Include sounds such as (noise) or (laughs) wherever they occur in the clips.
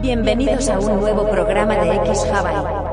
Bienvenidos a un nuevo programa de X Hawaii.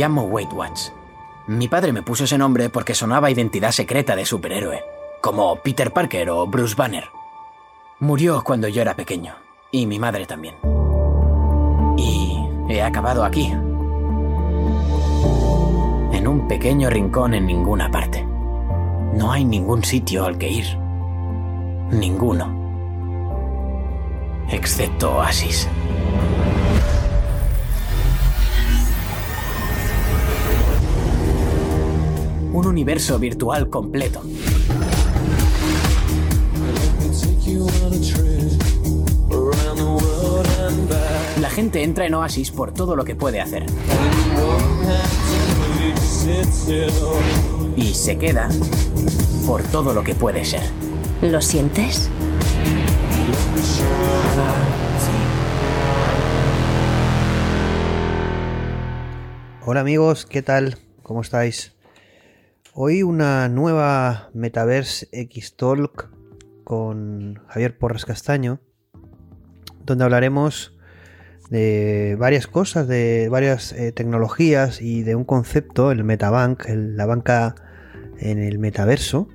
Llamo Wade Watts. Mi padre me puso ese nombre porque sonaba identidad secreta de superhéroe, como Peter Parker o Bruce Banner. Murió cuando yo era pequeño, y mi madre también. Y he acabado aquí, en un pequeño rincón en ninguna parte. No hay ningún sitio al que ir. Ninguno. Excepto Oasis. Un universo virtual completo. La gente entra en Oasis por todo lo que puede hacer. Y se queda por todo lo que puede ser. ¿Lo sientes? Hola amigos, ¿qué tal? ¿Cómo estáis? Hoy una nueva Metaverse X Talk con Javier Porras Castaño, donde hablaremos de varias cosas, de varias eh, tecnologías y de un concepto, el Metabank, el- la banca en el metaverso.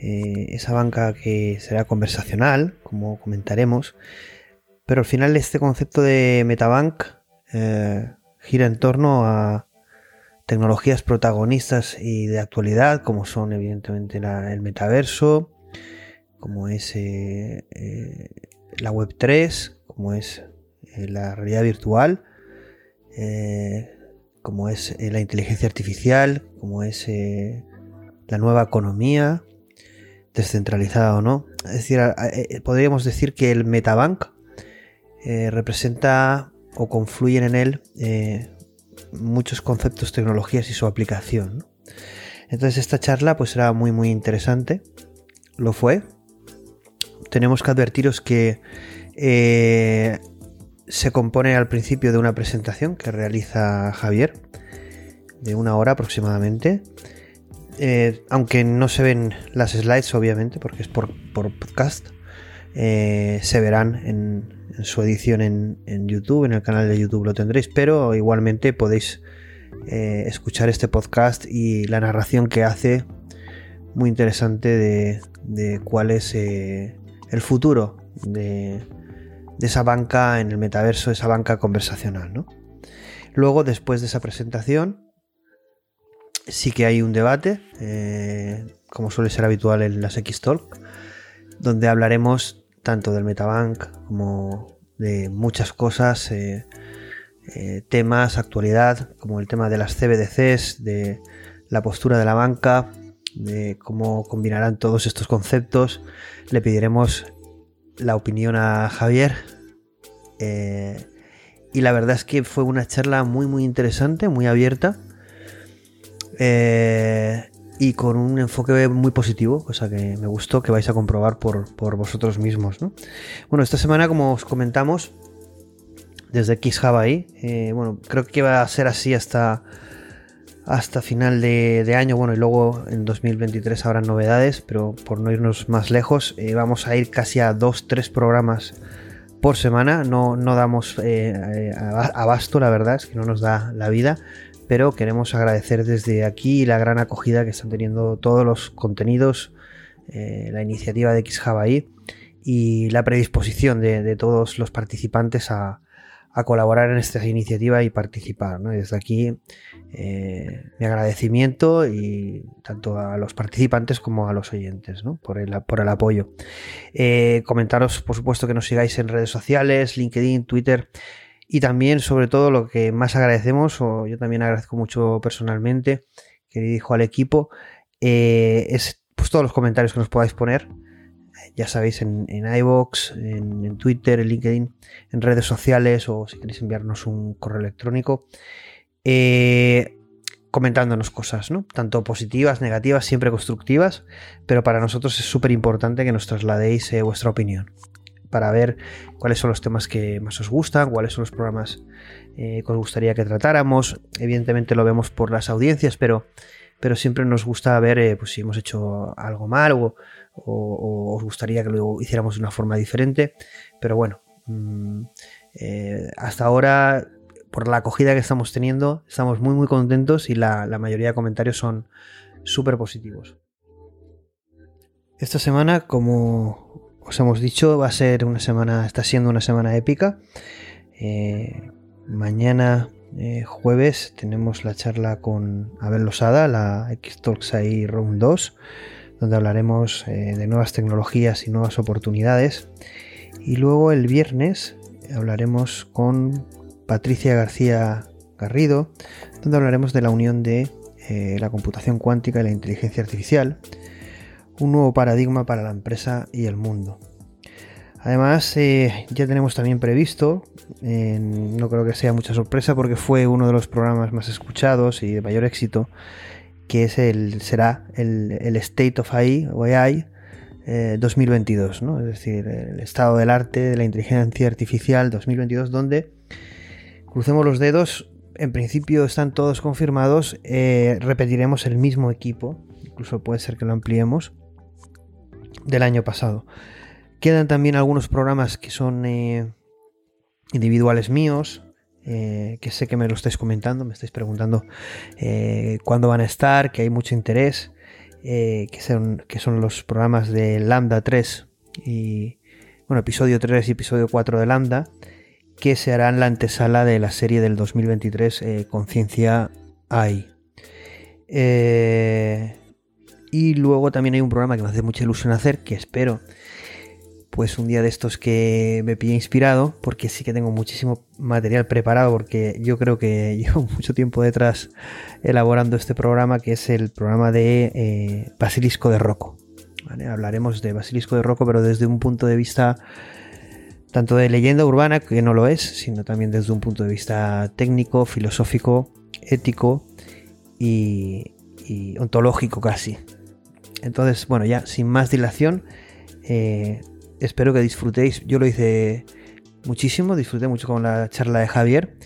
Eh, esa banca que será conversacional, como comentaremos. Pero al final este concepto de Metabank eh, gira en torno a tecnologías protagonistas y de actualidad, como son evidentemente la- el metaverso, como es eh, eh, la Web 3, como es eh, la realidad virtual, como es la inteligencia artificial, como es la nueva economía, descentralizada o no. Es decir, podríamos decir que el Metabank representa o confluyen en él muchos conceptos, tecnologías y su aplicación. Entonces esta charla pues será muy muy interesante. Lo fue. Tenemos que advertiros que eh, se compone al principio de una presentación que realiza Javier, de una hora aproximadamente. Eh, aunque no se ven las slides, obviamente, porque es por, podcast, eh, se verán en su edición en, YouTube, en el canal de YouTube lo tendréis, pero igualmente podéis eh, escuchar este podcast y la narración que hace, muy interesante de, cuál es eh, el futuro de, de esa banca en el metaverso, esa banca conversacional. ¿no? Luego, después de esa presentación, sí que hay un debate, eh, como suele ser habitual en las X-Talk, donde hablaremos tanto del Metabank como de muchas cosas, eh, eh, temas, actualidad, como el tema de las CBDCs, de la postura de la banca, de cómo combinarán todos estos conceptos. Le pediremos la opinión a Javier. eh, y la verdad es que fue una charla muy muy interesante, muy abierta. Eh, y con un enfoque muy positivo, cosa que me gustó, que vais a comprobar por, por vosotros mismos. ¿no? Bueno, esta semana, como os comentamos, desde X Hawaii, eh, bueno, creo que va a ser así hasta, hasta final de, año, bueno, y luego en 2023 habrá novedades, pero por no irnos más lejos, eh, vamos a ir casi a dos, tres programas por semana, no, no damos eh, eh, abasto, la verdad, es que no nos da la vida, pero queremos agradecer desde aquí la gran acogida que están teniendo todos los contenidos, eh, la iniciativa de X y la predisposición de, todos los participantes a, colaborar en esta iniciativa y participar. ¿no? desde aquí eh, mi agradecimiento y tanto a los participantes como a los oyentes por, el, por el apoyo. Eh, comentaros, por supuesto, que nos sigáis en redes sociales, LinkedIn, Twitter y también, sobre todo, lo que más agradecemos, o yo también agradezco mucho personalmente, que dijo al equipo, eh, es pues, todos los comentarios que nos podáis poner ya sabéis, en, en iVoox, en, Twitter, en LinkedIn, en redes sociales o si queréis enviarnos un correo electrónico, eh, comentándonos cosas, ¿no? Tanto positivas, negativas, siempre constructivas, pero para nosotros es súper importante que nos trasladéis eh, vuestra opinión para ver cuáles son los temas que más os gustan, cuáles son los programas eh, que os gustaría que tratáramos. Evidentemente lo vemos por las audiencias, pero, pero siempre nos gusta ver pues, si hemos hecho algo mal o, os gustaría que lo hiciéramos de una forma diferente. Pero bueno, mm, eh, hasta ahora, por la acogida que estamos teniendo, estamos muy muy contentos y la, mayoría de comentarios son súper positivos. Esta semana, como os hemos dicho, va a ser una semana, está siendo una semana épica. Eh, mañana, eh, jueves, tenemos la charla con Abel Losada, la X-Talks ahí Round 2 donde hablaremos eh, de nuevas tecnologías y nuevas oportunidades. Y luego el viernes hablaremos con Patricia García Garrido, donde hablaremos de la unión de la computación cuántica y la inteligencia artificial, un nuevo paradigma para la empresa y el mundo. Además, eh, ya tenemos también previsto, no creo que sea mucha sorpresa porque fue uno de los programas más escuchados y de mayor éxito, que es el, será el, State of AI o AI 2022, ¿no? es decir, el estado del arte de la inteligencia artificial 2022, donde crucemos los dedos, en principio están todos confirmados, eh, repetiremos el mismo equipo, incluso puede ser que lo ampliemos, del año pasado. Quedan también algunos programas que son eh, individuales míos, eh, que sé que me lo estáis comentando, me estáis preguntando eh, cuándo van a estar, que hay mucho interés, eh, que, son, que son los programas de Lambda 3 y, bueno, episodio 3 y episodio 4 de Lambda, que se harán la antesala de la serie del 2023 Conciencia AI. Y luego también hay un programa que me hace mucha ilusión hacer, que espero pues un día de estos que me pillé inspirado, porque sí que tengo muchísimo material preparado, porque yo creo que (laughs) llevo mucho tiempo detrás elaborando este programa, que es el programa de eh, Basilisco de Rocco. Hablaremos de Basilisco de Rocco, pero desde un punto de vista tanto de leyenda urbana, que no lo es, sino también desde un punto de vista técnico, filosófico, ético y, ontológico casi. Entonces, bueno, ya sin más dilación, eh, espero que disfrutéis. Yo lo hice muchísimo, disfruté mucho con la charla de Javier.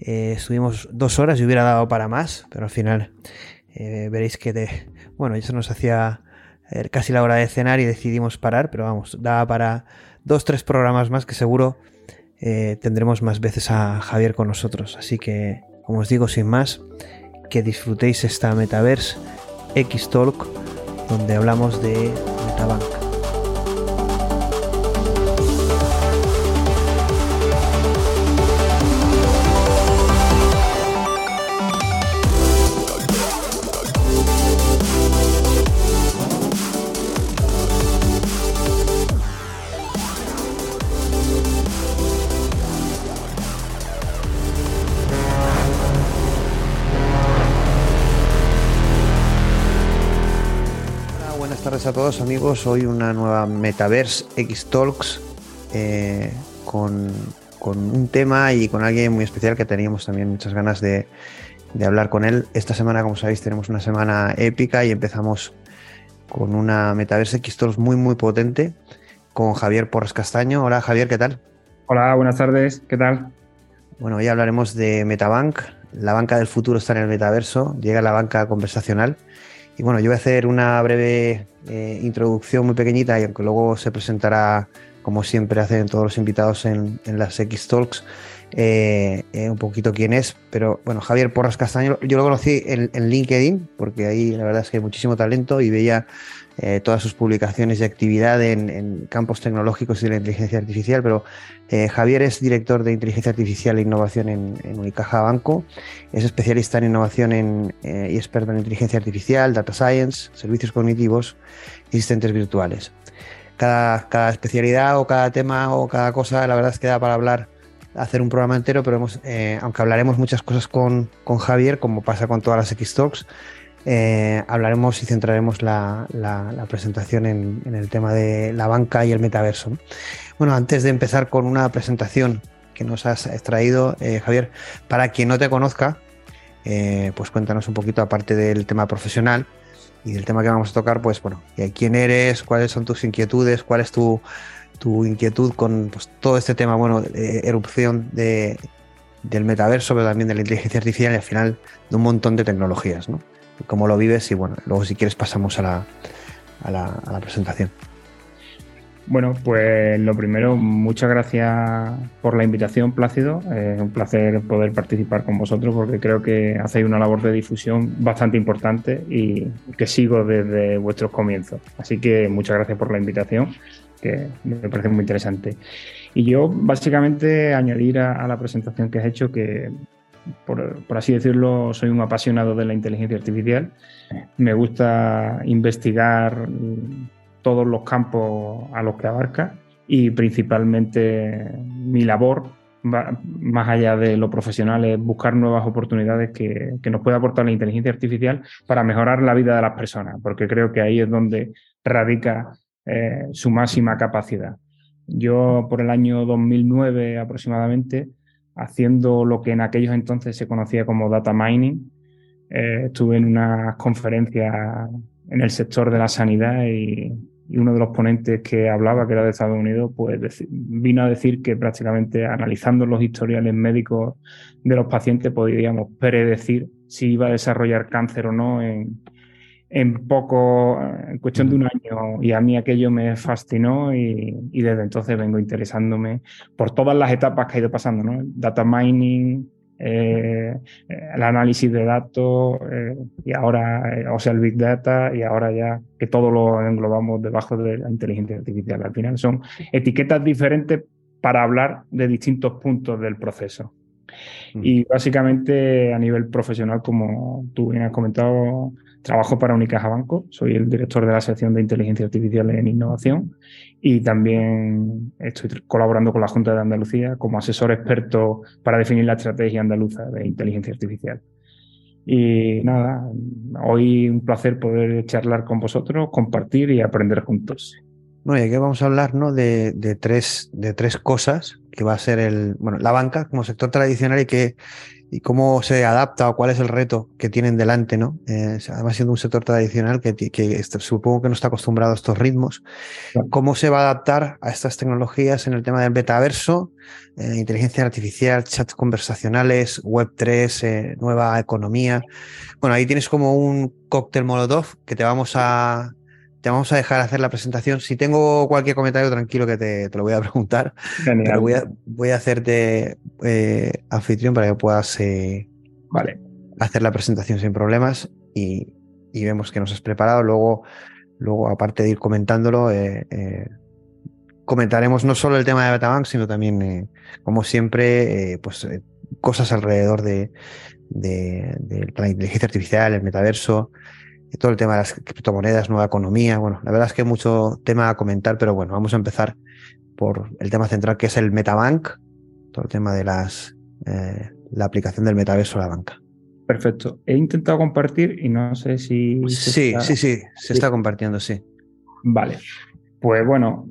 Eh, estuvimos dos horas y hubiera dado para más, pero al final eh, veréis que de, bueno, ya se nos hacía casi la hora de cenar y decidimos parar, pero vamos, daba para dos, tres programas más que seguro tendremos más veces a Javier con nosotros. Así que, como os digo, sin más, que disfrutéis esta Metaverse X Talk, donde hablamos de Metabank. a todos amigos, hoy una nueva Metaverse X Talks eh, con, un tema y con alguien muy especial que teníamos también muchas ganas de, hablar con él. Esta semana, como sabéis, tenemos una semana épica y empezamos con una Metaverse X Talks muy muy potente con Javier Porras Castaño. Hola Javier, ¿qué tal? Hola, buenas tardes, ¿qué tal? Bueno, hoy hablaremos de Metabank. La banca del futuro está en el metaverso, llega la banca conversacional. Y bueno, yo voy a hacer una breve eh, introducción muy pequeñita y aunque luego se presentará, como siempre hacen todos los invitados en, las X Talks, eh, eh, un poquito quién es, pero bueno, Javier Porras Castaño, yo lo conocí en, LinkedIn, porque ahí la verdad es que hay muchísimo talento y veía eh, todas sus publicaciones de actividad en, campos tecnológicos y de la inteligencia artificial, pero Javier es director de inteligencia artificial e innovación en, Unicaja Banco, es especialista en innovación y experto en inteligencia artificial, data science, servicios cognitivos y asistentes virtuales. Cada, cada especialidad o cada tema o cada cosa, la verdad es que da para hablar hacer un programa entero, pero hemos, eh, aunque hablaremos muchas cosas con, con, Javier, como pasa con todas las X-Talks, eh, hablaremos y centraremos la, la, presentación en, el tema de la banca y el metaverso. Bueno, antes de empezar con una presentación que nos has extraído, eh, Javier, para quien no te conozca, pues cuéntanos un poquito, aparte del tema profesional y del tema que vamos a tocar, pues bueno, quién eres, cuáles son tus inquietudes, cuál es tu tu inquietud con pues, todo este tema, bueno, erupción de, del metaverso, pero también de la inteligencia artificial y al final de un montón de tecnologías, ¿no? Cómo lo vives y bueno, luego si quieres pasamos a la, a la, presentación. Bueno, pues lo primero, muchas gracias por la invitación, Plácido. Es un placer poder participar con vosotros porque creo que hacéis una labor de difusión bastante importante y que sigo desde vuestros comienzos. Así que muchas gracias por la invitación que me parece muy interesante. Y yo, básicamente, añadir a, la presentación que has hecho que, por, así decirlo, soy un apasionado de la inteligencia artificial. Me gusta investigar todos los campos a los que abarca y principalmente mi labor, más allá de lo profesional, es buscar nuevas oportunidades que, que nos pueda aportar la inteligencia artificial para mejorar la vida de las personas, porque creo que ahí es donde radica eh, su máxima capacidad. Yo por el año 2009 aproximadamente, haciendo lo que en aquellos entonces se conocía como data mining, eh, estuve en una conferencia en el sector de la sanidad y, uno de los ponentes que hablaba, que era de Estados Unidos, pues vino a decir que prácticamente analizando los historiales médicos de los pacientes podríamos predecir si iba a desarrollar cáncer o no en, en poco, en cuestión de un año, y a mí aquello me fascinó y, desde entonces vengo interesándome por todas las etapas que ha ido pasando, ¿no? Data mining, eh, el análisis de datos eh, y ahora, eh, o sea, el Big Data y ahora ya que todo lo englobamos debajo de la inteligencia artificial. Al final son etiquetas diferentes para hablar de distintos puntos del proceso. Y básicamente a nivel profesional, como tú bien has comentado, Trabajo para Unicaja Banco, soy el director de la sección de inteligencia artificial en innovación y también estoy colaborando con la Junta de Andalucía como asesor experto para definir la estrategia andaluza de inteligencia artificial. Y nada, hoy un placer poder charlar con vosotros, compartir y aprender juntos. Bueno, y aquí vamos a hablar ¿no? de, tres, de tres cosas que va a ser el, bueno, la banca como sector tradicional y que y cómo se adapta o cuál es el reto que tienen delante, ¿no? Eh, además siendo un sector tradicional que, que, supongo que no está acostumbrado a estos ritmos, cómo se va a adaptar a estas tecnologías en el tema del metaverso, eh, inteligencia artificial, chats conversacionales, web 3, eh, nueva economía. Bueno, ahí tienes como un cóctel molotov que te vamos a te vamos a dejar hacer la presentación. Si tengo cualquier comentario, tranquilo que te, lo voy a (laughs) preguntar. voy a, voy a hacerte eh, anfitrión para que puedas eh, vale. hacer la presentación sin problemas y, vemos que nos has preparado. Luego, luego aparte de ir comentándolo, eh, comentaremos no solo el tema de Betabank, sino también, como siempre, pues cosas alrededor de, de, de la inteligencia artificial, el metaverso todo el tema de las criptomonedas, nueva economía. Bueno, la verdad es que hay mucho tema a comentar, pero bueno, vamos a empezar por el tema central que es el Metabank, todo el tema de las eh, la aplicación del metaverso a la banca. Perfecto. He intentado compartir y no sé si. Sí, sí, sí, se está compartiendo, sí. Vale. Pues bueno,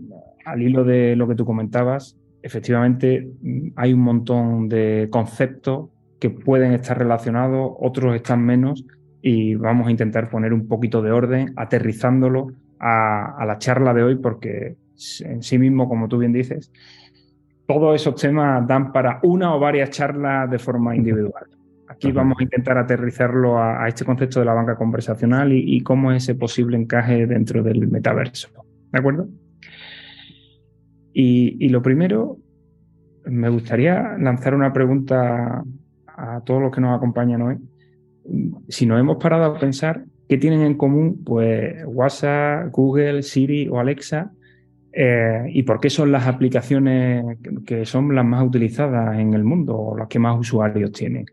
al hilo de lo que tú comentabas, efectivamente mm, hay un montón de conceptos que pueden estar relacionados, otros están menos, y vamos a intentar poner un poquito de orden, aterrizándolo a, la charla de hoy, porque en sí mismo, como tú bien dices, todos esos temas dan para una o varias charlas de forma individual. Aquí vamos a intentar aterrizarlo a, este concepto de la banca conversacional y, cómo es ese posible encaje dentro del metaverso. ¿De acuerdo? Y, y lo primero me gustaría lanzar una pregunta a todos los que nos acompañan hoy. Si nos hemos parado a pensar qué tienen en común pues, WhatsApp, Google, Siri o Alexa eh, y por qué son las aplicaciones que son las más utilizadas en el mundo o las que más usuarios tienen.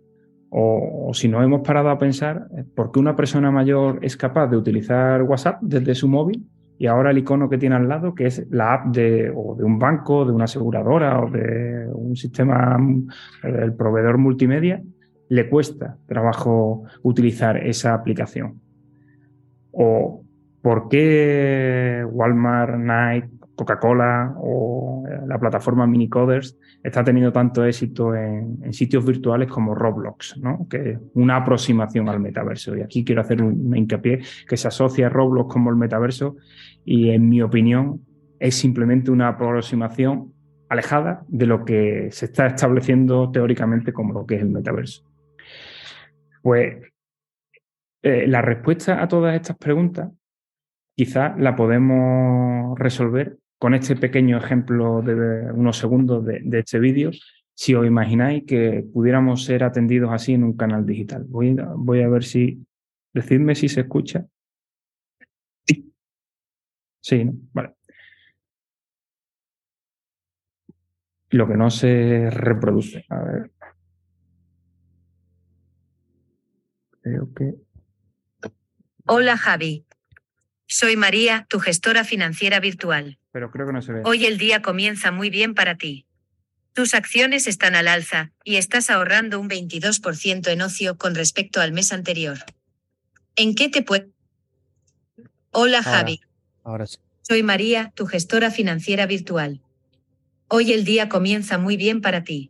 O, si nos hemos parado a pensar por qué una persona mayor es capaz de utilizar WhatsApp desde su móvil y ahora el icono que tiene al lado, que es la app de, o de un banco, de una aseguradora o de un sistema, el proveedor multimedia, le cuesta trabajo utilizar esa aplicación. O por qué Walmart, Nike, Coca-Cola o eh, la plataforma Minicoders está teniendo tanto éxito en, sitios virtuales como Roblox, ¿no? que es una aproximación al metaverso. Y aquí quiero hacer un, hincapié que se asocia a Roblox como el metaverso y en mi opinión es simplemente una aproximación alejada de lo que se está estableciendo teóricamente como lo que es el metaverso. Pues eh, la respuesta a todas estas preguntas quizá la podemos resolver con este pequeño ejemplo de unos segundos de, este vídeo, si os imagináis que pudiéramos ser atendidos así en un canal digital. Voy, voy a ver si... Decidme si se escucha. Sí, ¿no? Vale. Lo que no se reproduce. A ver. Creo que. Hola Javi. Soy María, tu gestora financiera virtual. Pero creo que no se ve. Hoy el día comienza muy bien para ti. Tus acciones están al alza, y estás ahorrando un 22% en ocio con respecto al mes anterior. ¿En qué te puedo? Hola Javi. Ahora sí. Soy María, tu gestora financiera virtual. Hoy el día comienza muy bien para ti.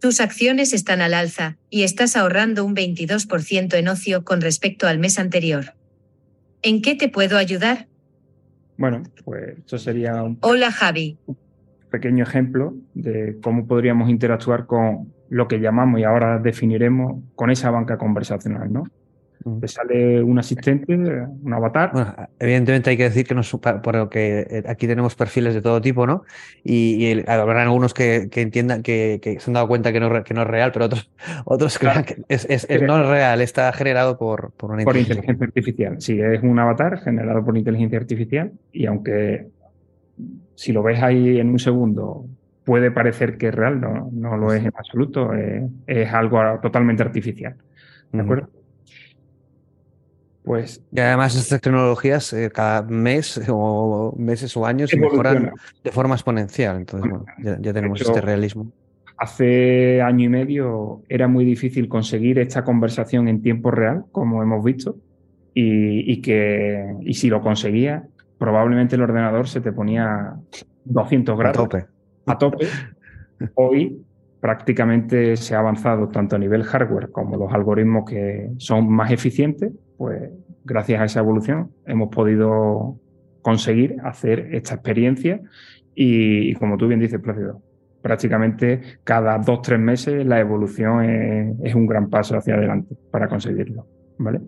Tus acciones están al alza, y estás ahorrando un 22% en ocio con respecto al mes anterior. ¿En qué te puedo ayudar? Bueno, pues esto sería un Hola Javi. pequeño ejemplo de cómo podríamos interactuar con lo que llamamos y ahora definiremos con esa banca conversacional, ¿no? Te sale un asistente, un avatar. Bueno, evidentemente hay que decir que nos, por lo que eh, aquí tenemos perfiles de todo tipo, ¿no? Y, habrá algunos que, entiendan que, se han dado cuenta que no, que no es real, pero otros, (laughs) otros que (laughs) es, no es real, está generado por, por una inteligencia. artificial. Sí, es un avatar generado por inteligencia artificial y aunque si lo ves ahí en un segundo puede parecer que es real, no, no lo es en absoluto, eh, es algo totalmente artificial. ¿De acuerdo? Pues, y además estas tecnologías eh, cada mes o meses o años mejoran de forma exponencial. Entonces, bueno, ya, tenemos este realismo. Hace año y medio era muy difícil conseguir esta conversación en tiempo real, como hemos visto, y, que y si lo conseguía, probablemente el ordenador se te ponía 200 grados. A tope. A tope. Hoy prácticamente se ha avanzado tanto a nivel hardware como los algoritmos que son más eficientes, pues gracias a esa evolución hemos podido conseguir hacer esta experiencia y, como tú bien dices, Plácido, prácticamente cada dos, tres meses la evolución es, un gran paso hacia adelante para conseguirlo. ¿Vale?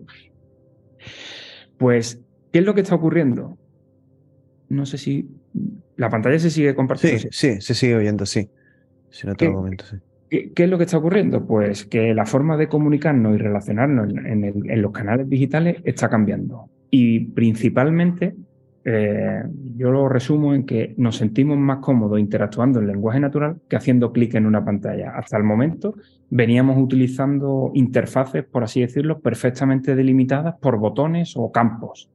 Pues, ¿qué es lo que está ocurriendo? No sé si la pantalla se sigue compartiendo. Sí, sí, se sigue oyendo, sí. Sí. ¿Qué, es lo que está ocurriendo? Pues que la forma de comunicarnos y relacionarnos en, los canales digitales está cambiando. Y principalmente, eh, yo lo resumo en que nos sentimos más cómodos interactuando en lenguaje natural que haciendo clic en una pantalla. Hasta el momento veníamos utilizando interfaces, por así decirlo, perfectamente delimitadas por botones o campos.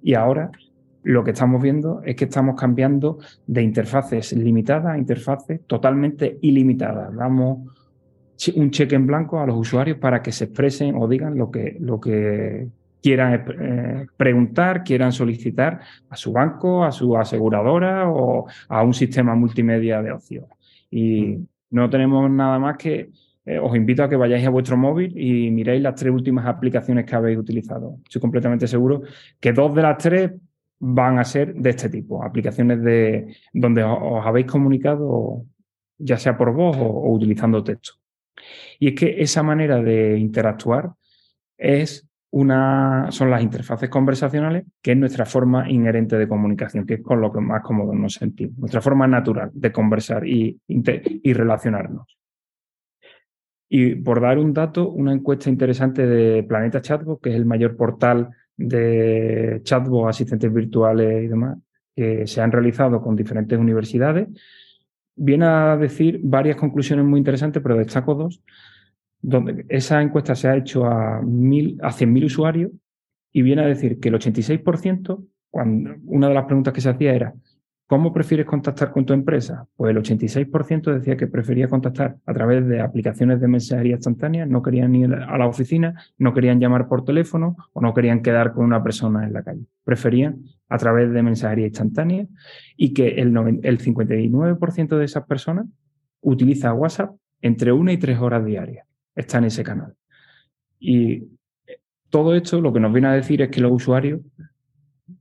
Y ahora lo que estamos viendo es que estamos cambiando de interfaces limitadas a interfaces totalmente ilimitadas. Damos un cheque en blanco a los usuarios para que se expresen o digan lo que, lo que quieran eh, preguntar, quieran solicitar a su banco, a su aseguradora o a un sistema multimedia de ocio. Y mm. no tenemos nada más que eh, os invito a que vayáis a vuestro móvil y miréis las tres últimas aplicaciones que habéis utilizado. Estoy completamente seguro que dos de las tres van a ser de este tipo, aplicaciones de donde os habéis comunicado ya sea por voz o, utilizando texto. Y es que esa manera de interactuar es una, son las interfaces conversacionales, que es nuestra forma inherente de comunicación, que es con lo que más cómodo nos sentimos, nuestra forma natural de conversar y, y relacionarnos. Y por dar un dato, una encuesta interesante de Planeta Chatbot, que es el mayor portal de chatbot, asistentes virtuales y demás, que se han realizado con diferentes universidades, viene a decir varias conclusiones muy interesantes, pero destaco dos donde esa encuesta se ha hecho a, mil, a 100.000 usuarios y viene a decir que el 86%, cuando una de las preguntas que se hacía era, ¿cómo prefieres contactar con tu empresa? Pues el 86% decía que prefería contactar a través de aplicaciones de mensajería instantánea, no querían ir a la oficina, no querían llamar por teléfono o no querían quedar con una persona en la calle. Preferían a través de mensajería instantánea y que el, el 59% de esas personas utiliza WhatsApp entre una y tres horas diarias está en ese canal. Y todo esto lo que nos viene a decir es que los usuarios,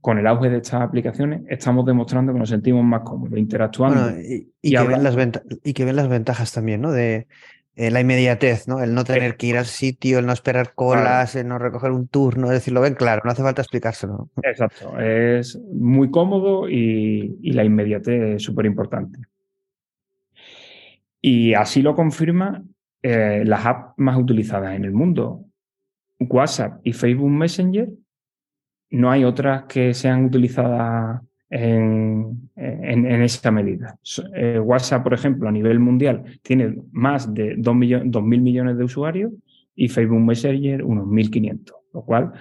con el auge de estas aplicaciones, estamos demostrando que nos sentimos más cómodos, interactuando. y, que ven las y, que ven las ventajas también, ¿no? De eh, la inmediatez, ¿no? El no tener que ir al sitio, el no esperar colas, el no recoger un turno, es decir, lo ven claro, no hace falta explicárselo. Exacto, es muy cómodo y, y la inmediatez es súper importante. Y así lo confirma eh, las apps más utilizadas en el mundo, WhatsApp y Facebook Messenger, no hay otras que sean utilizadas en, en, esta medida. Eh, WhatsApp, por ejemplo, a nivel mundial tiene más de 2 mil millones de usuarios y Facebook Messenger unos 1.500, lo cual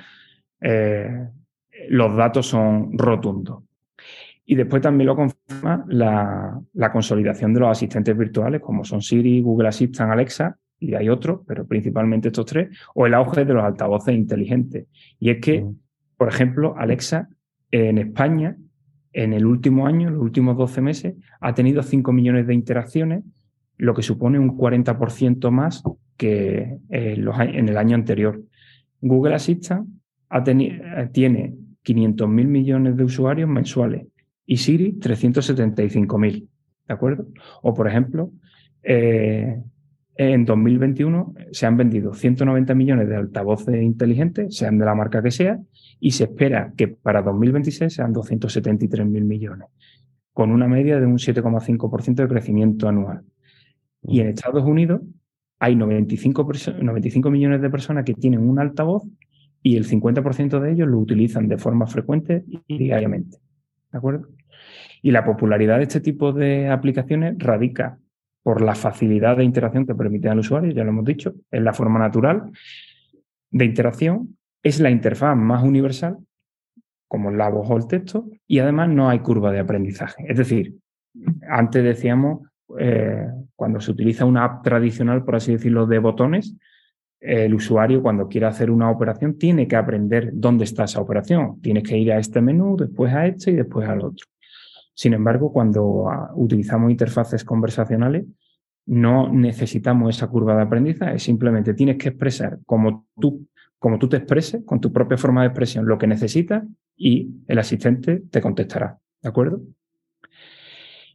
eh, los datos son rotundos. Y después también lo confirma la, consolidación de los asistentes virtuales, como son Siri, Google Assistant, Alexa, y hay otros, pero principalmente estos tres, o el auge de los altavoces inteligentes. Y es que, por ejemplo, Alexa en España, en el último año, en los últimos 12 meses, ha tenido 5 millones de interacciones, lo que supone un 40% más que en el año anterior. Google Assistant ha tiene 500 mil millones de usuarios mensuales y Siri 375.000, ¿de acuerdo? O, por ejemplo, eh, en 2021 se han vendido 190 millones de altavoces inteligentes, sean de la marca que sea, y se espera que para 2026 sean 273.000 millones, con una media de un 7,5% de crecimiento anual. Y en Estados Unidos hay 95, 95 millones de personas que tienen un altavoz y el 50% de ellos lo utilizan de forma frecuente y diariamente. ¿De acuerdo? Y la popularidad de este tipo de aplicaciones radica por la facilidad de interacción que permite al usuario, ya lo hemos dicho, es la forma natural de interacción, es la interfaz más universal, como la voz o el texto, y además no hay curva de aprendizaje. Es decir, antes decíamos, eh, cuando se utiliza una app tradicional, por así decirlo, de botones, el usuario cuando quiere hacer una operación tiene que aprender dónde está esa operación. Tienes que ir a este menú, después a este y después al otro. Sin embargo, cuando ah, utilizamos interfaces conversacionales, no necesitamos esa curva de aprendizaje, simplemente tienes que expresar como tú, como tú te expreses, con tu propia forma de expresión, lo que necesitas y el asistente te contestará. ¿De acuerdo?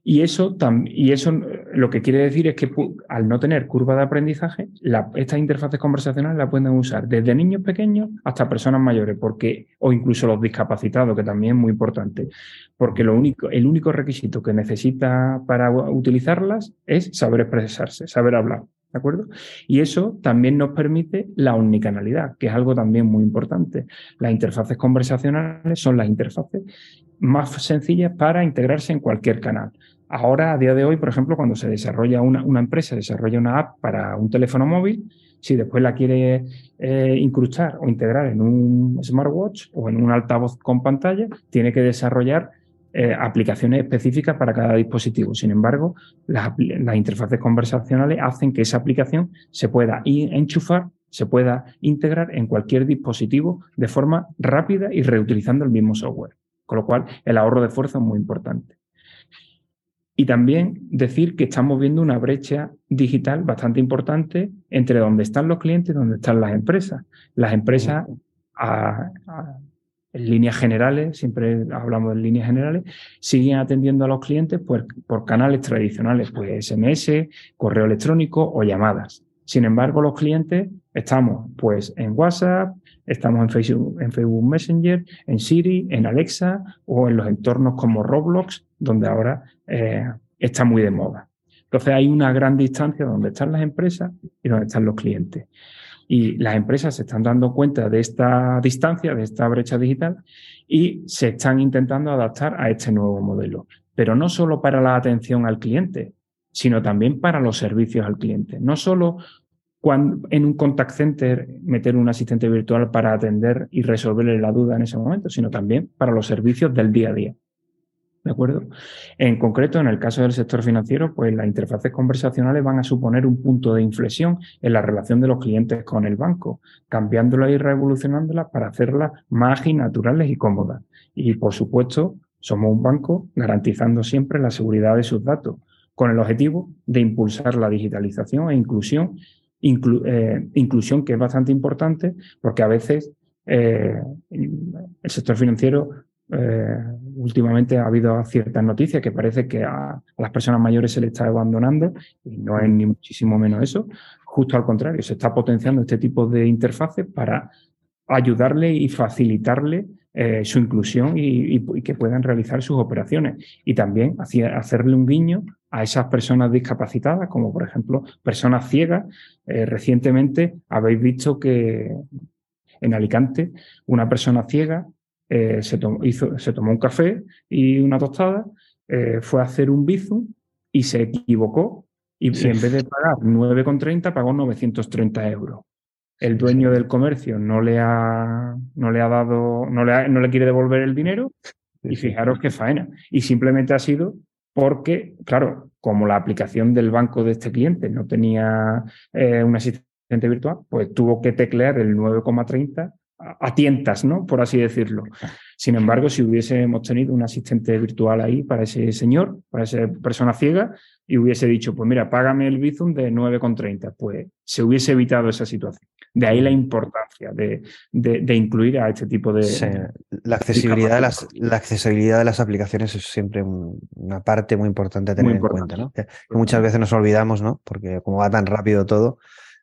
Y eso, y eso lo que quiere decir es que al no tener curva de aprendizaje, estas interfaces conversacionales las pueden usar desde niños pequeños hasta personas mayores, porque, o incluso los discapacitados, que también es muy importante, porque lo único, el único requisito que necesita para utilizarlas es saber expresarse, saber hablar. ¿De acuerdo? Y eso también nos permite la omnicanalidad, que es algo también muy importante. Las interfaces conversacionales son las interfaces más sencillas para integrarse en cualquier canal. Ahora, a día de hoy, por ejemplo, cuando se desarrolla una, empresa, desarrolla una app para un teléfono móvil, si después la quiere eh, incrustar o integrar en un smartwatch o en un altavoz con pantalla, tiene que desarrollar eh, aplicaciones específicas para cada dispositivo. Sin embargo, las, interfaces conversacionales hacen que esa aplicación se pueda enchufar, se pueda integrar en cualquier dispositivo de forma rápida y reutilizando el mismo software. Con lo cual, el ahorro de fuerza es muy importante. Y también decir que estamos viendo una brecha digital bastante importante entre donde están los clientes y donde están las empresas. Las empresas a, en líneas generales, siempre hablamos de líneas generales, siguen atendiendo a los clientes pues, por canales tradicionales, pues SMS, correo electrónico o llamadas. Sin embargo, los clientes Estamos pues en WhatsApp, estamos en Facebook, en Facebook Messenger, en Siri, en Alexa o en los entornos como Roblox, donde ahora eh, está muy de moda. Entonces hay una gran distancia donde están las empresas y donde están los clientes. Y las empresas se están dando cuenta de esta distancia, de esta brecha digital, y se están intentando adaptar a este nuevo modelo. Pero no solo para la atención al cliente, sino también para los servicios al cliente. No solo en un contact center meter un asistente virtual para atender y resolverle la duda en ese momento, sino también para los servicios del día a día. ¿De acuerdo? En concreto, en el caso del sector financiero, pues las interfaces conversacionales van a suponer un punto de inflexión en la relación de los clientes con el banco, cambiándolas y revolucionándolas para hacerlas más ágiles, naturales y cómodas. Y, por supuesto, somos un banco garantizando siempre la seguridad de sus datos, con el objetivo de impulsar la digitalización e inclusión eh, inclusión que es bastante importante porque a veces eh, el sector financiero eh, últimamente ha habido ciertas noticias que parece que a, las personas mayores se les está abandonando y no es ni muchísimo menos eso. Justo al contrario, se está potenciando este tipo de interfaces para ayudarle y facilitarle su inclusión y, y, que puedan realizar sus operaciones. Y también hacerle un guiño a esas personas discapacitadas, como por ejemplo personas ciegas. Eh, recientemente habéis visto que en Alicante una persona ciega eh, se, hizo, se, tomó un café y una tostada, eh, fue a hacer un bizum y se equivocó y en vez de pagar 9,30 pagó 930 euros. El dueño del comercio no le ha, no le ha dado, no le, no le quiere devolver el dinero y fijaros qué faena. Y simplemente ha sido porque, claro, como la aplicación del banco de este cliente no tenía eh, un asistente virtual, pues tuvo que teclear el 9,30 a tientas, ¿no? Por así decirlo. Sin embargo, si hubiésemos tenido un asistente virtual ahí para ese señor, para esa persona ciega, y hubiese dicho, pues mira, págame el Bizum de 9,30, pues se hubiese evitado esa situación. De ahí la importancia de, incluir a este tipo de... la, accesibilidad de las, la accesibilidad de las aplicaciones es siempre una parte muy importante a tener en cuenta, ¿no? Que, muchas veces nos olvidamos, ¿no? Porque como va tan rápido todo,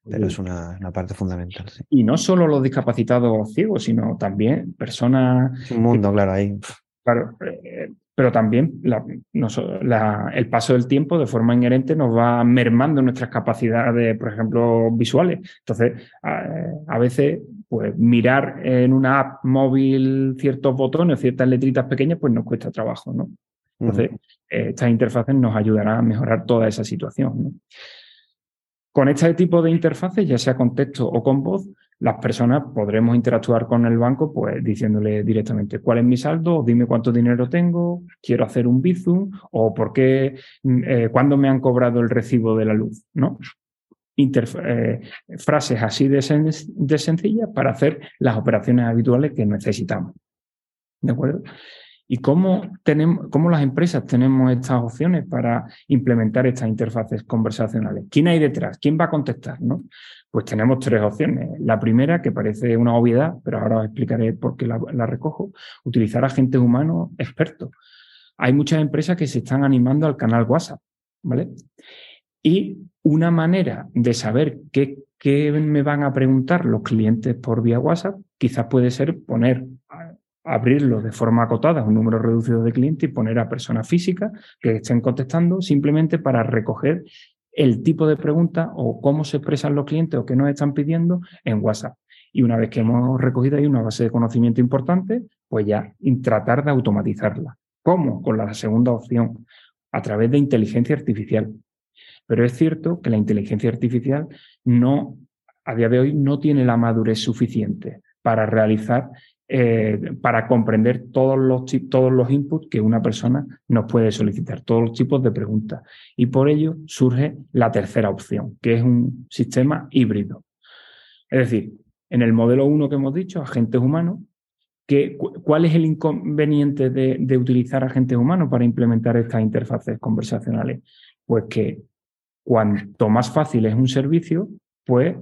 pero es una, parte fundamental. Y no solo los discapacitados ciegos, sino también personas... un mundo, claro, ahí. Claro, eh, pero también el paso del tiempo de forma inherente nos va mermando nuestras capacidades, por ejemplo, visuales. Entonces, a, veces, pues mirar en una app móvil ciertos botones, ciertas letritas pequeñas, pues nos cuesta trabajo, ¿no? Entonces, estas interfaces nos ayudarán a mejorar toda esa situación. Con este tipo de interfaces, ya sea con texto o con voz, las personas podremos interactuar con el banco pues diciéndole directamente cuál es mi saldo, dime cuánto dinero tengo, quiero hacer un Bizum o por qué, mm, eh, cuándo me han cobrado el recibo de la luz, ¿no? Eh, frases así de, de sencillas para hacer las operaciones habituales que necesitamos. ¿De acuerdo? ¿Y cómo, tenemos, cómo las empresas tenemos estas opciones para implementar estas interfaces conversacionales? ¿Quién hay detrás? ¿Quién va a contestar? ¿no? Pues tenemos tres opciones. La primera, que parece una obviedad, pero ahora os explicaré por qué la, recojo, utilizar agentes humanos expertos. Hay muchas empresas que se están animando al canal WhatsApp, ¿vale? Y una manera de saber qué, qué me van a preguntar los clientes por vía WhatsApp, quizás puede ser poner abrirlo de forma acotada un número reducido de clientes y poner a personas físicas que estén contestando simplemente para recoger el tipo de pregunta o cómo se expresan los clientes o qué nos están pidiendo en WhatsApp. Y una vez que hemos recogido ahí una base de conocimiento importante, pues ya tratar de automatizarla. ¿Cómo? Con la segunda opción, a través de inteligencia artificial. Pero es cierto que la inteligencia artificial no, a día de hoy, no tiene la madurez suficiente para realizar eh, para comprender todos los, todos los inputs que una persona nos puede solicitar, todos los tipos de preguntas. Y por ello surge la tercera opción, que es un sistema híbrido. Es decir, en el modelo 1 que hemos dicho, agentes humanos, ¿cuál es el inconveniente de, de utilizar agentes humanos para implementar estas interfaces conversacionales? Pues que cuanto más fácil es un servicio, pues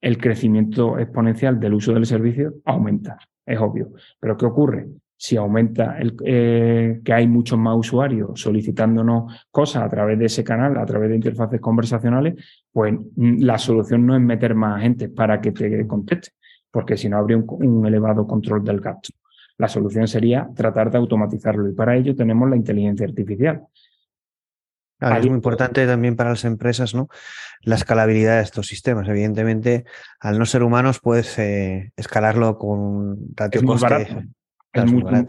el crecimiento exponencial del uso del servicio aumenta es obvio. Pero ¿qué ocurre? si aumenta el, eh, que hay muchos más usuarios solicitándonos cosas a través de ese canal, a través de interfaces conversacionales, pues mm, la solución no es meter más gente para que te conteste, porque si no habría un, elevado control del gasto. La solución sería tratar de automatizarlo y para ello tenemos la inteligencia artificial. Es muy importante también para las empresas, ¿no? La escalabilidad de estos sistemas. Evidentemente, al no ser humanos, puedes eh, escalarlo con un ratio coste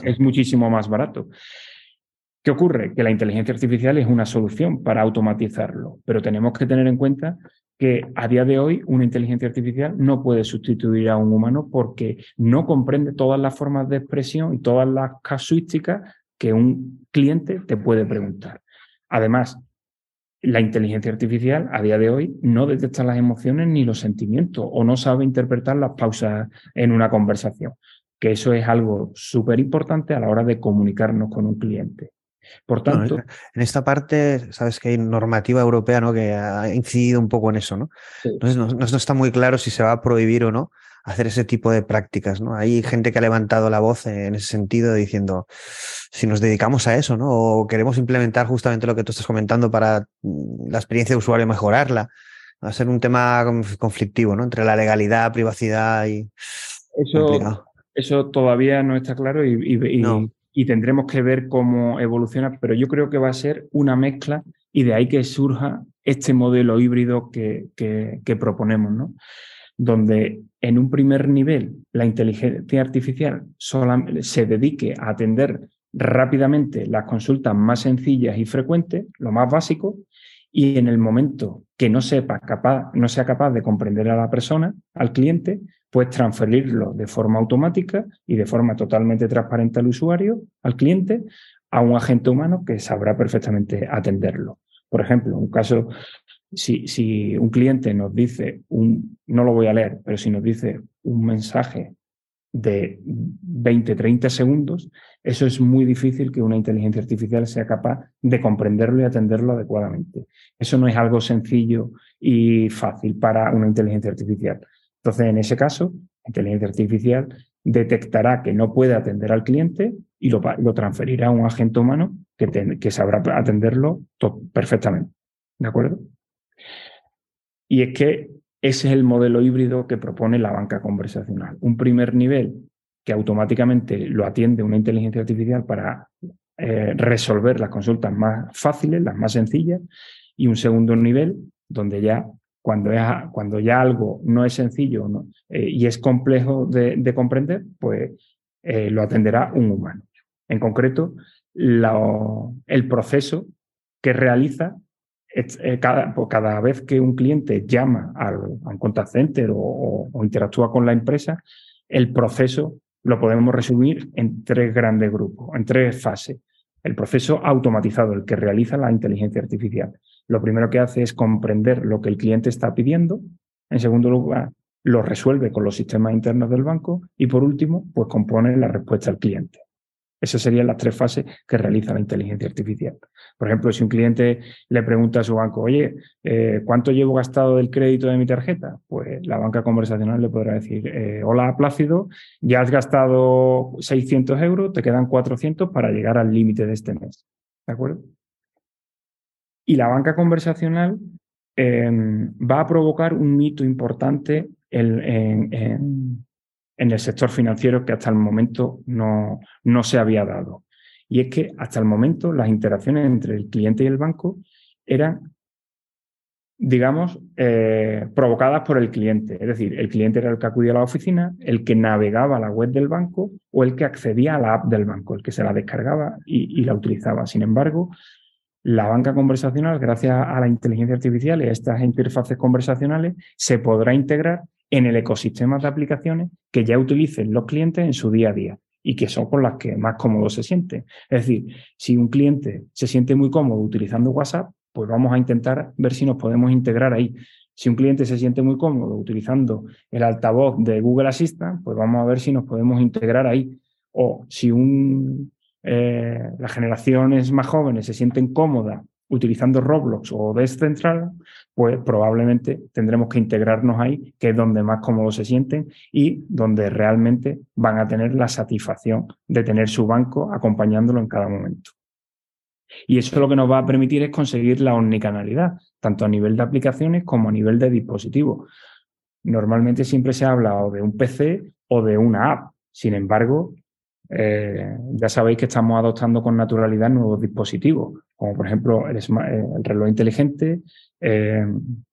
es, muchísimo más barato. ¿Qué ocurre? Que la inteligencia artificial es una solución para automatizarlo, pero tenemos que tener en cuenta que a día de hoy una inteligencia artificial no puede sustituir a un humano porque no comprende todas las formas de expresión y todas las casuísticas que un cliente te puede preguntar. Además, la inteligencia artificial a día de hoy no detecta las emociones ni los sentimientos o no sabe interpretar las pausas en una conversación que eso es algo súper importante a la hora de comunicarnos con un cliente. Por tanto, en esta parte, sabes que hay normativa europea ¿no? que ha incidido un poco en eso, ¿no? Entonces no, está muy claro si se va a prohibir o no hacer ese tipo de prácticas, ¿no? Hay gente que ha levantado la voz en ese sentido diciendo si nos dedicamos a eso, ¿no? O queremos implementar justamente lo que tú estás comentando para mm, la experiencia de usuario mejorarla. Va a ser un tema conflictivo, ¿no? Entre la legalidad, privacidad y. Eso, eso todavía no está claro y, tendremos que ver cómo evoluciona, pero yo creo que va a ser una mezcla y de ahí que surja este modelo híbrido que, proponemos, ¿no? Donde en un primer nivel la inteligencia artificial se dedique a atender rápidamente las consultas más sencillas y frecuentes, lo más básico, y en el momento que no, sepa no sea capaz de comprender a la persona, al cliente, pues transferirlo de forma automática y de forma totalmente transparente al usuario, al cliente, a un agente humano que sabrá perfectamente atenderlo. Por ejemplo, un caso, si, un cliente nos dice, un, no lo voy a leer, pero si nos dice un mensaje de 20, 30 segundos, eso es muy difícil que una inteligencia artificial sea capaz de comprenderlo y atenderlo adecuadamente. Eso no es algo sencillo y fácil para una inteligencia artificial. Entonces, en ese caso, la inteligencia artificial detectará que no puede atender al cliente y lo, transferirá a un agente humano que, que sabrá atenderlo perfectamente. ¿De acuerdo? Y es que ese es el modelo híbrido que propone la banca conversacional. Un primer nivel que automáticamente lo atiende una inteligencia artificial para eh, resolver las consultas más fáciles, las más sencillas, y un segundo nivel donde ya cuando, cuando ya algo no es sencillo eh, y es complejo de, comprender, pues eh, lo atenderá un humano. En concreto, el proceso que realiza cada, pues cada, vez que un cliente llama al, a un contact center o, interactúa con la empresa, el proceso lo podemos resumir en tres grandes grupos, en tres fases. El proceso automatizado, el que realiza la inteligencia artificial. Lo primero que hace es comprender lo que el cliente está pidiendo. En segundo lugar, lo resuelve con los sistemas internos del banco. Y por último, pues compone la respuesta al cliente. Esas serían las tres fases que realiza la inteligencia artificial. Por ejemplo, si un cliente le pregunta a su banco, oye, eh, ¿cuánto llevo gastado del crédito de mi tarjeta? Pues la banca conversacional le podrá decir, eh, hola Plácido, ya has gastado 600 euros, te quedan 400 para llegar al límite de este mes. ¿De acuerdo? Y la banca conversacional em, va a provocar un mito importante en en el sector financiero que hasta el momento no, no se había dado. Y es que hasta el momento las interacciones entre el cliente y el banco eran, digamos, eh, provocadas por el cliente. Es decir, el cliente era el que acudía a la oficina, el que navegaba a la web del banco o el que accedía a la app del banco, el que se la descargaba y, y la utilizaba. Sin embargo, la banca conversacional, gracias a la inteligencia artificial y a estas interfaces conversacionales, se podrá integrar en el ecosistema de aplicaciones que ya utilicen los clientes en su día a día y que son con las que más cómodos se sienten. Es decir, si un cliente se siente muy cómodo utilizando WhatsApp, pues vamos a intentar ver si nos podemos integrar ahí. Si un cliente se siente muy cómodo utilizando el altavoz de Google Assistant, pues vamos a ver si nos podemos integrar ahí. O si eh, las generaciones más jóvenes se sienten cómodas utilizando Roblox o Decentral, pues probablemente tendremos que integrarnos ahí, que es donde más cómodos se sienten y donde realmente van a tener la satisfacción de tener su banco acompañándolo en cada momento. Y eso lo que nos va a permitir es conseguir la omnicanalidad, tanto a nivel de aplicaciones como a nivel de dispositivos. Normalmente siempre se habla o de un PC o de una app. Sin embargo, eh, ya sabéis que estamos adoptando con naturalidad nuevos dispositivos, como por ejemplo el, eh, reloj inteligente, eh,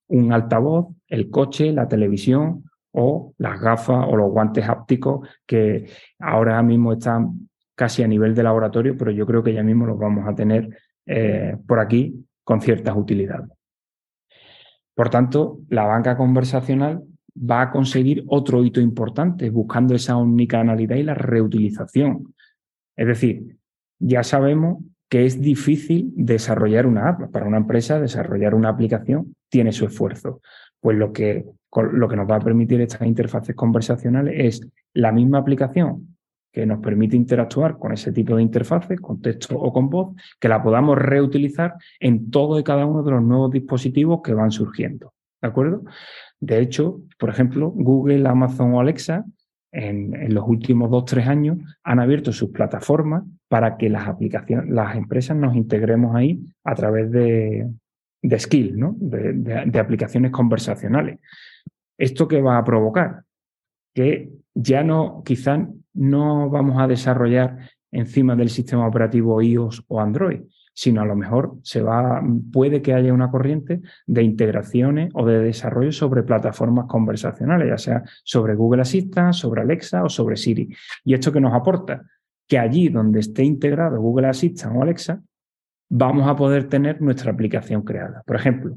un altavoz, el coche, la televisión o las gafas o los guantes hápticos que ahora mismo están casi a nivel de laboratorio, pero yo creo que ya mismo los vamos a tener por aquí con ciertas utilidades. Por tanto, la banca conversacional va a conseguir otro hito importante, buscando esa omnicanalidad y la reutilización. Es decir, ya sabemos que es difícil desarrollar una app. Para una empresa, desarrollar una aplicación tiene su esfuerzo. Pues lo que, lo que nos va a permitir estas interfaces conversacionales es la misma aplicación que nos permite interactuar con ese tipo de interfaces, con texto o con voz, que la podamos reutilizar en todo y cada uno de los nuevos dispositivos que van surgiendo. ¿De acuerdo? De hecho, por ejemplo, Google, Amazon o Alexa en, los últimos dos, tres años han abierto sus plataformas para que las aplicaciones, las empresas nos integremos ahí a través de, de skill, ¿no? de, aplicaciones conversacionales. ¿Esto qué va a provocar? Que ya no, quizás no vamos a desarrollar encima del sistema operativo iOS o Android, sino a lo mejor se va, puede que haya una corriente de integraciones o de desarrollo sobre plataformas conversacionales, ya sea sobre Google Assistant, sobre Alexa o sobre Siri. ¿Y esto que nos aporta? Que allí donde esté integrado Google Assistant o Alexa, vamos a poder tener nuestra aplicación creada. Por ejemplo,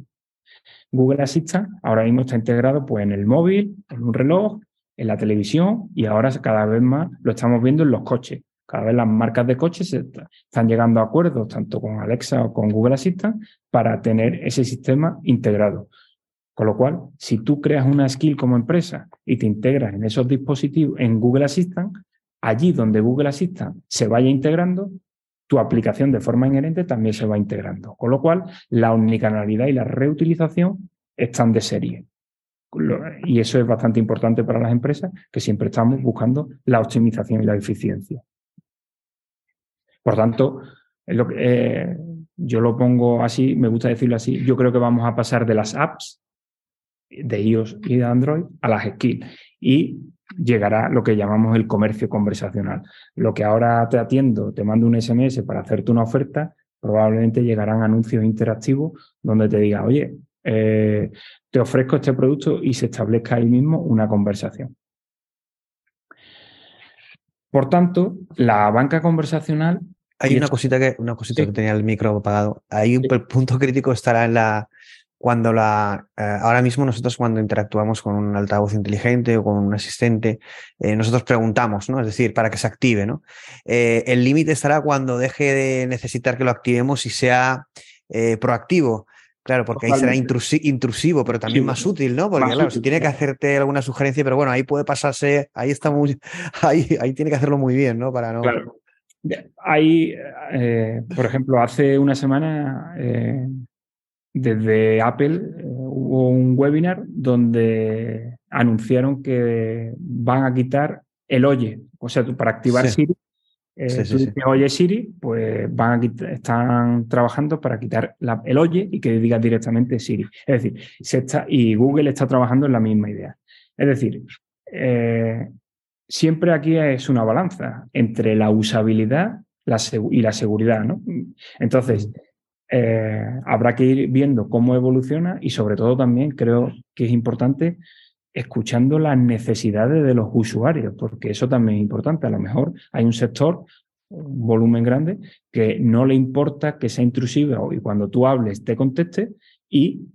Google Assistant ahora mismo está integrado pues, en el móvil, en un reloj, en la televisión y ahora cada vez más lo estamos viendo en los coches. Cada vez las marcas de coches están llegando a acuerdos, tanto con Alexa o con Google Assistant, para tener ese sistema integrado. Con lo cual, si tú creas una skill como empresa y te integras en esos dispositivos, en Google Assistant, allí donde Google Assistant se vaya integrando, tu aplicación de forma inherente también se va integrando. Con lo cual, la omnicanalidad y la reutilización están de serie. Y eso es bastante importante para las empresas, que siempre estamos buscando la optimización y la eficiencia. Por tanto, eh, yo lo pongo así, me gusta decirlo así, yo creo que vamos a pasar de las apps de iOS y de Android a las skills y llegará lo que llamamos el comercio conversacional. Lo que ahora te atiendo, te mando un SMS para hacerte una oferta, probablemente llegarán anuncios interactivos donde te diga, oye, eh, te ofrezco este producto y se establezca ahí mismo una conversación. Por tanto, la banca conversacional. Hay una cosita que, una cosita que tenía el micro apagado. Hay un punto crítico estará en la. Cuando la. Eh, ahora mismo nosotros cuando interactuamos con un altavoz inteligente o con un asistente, eh, nosotros preguntamos, ¿no? Es decir, para que se active, ¿no? Eh, el límite estará cuando deje de necesitar que lo activemos y sea proactivo. Claro, porque ahí será intrusivo, pero también más útil, ¿no? Porque claro, si tiene que hacerte alguna sugerencia, pero bueno, ahí puede pasarse, ahí está muy, (laughs) ahí, ahí tiene que hacerlo muy bien, ¿no? Para no. Claro. Hay, eh, por ejemplo, hace una semana eh, desde Apple eh, hubo un webinar donde anunciaron que van a quitar el oye. O sea, para activar Siri eh, oye Siri, pues van a están trabajando para quitar el oye y que diga directamente Siri. Es decir, se está, y Google está trabajando en la misma idea. Es decir, eh, siempre aquí es una balanza entre la usabilidad y la seguridad. ¿no? Entonces, eh, habrá que ir viendo cómo evoluciona y sobre todo también creo que es importante escuchando las necesidades de los usuarios, porque eso también es importante. A lo mejor hay un sector, un volumen grande, que no le importa que sea intrusivo y cuando tú hables te conteste y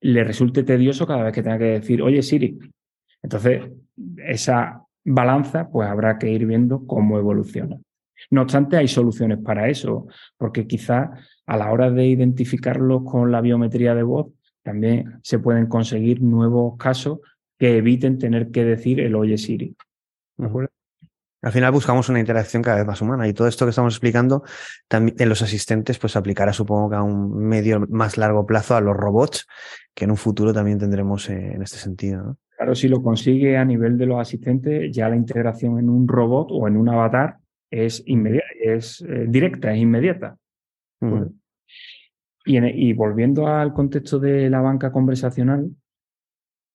le resulte tedioso cada vez que tenga que decir, oye Siri. Entonces, esa balanza, pues habrá que ir viendo cómo evoluciona. No obstante, hay soluciones para eso, porque quizá a la hora de identificarlos con la biometría de voz, también se pueden conseguir nuevos casos que eviten tener que decir el oye Siri. Al final buscamos una interacción cada vez más humana y todo esto que estamos explicando también en los asistentes pues aplicará supongo que a un medio más largo plazo a los robots que en un futuro también tendremos eh, en este sentido. Claro, si lo consigue a nivel de los asistentes, ya la integración en un robot o en un avatar es inmediata, es eh, directa, es inmediata. y, y volviendo al contexto de la banca conversacional,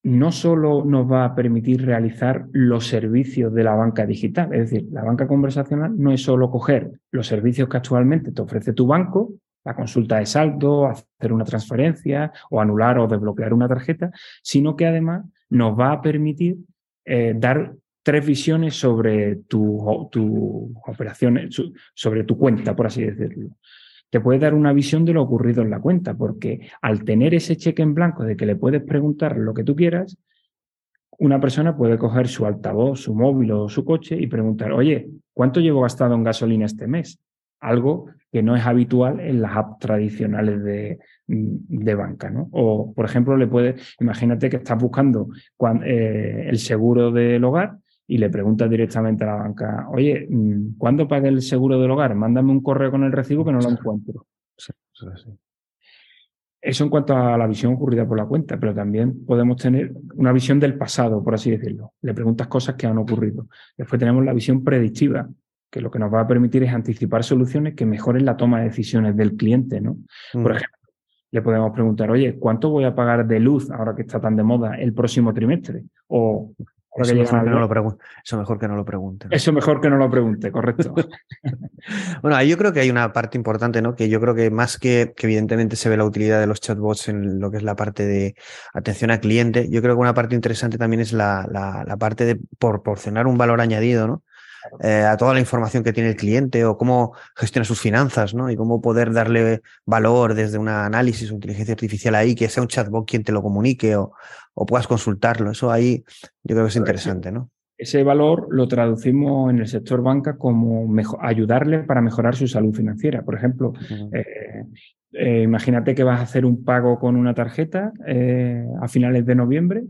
no solo nos va a permitir realizar los servicios de la banca digital, es decir, la banca conversacional no es solo coger los servicios que actualmente te ofrece tu banco, la consulta de saldo, hacer una transferencia o anular o desbloquear una tarjeta, sino que además nos va a permitir eh, dar tres visiones sobre tu, tu operaciones, sobre tu cuenta, por así decirlo te puede dar una visión de lo ocurrido en la cuenta, porque al tener ese cheque en blanco de que le puedes preguntar lo que tú quieras, una persona puede coger su altavoz, su móvil o su coche y preguntar, oye, ¿cuánto llevo gastado en gasolina este mes? Algo que no es habitual en las apps tradicionales de, de banca, ¿no? O, por ejemplo, le puedes, imagínate que estás buscando eh, el seguro del hogar y le preguntas directamente a la banca, oye, mm, ¿cuándo pague el seguro del hogar? Mándame un correo con el recibo que no lo encuentro. Eso en cuanto a la visión ocurrida por la cuenta, pero también podemos tener una visión del pasado, por así decirlo. Le preguntas cosas que han ocurrido. Después tenemos la visión predictiva, que lo que nos va a permitir es anticipar soluciones que mejoren la toma de decisiones del cliente, ¿no? Por mm. ejemplo, le podemos preguntar, oye, ¿cuánto voy a pagar de luz ahora que está tan de moda el próximo trimestre? O eso mejor, que no lo eso mejor que no lo pregunte. Eso mejor que no lo pregunte, correcto. (laughs) bueno, ahí yo creo que hay una parte importante, ¿no? Que yo creo que más que, que evidentemente se ve la utilidad de los chatbots en lo que es la parte de atención al cliente, yo creo que una parte interesante también es la, la, la parte de proporcionar un valor añadido, ¿no? Eh, a toda la información que tiene el cliente o cómo gestiona sus finanzas, ¿no? Y cómo poder darle valor desde un análisis o inteligencia artificial ahí, que sea un chatbot quien te lo comunique o, o puedas consultarlo. Eso ahí yo creo que es interesante, ¿no? Ese valor lo traducimos en el sector banca como ayudarle para mejorar su salud financiera. Por ejemplo, eh, eh, imagínate que vas a hacer un pago con una tarjeta a finales de noviembre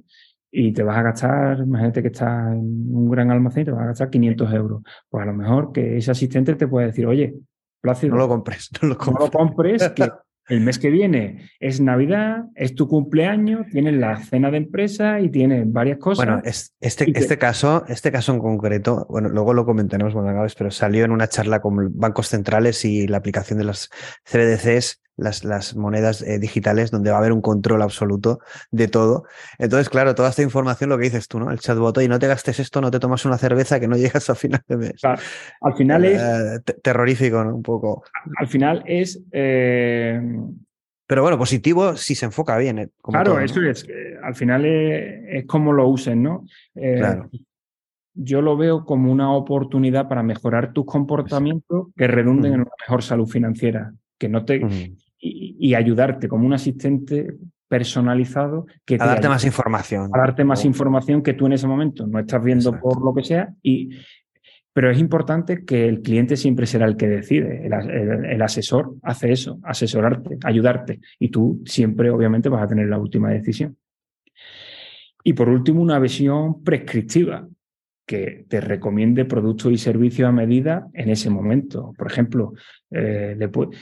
y te vas a gastar, imagínate que estás en un gran almacén y te vas a gastar 500 euros. Pues a lo mejor que ese asistente te puede decir, oye, Plácido, no lo compres, (laughs) no lo compres, no lo compres que el mes que viene es Navidad, es tu cumpleaños, tienes la cena de empresa y tienes varias cosas. Bueno, este, este, caso, este caso en concreto, bueno, luego lo comentaremos cuando acabes, pero salió en una charla con bancos centrales y la aplicación de las CBDCs las, las monedas eh, digitales, donde va a haber un control absoluto de todo. Entonces, claro, toda esta información, lo que dices tú, ¿no? El chatbot, y no te gastes esto, no te tomas una cerveza que no (laughs) llegas a final de mes. al final es... Eh, terrorífico, ¿no? Un poco. Al final es... Eh, Pero bueno, positivo si se enfoca bien. claro, eso es. Al final es, como lo usen, ¿no? claro yo lo veo como una oportunidad para mejorar tus comportamientos que redunden en una mejor salud financiera, que no te, y, ayudarte como un asistente personalizado que a darte más información. A darte más información que tú en ese momento no estás viendo por lo que sea. Y, pero es importante que el cliente siempre será el que decide. El, asesor hace eso, asesorarte, ayudarte. Y tú siempre, obviamente, vas a tener la última decisión. Y por último, una visión prescriptiva que te recomiende productos y servicios a medida en ese momento. Por ejemplo, eh,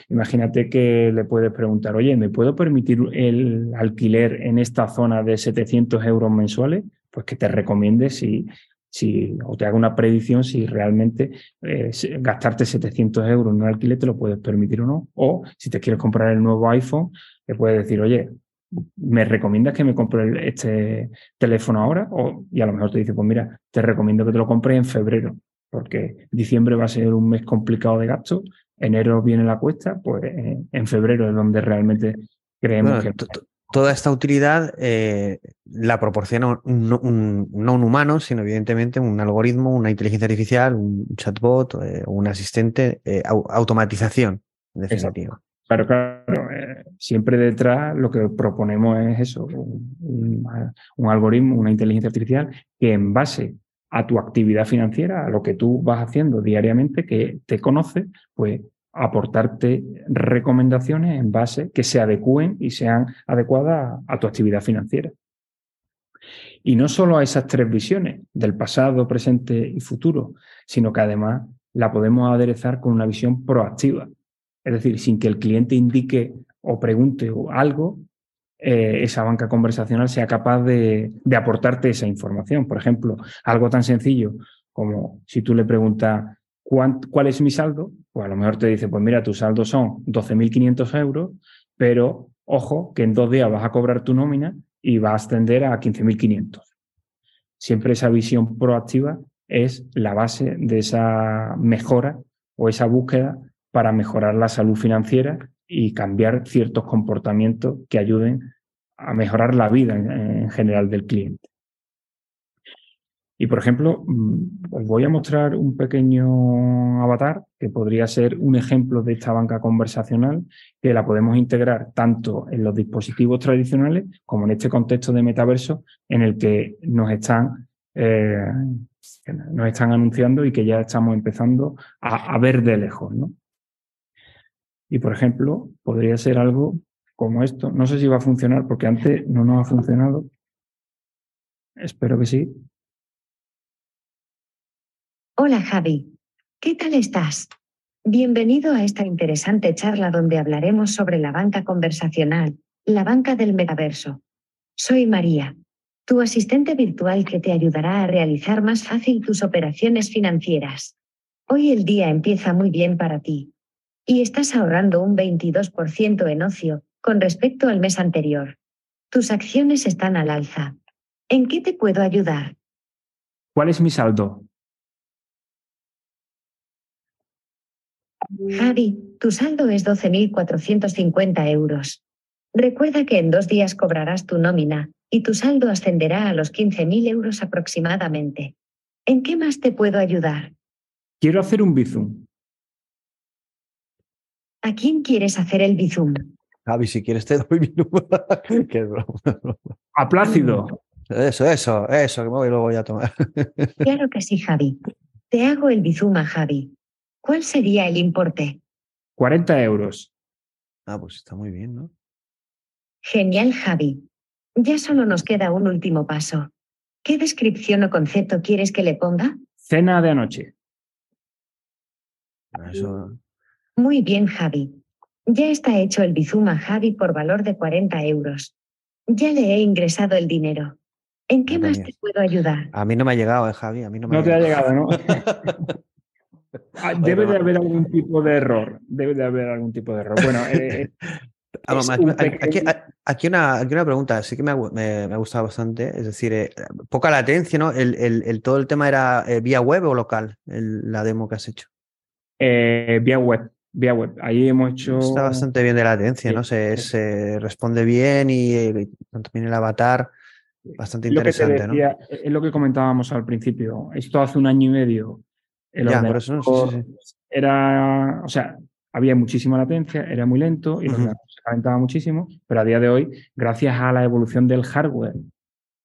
imagínate que le puedes preguntar, oye, ¿me puedo permitir el alquiler en esta zona de 700 euros mensuales? Pues que te recomiende si, si o te haga una predicción si realmente eh, gastarte 700 euros en un alquiler te lo puedes permitir o no. O si te quieres comprar el nuevo iPhone, le puedes decir, oye, ¿me recomiendas que me compre este teléfono ahora? O, y a lo mejor te dice, pues mira, te recomiendo que te lo compres en febrero, porque diciembre va a ser un mes complicado de gasto, enero viene la cuesta, pues eh, en febrero es donde realmente creemos que... Toda esta utilidad eh, la proporciona no un, humano, sino evidentemente un algoritmo, una inteligencia artificial, un chatbot, eh, un asistente, automatización, en definitiva. Claro, claro. Eh, siempre detrás lo que proponemos es eso, un, algoritmo, una inteligencia artificial que en base a tu actividad financiera, a lo que tú vas haciendo diariamente, que te conoce, pues aportarte recomendaciones en base que se adecúen y sean adecuadas a, tu actividad financiera. Y no solo a esas tres visiones del pasado, presente y futuro, sino que además la podemos aderezar con una visión proactiva. Es decir, sin que el cliente indique o pregunte algo, eh, esa banca conversacional sea capaz de, aportarte esa información. Por ejemplo, algo tan sencillo como si tú le preguntas cuál es mi saldo, pues a lo mejor te dice, pues mira, tu saldo son 12.500 euros, pero ojo que en dos días vas a cobrar tu nómina y va a ascender a 15.500. Siempre esa visión proactiva es la base de esa mejora o esa búsqueda para mejorar la salud financiera y cambiar ciertos comportamientos que ayuden a mejorar la vida en, general del cliente. Y por ejemplo, mm, os voy a mostrar un pequeño avatar que podría ser un ejemplo de esta banca conversacional que la podemos integrar tanto en los dispositivos tradicionales como en este contexto de metaverso en el que nos están, eh, nos están anunciando y que ya estamos empezando a, a ver de lejos. ¿no? Y por ejemplo, podría ser algo como esto. No sé si va a funcionar porque antes no nos ha funcionado. Espero que sí. Hola Javi, ¿qué tal estás? Bienvenido a esta interesante charla donde hablaremos sobre la banca conversacional, la banca del metaverso. Soy María, tu asistente virtual que te ayudará a realizar más fácil tus operaciones financieras. Hoy el día empieza muy bien para ti. Y estás ahorrando un 22% en ocio con respecto al mes anterior. Tus acciones están al alza. ¿En qué te puedo ayudar? ¿Cuál es mi saldo? Javi, tu saldo es 12.450 euros. Recuerda que en dos días cobrarás tu nómina y tu saldo ascenderá a los 15.000 euros aproximadamente. ¿En qué más te puedo ayudar? Quiero hacer un bizum. ¿A quién quieres hacer el bizum? Javi, si quieres te doy mi número. (laughs) A Plácido. Eso, eso, eso, que me voy, lo voy a tomar. (laughs) Claro que sí, Javi. Te hago el bizum a Javi. ¿Cuál sería el importe? 40 euros. Ah, pues está muy bien, ¿no? Genial, Javi. Ya solo nos queda un último paso. ¿Qué descripción o concepto quieres que le ponga? Cena de anoche. Muy bien, Javi. Ya está hecho el bizum a Javi por valor de 40 euros. Ya le he ingresado el dinero. ¿En qué más te puedo ayudar? A mí no me ha llegado, ¿eh, Javi? A mí no me no te ha llegado, ¿no? (laughs) Ah, debe de haber algún tipo de error. Debe de haber algún tipo de error. Bueno, eh, (laughs) aquí, una, aquí, una, pregunta, sí que me ha, me, gustado bastante. Es decir, eh, poca latencia, ¿no? El, el, todo el tema era eh, vía web o local, la demo que has hecho. vía web. Vía web. Ahí hemos hecho. Está bastante bien de latencia, ¿no? Se, se, responde bien y, también el avatar. Bastante interesante, ¿no? Es lo que comentábamos al principio. Esto hace un año y medio era, o sea, había muchísima latencia, era muy lento y se calentaba muchísimo, pero a día de hoy, gracias a la evolución del hardware,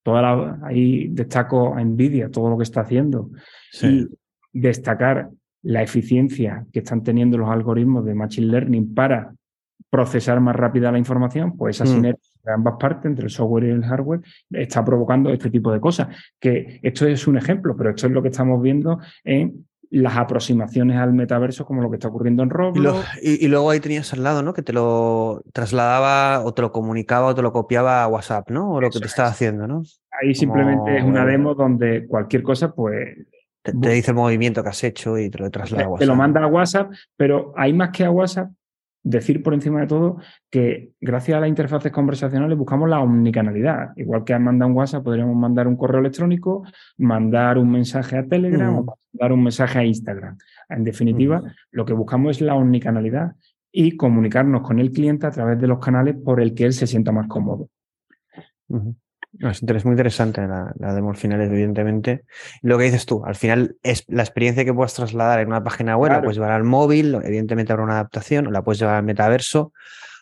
toda ahí destaco a Nvidia todo lo que está haciendo y destacar la eficiencia que están teniendo los algoritmos de Machine Learning para procesar más rápida la información, pues esa mm. sinergia de ambas partes, entre el software y el hardware, está provocando este tipo de cosas. Que esto es un ejemplo, pero esto es lo que estamos viendo en las aproximaciones al metaverso como lo que está ocurriendo en Roblox. Y, luego ahí tenías al lado, ¿no? Que te lo trasladaba o te lo comunicaba o te lo copiaba a WhatsApp, ¿no? O lo que te estaba haciendo, ¿no? Ahí simplemente es una demo donde cualquier cosa, pues... Te, dice el movimiento que has hecho y te lo traslada a WhatsApp. Te lo manda a WhatsApp, pero hay más que a WhatsApp, decir por encima de todo que gracias a las interfaces conversacionales buscamos la omnicanalidad. Igual que mandar un WhatsApp, podríamos mandar un correo electrónico, mandar un mensaje a Telegram o mandar un mensaje a Instagram. En definitiva, lo que buscamos es la omnicanalidad y comunicarnos con el cliente a través de los canales por el que él se sienta más cómodo. Es muy interesante la, la demo al final, evidentemente. Lo que dices tú, al final es la experiencia que puedes trasladar en una página web, la puedes llevar al móvil, evidentemente habrá una adaptación, o la puedes llevar al metaverso,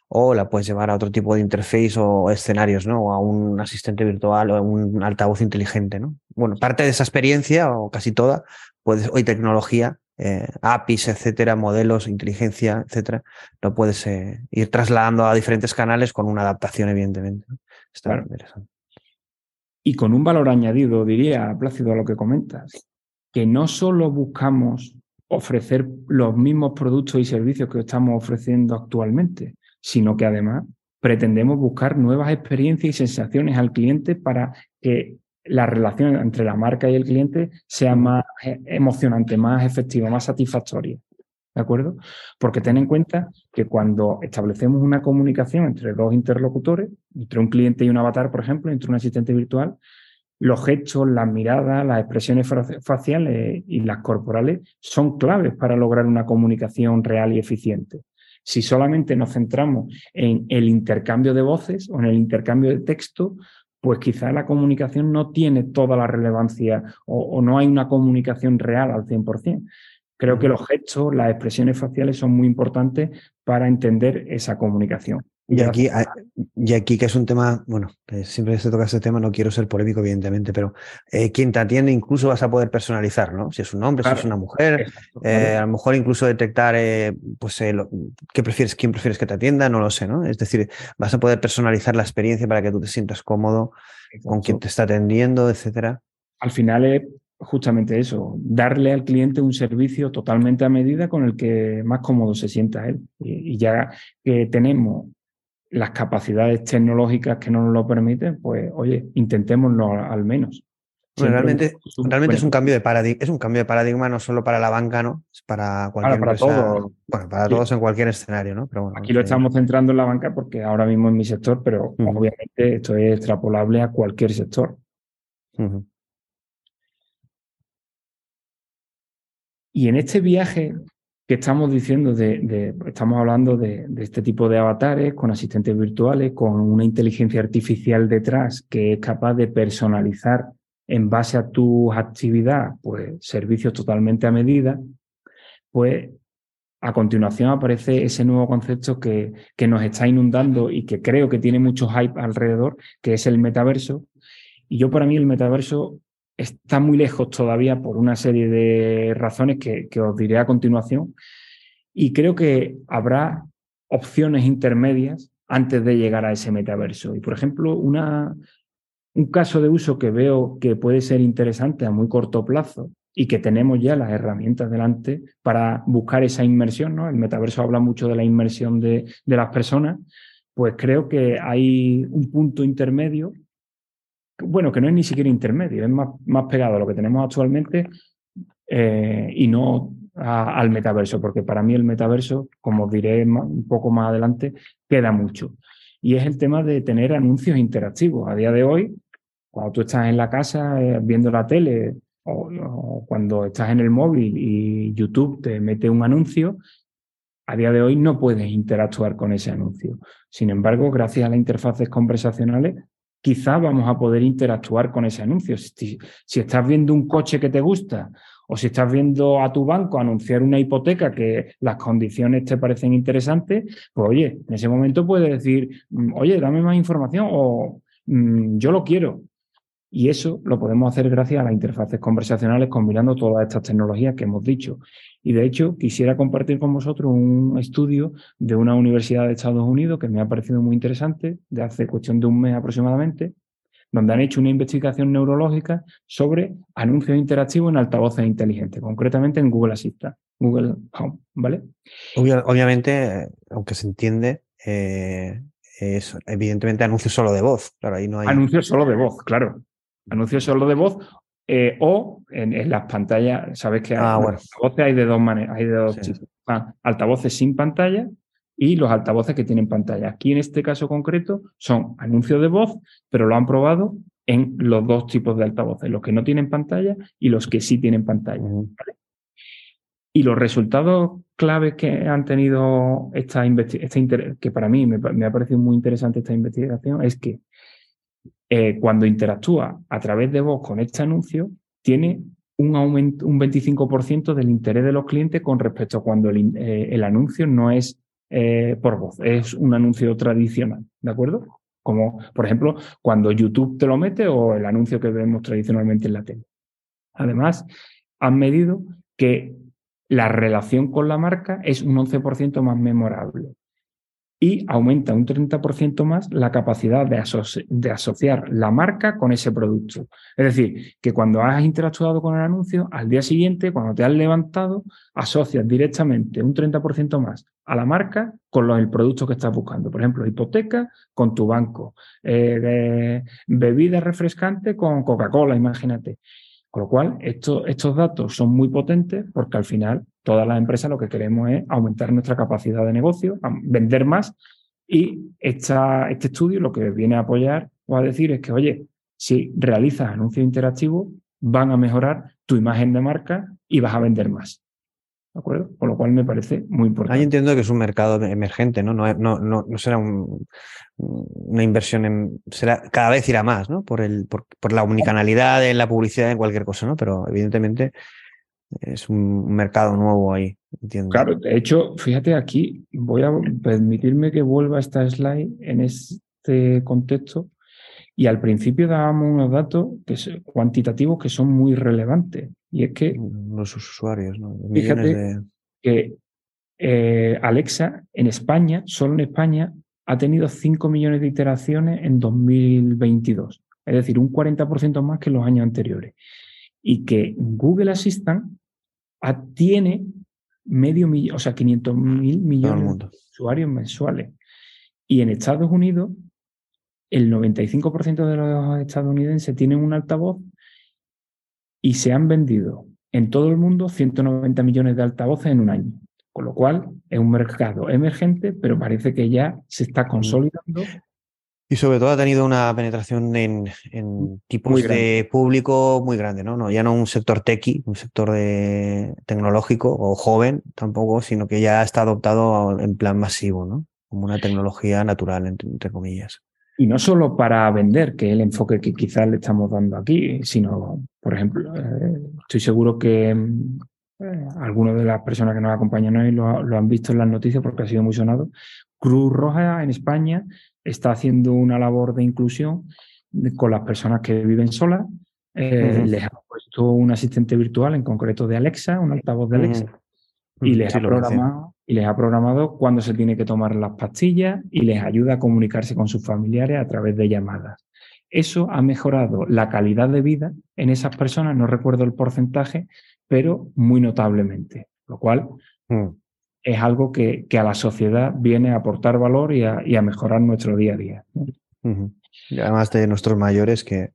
o la puedes llevar a otro tipo de interface o escenarios, ¿no? O a un asistente virtual o a un altavoz inteligente, ¿no? Bueno, parte de esa experiencia, o casi toda, puedes, hoy tecnología, eh, APIs, etcétera, modelos, inteligencia, etcétera, lo puedes eh, ir trasladando a diferentes canales con una adaptación, evidentemente. Está interesante. Y con un valor añadido, diría, Plácido, a lo que comentas, que no solo buscamos ofrecer los mismos productos y servicios que estamos ofreciendo actualmente, sino que además pretendemos buscar nuevas experiencias y sensaciones al cliente para que la relación entre la marca y el cliente sea más e, emocionante, más efectiva, más satisfactoria. ¿De acuerdo? Porque ten en cuenta que cuando establecemos una comunicación entre dos interlocutores, entre un cliente y un avatar, por ejemplo, entre un asistente virtual, los gestos, las miradas, las expresiones faciales y las corporales son claves para lograr una comunicación real y eficiente. Si solamente nos centramos en el intercambio de voces o en el intercambio de texto, pues quizá la comunicación no tiene toda la relevancia o, no hay una comunicación real al 100%. Creo que los gestos, las expresiones faciales son muy importantes para entender esa comunicación. Y aquí, y aquí, que es un tema, bueno, siempre se toca ese tema, no quiero ser polémico, evidentemente, pero eh, quien te atiende incluso vas a poder personalizar, ¿no? Si es un hombre, si es una mujer, eh, a lo mejor incluso detectar, eh, pues, ¿qué prefieres, quién prefieres que te atienda, no lo sé, ¿no? Es decir, vas a poder personalizar la experiencia para que tú te sientas cómodo con quien te está atendiendo, etcétera. Al final es justamente eso, darle al cliente un servicio totalmente a medida con el que más cómodo se sienta él. y ya que tenemos las capacidades tecnológicas que no nos lo permiten, pues oye, intentémoslo al menos. realmente, realmente es un cambio de paradigma, es un cambio de paradigma no solo para la banca, ¿no? Es para cualquier para, todos. Bueno, para todos en cualquier escenario, ¿no? Pero Aquí lo estamos centrando en la banca porque ahora mismo es mi sector, pero obviamente esto es extrapolable a cualquier sector. Y en este viaje que estamos diciendo de, estamos hablando de, este tipo de avatares con asistentes virtuales, con una inteligencia artificial detrás que es capaz de personalizar en base a tu actividad, pues servicios totalmente a medida, pues a continuación aparece ese nuevo concepto que, que nos está inundando y que creo que tiene mucho hype alrededor, que es el metaverso. Y yo para mí el metaverso está muy lejos todavía por una serie de razones que, os diré a continuación. Y creo que habrá opciones intermedias antes de llegar a ese metaverso. Y, por ejemplo, una, un caso de uso que veo que puede ser interesante a muy corto plazo y que tenemos ya las herramientas delante para buscar esa inmersión, ¿no? El metaverso habla mucho de la inmersión de, de las personas, pues creo que hay un punto intermedio bueno, que no es ni siquiera intermedio, es más, más pegado a lo que tenemos actualmente eh, y no al metaverso, porque para mí el metaverso, como os diré un poco más adelante, queda mucho. Y es el tema de tener anuncios interactivos. A día de hoy, cuando tú estás en la casa eh, viendo la tele o, cuando estás en el móvil y YouTube te mete un anuncio, a día de hoy no puedes interactuar con ese anuncio. Sin embargo, gracias a las interfaces conversacionales, quizá vamos a poder interactuar con ese anuncio. Si, estás viendo un coche que te gusta o si estás viendo a tu banco anunciar una hipoteca que las condiciones te parecen interesantes, pues oye, en ese momento puedes decir, mm, oye, dame más información o mm, yo lo quiero. Y eso lo podemos hacer gracias a las interfaces conversacionales combinando todas estas tecnologías que hemos dicho. Y de hecho, quisiera compartir con vosotros un estudio de una universidad de Estados Unidos que me ha parecido muy interesante, de hace cuestión de un mes aproximadamente, donde han hecho una investigación neurológica sobre anuncios interactivos en altavoces inteligentes, concretamente en Google Assistant, Google Home, ¿vale? obviamente, aunque se entiende, eh, es evidentemente anuncios solo de voz. Claro, ahí no hay... Anuncios solo de voz, claro. Anuncios solo de voz eh, o en, las pantallas, sabes que hay, ah, altavoces hay de dos maneras, hay de dos tipos. Ah, altavoces sin pantalla y los altavoces que tienen pantalla. Aquí en este caso concreto son anuncios de voz, pero lo han probado en los dos tipos de altavoces, los que no tienen pantalla y los que sí tienen pantalla. Y los resultados claves que han tenido esta investigación, que para mí me, me, ha parecido muy interesante esta investigación, es que eh, cuando interactúa a través de voz con este anuncio, tiene un aumento, un 25% del interés de los clientes con respecto a cuando el, eh, anuncio no es eh, por voz, es un anuncio tradicional, ¿de acuerdo? Como, por ejemplo, cuando YouTube te lo mete o el anuncio que vemos tradicionalmente en la tele. Además, han medido que la relación con la marca es un 11% más memorable. Y aumenta un 30% más la capacidad de, de, asociar la marca con ese producto. Es decir, que cuando has interactuado con el anuncio, al día siguiente, cuando te has levantado, asocias directamente un 30% más a la marca con el producto que estás buscando. Por ejemplo, hipoteca con tu banco, eh, bebidas refrescantes con Coca-Cola, imagínate. Con lo cual, estos datos son muy potentes porque al final todas las empresas lo que queremos es aumentar nuestra capacidad de negocio, vender más y esta, este estudio lo que viene a apoyar o a decir es que, oye, si realizas anuncios interactivos, van a mejorar tu imagen de marca y vas a vender más. ¿De acuerdo? Con lo cual me parece muy importante. Ahí entiendo que es un mercado emergente, ¿no? No, no, no, no será una inversión en. Será, cada vez irá más, ¿no? Por, el, por, por la unicanalidad en la publicidad, en cualquier cosa, ¿no? Pero evidentemente es un mercado nuevo ahí. Entiendo. Claro, de hecho, fíjate aquí, voy a permitirme que vuelva esta slide en este contexto. Y al principio dábamos unos datos que cuantitativos que son muy relevantes. Y es que. Los usuarios, ¿no? fíjate que eh, Alexa en España, solo en España, ha tenido 5 millones de iteraciones en 2022. Es decir, un 40% más que los años anteriores. Y que Google Assistant tiene medio millón, o sea, 500 mil millones de usuarios mensuales. Y en Estados Unidos, el 95% de los estadounidenses tienen un altavoz y se han vendido en todo el mundo 190 millones de altavoces en un año. Con lo cual es un mercado emergente, pero parece que ya se está consolidando y sobre todo ha tenido una penetración en, tipos de público muy grande, ¿no? ¿no? Ya no un sector techy, un sector de tecnológico o joven tampoco, sino que ya está adoptado en plan masivo, ¿no? Como una tecnología natural, entre, comillas. Y no solo para vender, que es el enfoque que quizás le estamos dando aquí, sino, por ejemplo, eh, estoy seguro que eh, algunas de las personas que nos acompañan hoy lo, lo han visto en las noticias porque ha sido muy sonado. Cruz Roja en España está haciendo una labor de inclusión con las personas que viven solas. Eh, les ha puesto un asistente virtual, en concreto de Alexa, un altavoz de Alexa, y, les ha programado, y les ha programado cuándo se tiene que tomar las pastillas y les ayuda a comunicarse con sus familiares a través de llamadas. Eso ha mejorado la calidad de vida en esas personas, no recuerdo el porcentaje, pero muy notablemente, lo cual mm es algo que, a la sociedad viene a aportar valor y a, mejorar nuestro día a día. y además de nuestros mayores que,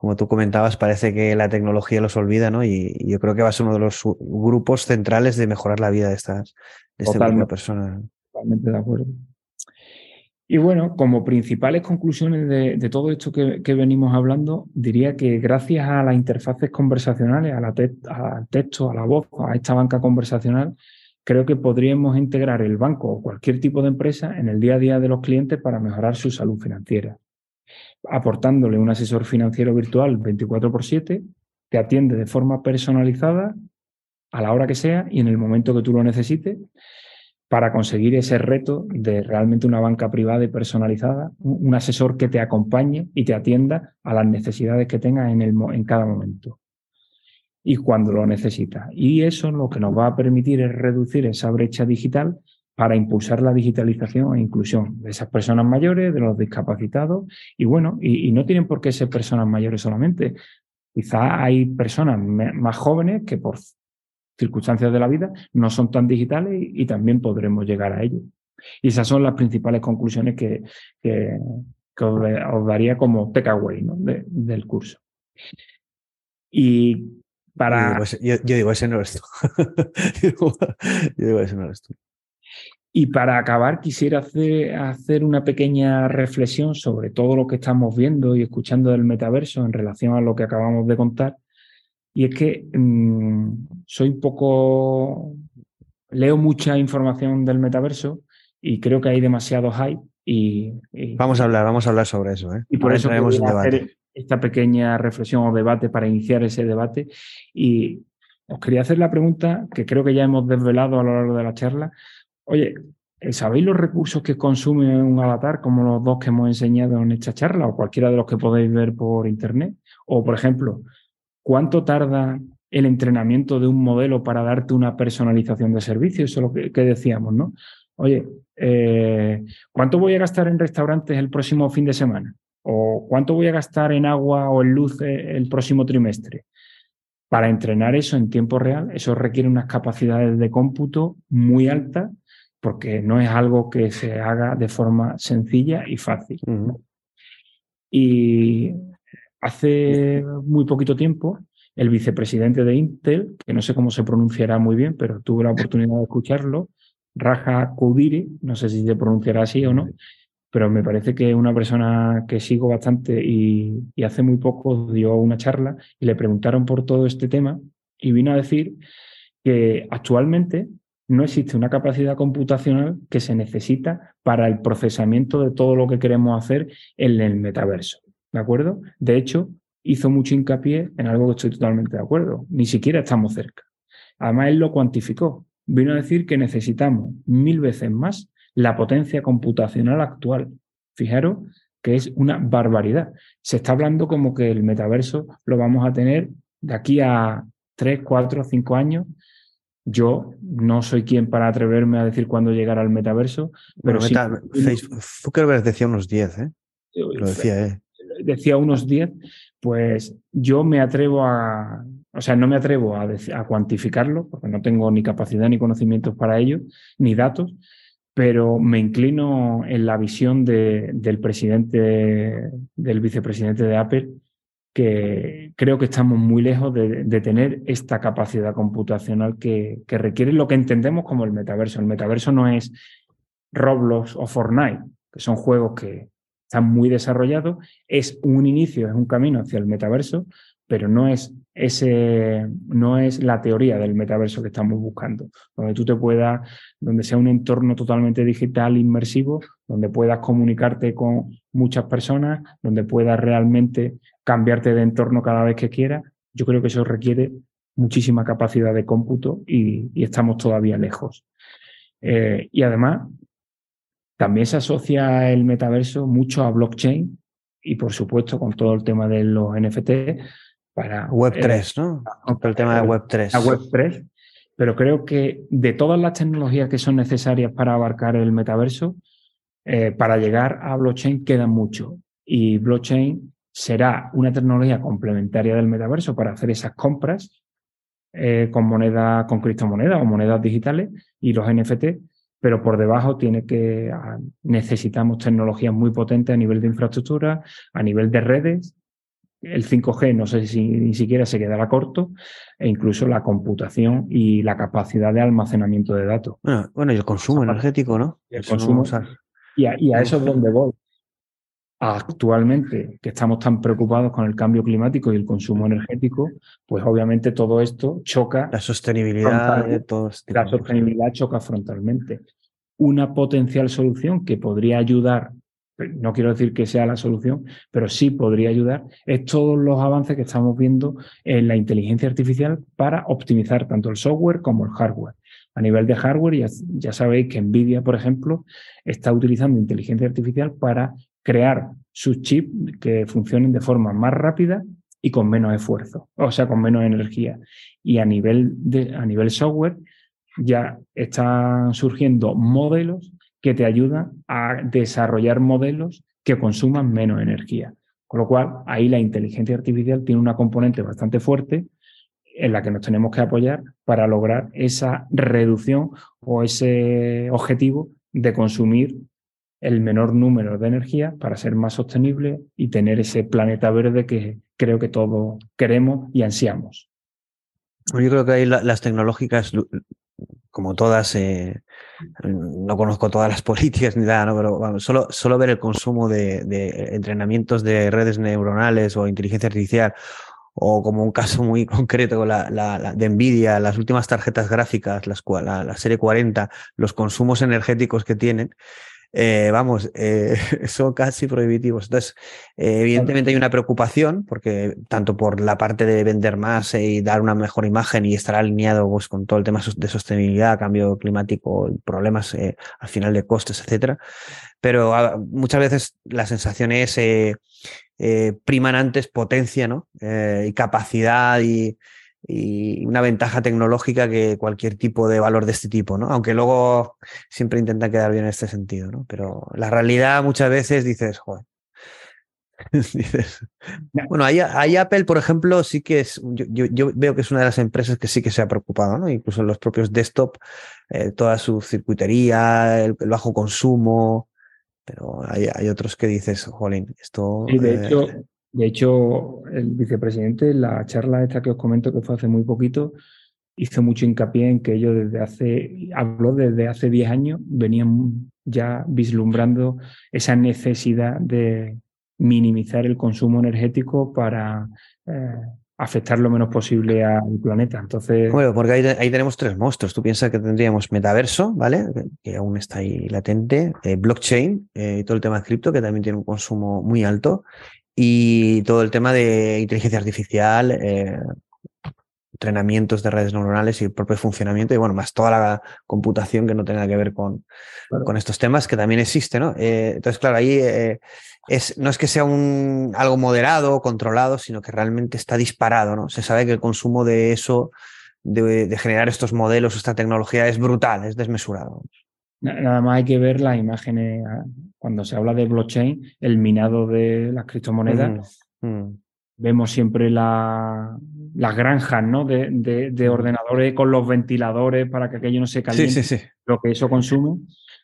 como tú comentabas, parece que la tecnología los olvida, ¿no? Y, yo creo que va a ser uno de los grupos centrales de mejorar la vida de estas de este grupo de personas. Totalmente de acuerdo. Y bueno, como principales conclusiones de, todo esto que, venimos hablando, diría que gracias a las interfaces conversacionales, a la al texto, a la voz, a esta banca conversacional, creo que podríamos integrar el banco o cualquier tipo de empresa en el día a día de los clientes para mejorar su salud financiera, aportándole un asesor financiero virtual 24 por 7 que atiende de forma personalizada a la hora que sea y en el momento que tú lo necesites para conseguir ese reto de realmente una banca privada y personalizada, un asesor que te acompañe y te atienda a las necesidades que tengas en, el, en cada momento y cuando lo necesita. Y eso lo que nos va a permitir es reducir esa brecha digital para impulsar la digitalización e inclusión de esas personas mayores, de los discapacitados. Y bueno, y, no tienen por qué ser personas mayores solamente. Quizá hay personas más jóvenes que por circunstancias de la vida no son tan digitales y, también podremos llegar a ello. Y esas son las principales conclusiones que, os, daría como takeaway del curso. Y yo digo, ese no eres tú. (laughs) yo, digo, ese no eres tú. Y para acabar, quisiera hacer, hacer, una pequeña reflexión sobre todo lo que estamos viendo y escuchando del metaverso en relación a lo que acabamos de contar. Y es que mm, soy un poco. Leo mucha información del metaverso y creo que hay demasiado hype. Y, vamos a hablar, vamos a hablar sobre eso. ¿eh? Y por eso tenemos un debate esta pequeña reflexión o debate para iniciar ese debate. Y os quería hacer la pregunta que creo que ya hemos desvelado a lo largo de la charla. Oye, ¿sabéis los recursos que consume un avatar como los dos que hemos enseñado en esta charla o cualquiera de los que podéis ver por internet? O, por ejemplo, ¿cuánto tarda el entrenamiento de un modelo para darte una personalización de servicio? Eso es lo que, decíamos, ¿no? oye, eh, ¿cuánto voy a gastar en restaurantes el próximo fin de semana? ¿O cuánto voy a gastar en agua o en luz eh, el próximo trimestre? Para entrenar eso en tiempo real, eso requiere unas capacidades de cómputo muy altas porque no es algo que se haga de forma sencilla y fácil. Y hace muy poquito tiempo, el vicepresidente de Intel, que no sé cómo se pronunciará muy bien, pero tuve la oportunidad de escucharlo, Raja Koudiri, no sé si se pronunciará así o no, pero me parece que es una persona que sigo bastante y, y hace muy poco dio una charla y le preguntaron por todo este tema y vino a decir que actualmente no existe una capacidad computacional que se necesita para el procesamiento de todo lo que queremos hacer en el metaverso. ¿De acuerdo? De hecho, hizo mucho hincapié en algo que estoy totalmente de acuerdo. Ni siquiera estamos cerca. Además, él lo cuantificó. Vino a decir que necesitamos mil veces más la potencia computacional actual. Fijaros que es una barbaridad. Se está hablando como que el metaverso lo vamos a tener de aquí a tres, cuatro, cinco años yo no soy quien para atreverme a decir cuándo llegar al metaverso, pero sí, Facebook decía unos 10, ¿eh? Lo decía, ¿eh? Decía unos 10, pues yo me atrevo a, o sea, no me atrevo a, a cuantificarlo, porque no tengo ni capacidad ni conocimientos para ello, ni datos, pero me inclino en la visión de, del presidente, del vicepresidente de Apple, que creo que estamos muy lejos de, tener esta capacidad computacional que, requiere lo que entendemos como el metaverso. El metaverso no es Roblox o Fortnite, que son juegos que están muy desarrollados, es un inicio, es un camino hacia el metaverso, pero no es, ese, no es la teoría del metaverso que estamos buscando, donde tú te puedas, donde sea un entorno totalmente digital, inmersivo, donde puedas comunicarte con muchas personas, donde puedas realmente cambiarte de entorno cada vez que quieras. Yo creo que eso requiere muchísima capacidad de cómputo y, estamos todavía lejos. Eh, y además, también se asocia el metaverso mucho a blockchain y, por supuesto, con todo el tema de los NFT para... Web3, eh, ¿no? el tema de Web3. A Web3. Pero creo que de todas las tecnologías que son necesarias para abarcar el metaverso, eh, para llegar a blockchain quedan mucho. Y blockchain será una tecnología complementaria del metaverso para hacer esas compras eh, con moneda, con criptomonedas o monedas digitales y los NFT, pero por debajo tiene que necesitamos tecnologías muy potentes a nivel de infraestructura, a nivel de redes. El 5G no sé si ni siquiera se quedará corto, e incluso la computación y la capacidad de almacenamiento de datos. Bueno, bueno y el consumo energético, ¿no? El consumo. Y a, y a eso es donde voy actualmente que estamos tan preocupados con el cambio climático y el consumo energético, pues obviamente todo esto choca. La sostenibilidad de este La sostenibilidad choca frontalmente. Una potencial solución que podría ayudar, no quiero decir que sea la solución, pero sí podría ayudar, es todos los avances que estamos viendo en la inteligencia artificial para optimizar tanto el software como el hardware. A nivel de hardware, ya, ya sabéis que Nvidia, por ejemplo, está utilizando inteligencia artificial para crear sus chips que funcionen de forma más rápida y con menos esfuerzo, o sea, con menos energía. Y a nivel, de, a nivel software ya están surgiendo modelos que te ayudan a desarrollar modelos que consuman menos energía. Con lo cual, ahí la inteligencia artificial tiene una componente bastante fuerte en la que nos tenemos que apoyar para lograr esa reducción o ese objetivo de consumir el menor número de energía para ser más sostenible y tener ese planeta verde que creo que todos queremos y ansiamos. Yo creo que ahí las tecnológicas, como todas, eh, no conozco todas las (laughs) políticas ni nada, ¿no? pero solo, solo ver el consumo de, entrenamientos de redes neuronales o inteligencia artificial o como un caso muy (laughs) concreto con la, de Nvidia, las últimas tarjetas gráficas, las, la, la, serie 40, los consumos energéticos que tienen, eh, vamos, eh, (laughs) son casi prohibitivos. Entonces, eh, evidentemente hay una preocupación, porque tanto por la parte de vender más y dar una mejor imagen y estar alineado pues, con todo el tema de sostenibilidad, cambio climático, problemas al final de costes, etcétera. Pero ah, muchas veces la sensación es priman antes potencia, ¿no? y capacidad y y una ventaja tecnológica que cualquier tipo de valor de este tipo, ¿no? Aunque luego siempre intenta quedar bien en este sentido, ¿no? Pero la realidad muchas veces dices, joder. (laughs) dices, bueno, ahí, Apple, por ejemplo, sí que es, yo, veo que es una de las empresas que sí que se ha preocupado, ¿no? Incluso en los propios desktop, eh, toda su circuitería, el, bajo consumo, pero hay, hay, otros que dices, jolín, esto... Sí, de hecho, eh, de hecho, el vicepresidente, la charla esta que os comento, que fue hace muy poquito, hizo mucho hincapié en que ellos desde hace, habló desde hace 10 años, venían ya vislumbrando esa necesidad de minimizar el consumo energético para eh, afectar lo menos posible al planeta. Entonces. Bueno, porque ahí, tenemos tres monstruos. Tú piensas que tendríamos metaverso, ¿vale? Que aún está ahí latente, eh, blockchain eh, todo el tema de cripto, que también tiene un consumo muy alto y todo el tema de inteligencia artificial, eh, entrenamientos de redes neuronales y el propio funcionamiento y bueno, más toda la computación que no tenga que ver con, con estos temas que también existe, ¿no? Eh, entonces, claro, ahí eh, es, no es que sea un, algo moderado o controlado, sino que realmente está disparado, ¿no? Se sabe que el consumo de eso, de, de generar estos modelos, esta tecnología es brutal, es desmesurado. Nada más hay que ver las imágenes ah, cuando se habla de blockchain, el minado de las criptomonedas. Vemos siempre las granjas ¿no? de, ordenadores con los ventiladores para que aquello no se caliente, lo que eso consume.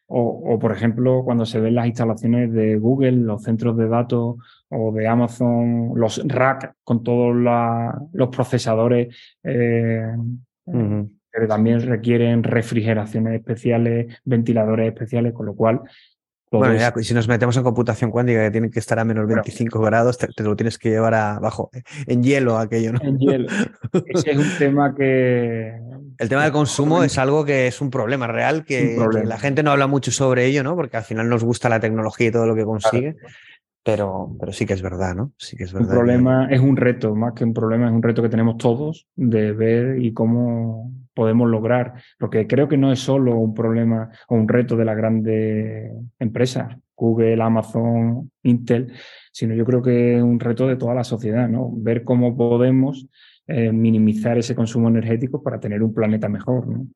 O, por ejemplo, cuando se ven las instalaciones de Google, los centros de datos o de Amazon, los rack con todos los procesadores eh, pero también requieren refrigeraciones especiales, ventiladores especiales, con lo cual... Bueno, ya, si nos metemos en computación cuántica que tiene que estar a menos 25 grados, te, lo tienes que llevar abajo, en hielo aquello, ¿no? En hielo. Ese es un (laughs) tema que... El tema del consumo es algo que es un problema real, que, la gente no habla mucho sobre ello, ¿no? Porque al final nos gusta la tecnología y todo lo que consigue. Pero, pero sí que es verdad, ¿no? Sí que es verdad. Un problema es un reto, más que un problema, es un reto que tenemos todos de ver y cómo podemos lograr. Porque creo que no es solo un problema o un reto de las grandes empresas, Google, Amazon, Intel, sino yo creo que es un reto de toda la sociedad, ¿no? Ver cómo podemos eh, minimizar ese consumo energético para tener un planeta mejor, ¿no?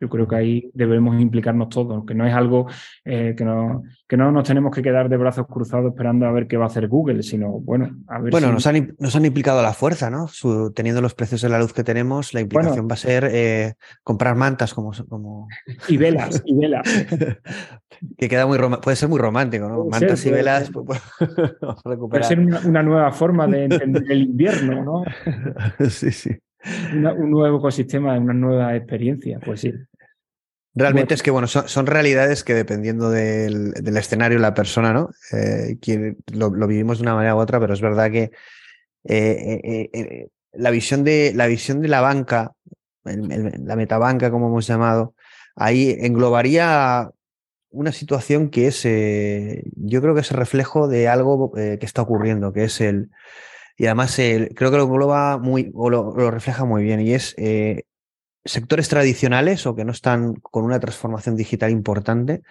Yo creo que ahí debemos implicarnos todos, que no es algo eh, que, no, que no nos tenemos que quedar de brazos cruzados esperando a ver qué va a hacer Google, sino, bueno, a ver. Bueno, nos, han, nos han implicado la fuerza, ¿no? teniendo los precios de la luz que tenemos, la implicación va a ser eh, comprar mantas como, como. Y velas, y velas. (laughs) que queda muy puede ser muy romántico, ¿no? mantas y velas. Pues, (laughs) puede ser una, nueva forma de (laughs) entender el invierno, ¿no? sí, sí un nuevo ecosistema, una nueva experiencia, pues sí. Realmente es que, bueno, son, realidades que dependiendo del, escenario la persona, ¿no? Eh, lo, vivimos de una manera u otra, pero es verdad que eh, eh, la, visión de, la visión de la banca, la metabanca, como hemos llamado, ahí englobaría una situación que es, yo creo que es el reflejo de algo que está ocurriendo, que es el, y además creo que lo engloba muy, o lo, refleja muy bien, y es eh, sectores tradicionales o que no están con una transformación digital importante,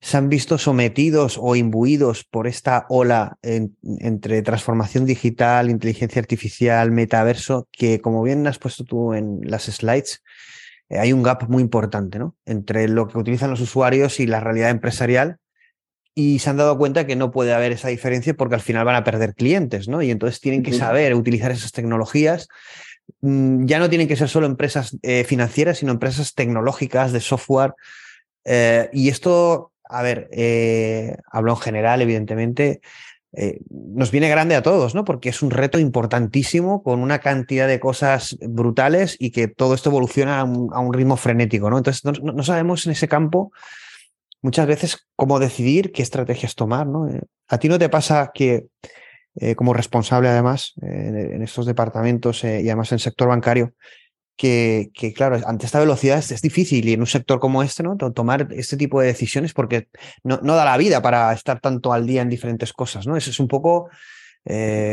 se han visto sometidos o imbuidos por esta ola entre transformación digital, inteligencia artificial, metaverso, que como bien has puesto tú en las slides, eh, hay un gap muy importante ¿no? entre lo que utilizan los usuarios y la realidad empresarial y se han dado cuenta que no puede haber esa diferencia porque al final van a perder clientes, ¿no? Y entonces tienen que saber utilizar esas tecnologías. Mm, ya no tienen que ser solo empresas eh, financieras, sino empresas tecnológicas de software. Eh, y esto, a ver, eh, hablo en general, evidentemente, nos viene grande a todos, ¿no? Porque es un reto importantísimo con una cantidad de cosas brutales y que todo esto evoluciona a un, ritmo frenético, ¿no? Entonces, no sabemos en ese campo muchas veces cómo decidir qué estrategias tomar. ¿no? Eh, ¿A ti no te pasa que, eh, como responsable además en estos departamentos eh, y además en el sector bancario, que, que, claro, ante esta velocidad es, difícil y en un sector como este, ¿no? Tomar este tipo de decisiones porque no, no, da la vida para estar tanto al día en diferentes cosas, ¿no? Eso es un poco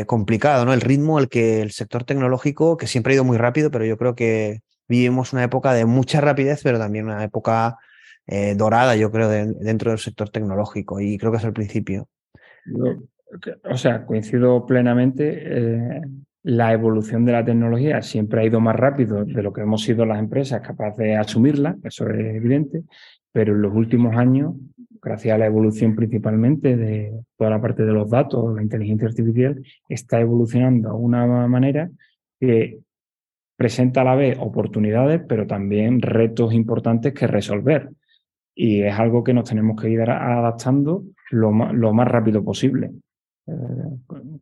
complicado, ¿no? El ritmo al que el sector tecnológico, que siempre ha ido muy rápido, pero yo creo que vivimos una época de mucha rapidez, pero también una época eh, dorada, yo creo, dentro del sector tecnológico y creo que es el principio. o sea, coincido plenamente. Eh, la evolución de la tecnología siempre ha ido más rápido de lo que hemos sido las empresas capaces de asumirla, eso es evidente, pero en los últimos años, gracias a la evolución principalmente de toda la parte de los datos, la inteligencia artificial, está evolucionando de una manera que presenta a la vez oportunidades, pero también retos importantes que resolver. Y es algo que nos tenemos que ir adaptando lo más, rápido posible. Eh,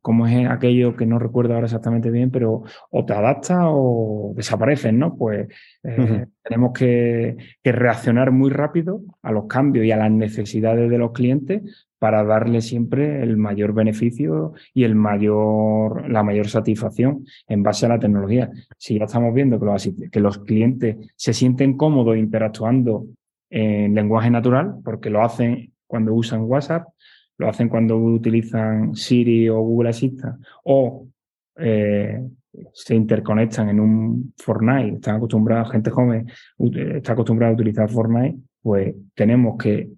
como es aquello que no recuerdo ahora exactamente bien, pero o te adaptas o desapareces, ¿no? Pues eh, tenemos que, reaccionar muy rápido a los cambios y a las necesidades de los clientes para darle siempre el mayor beneficio y el mayor, la mayor satisfacción en base a la tecnología. Si ya estamos viendo que los, que los clientes se sienten cómodos interactuando en lenguaje natural, porque lo hacen cuando usan WhatsApp, lo hacen cuando utilizan Siri o Google Assistant, o eh, se interconectan en un Fortnite, están acostumbrados, gente joven está acostumbrada a utilizar Fortnite, pues tenemos que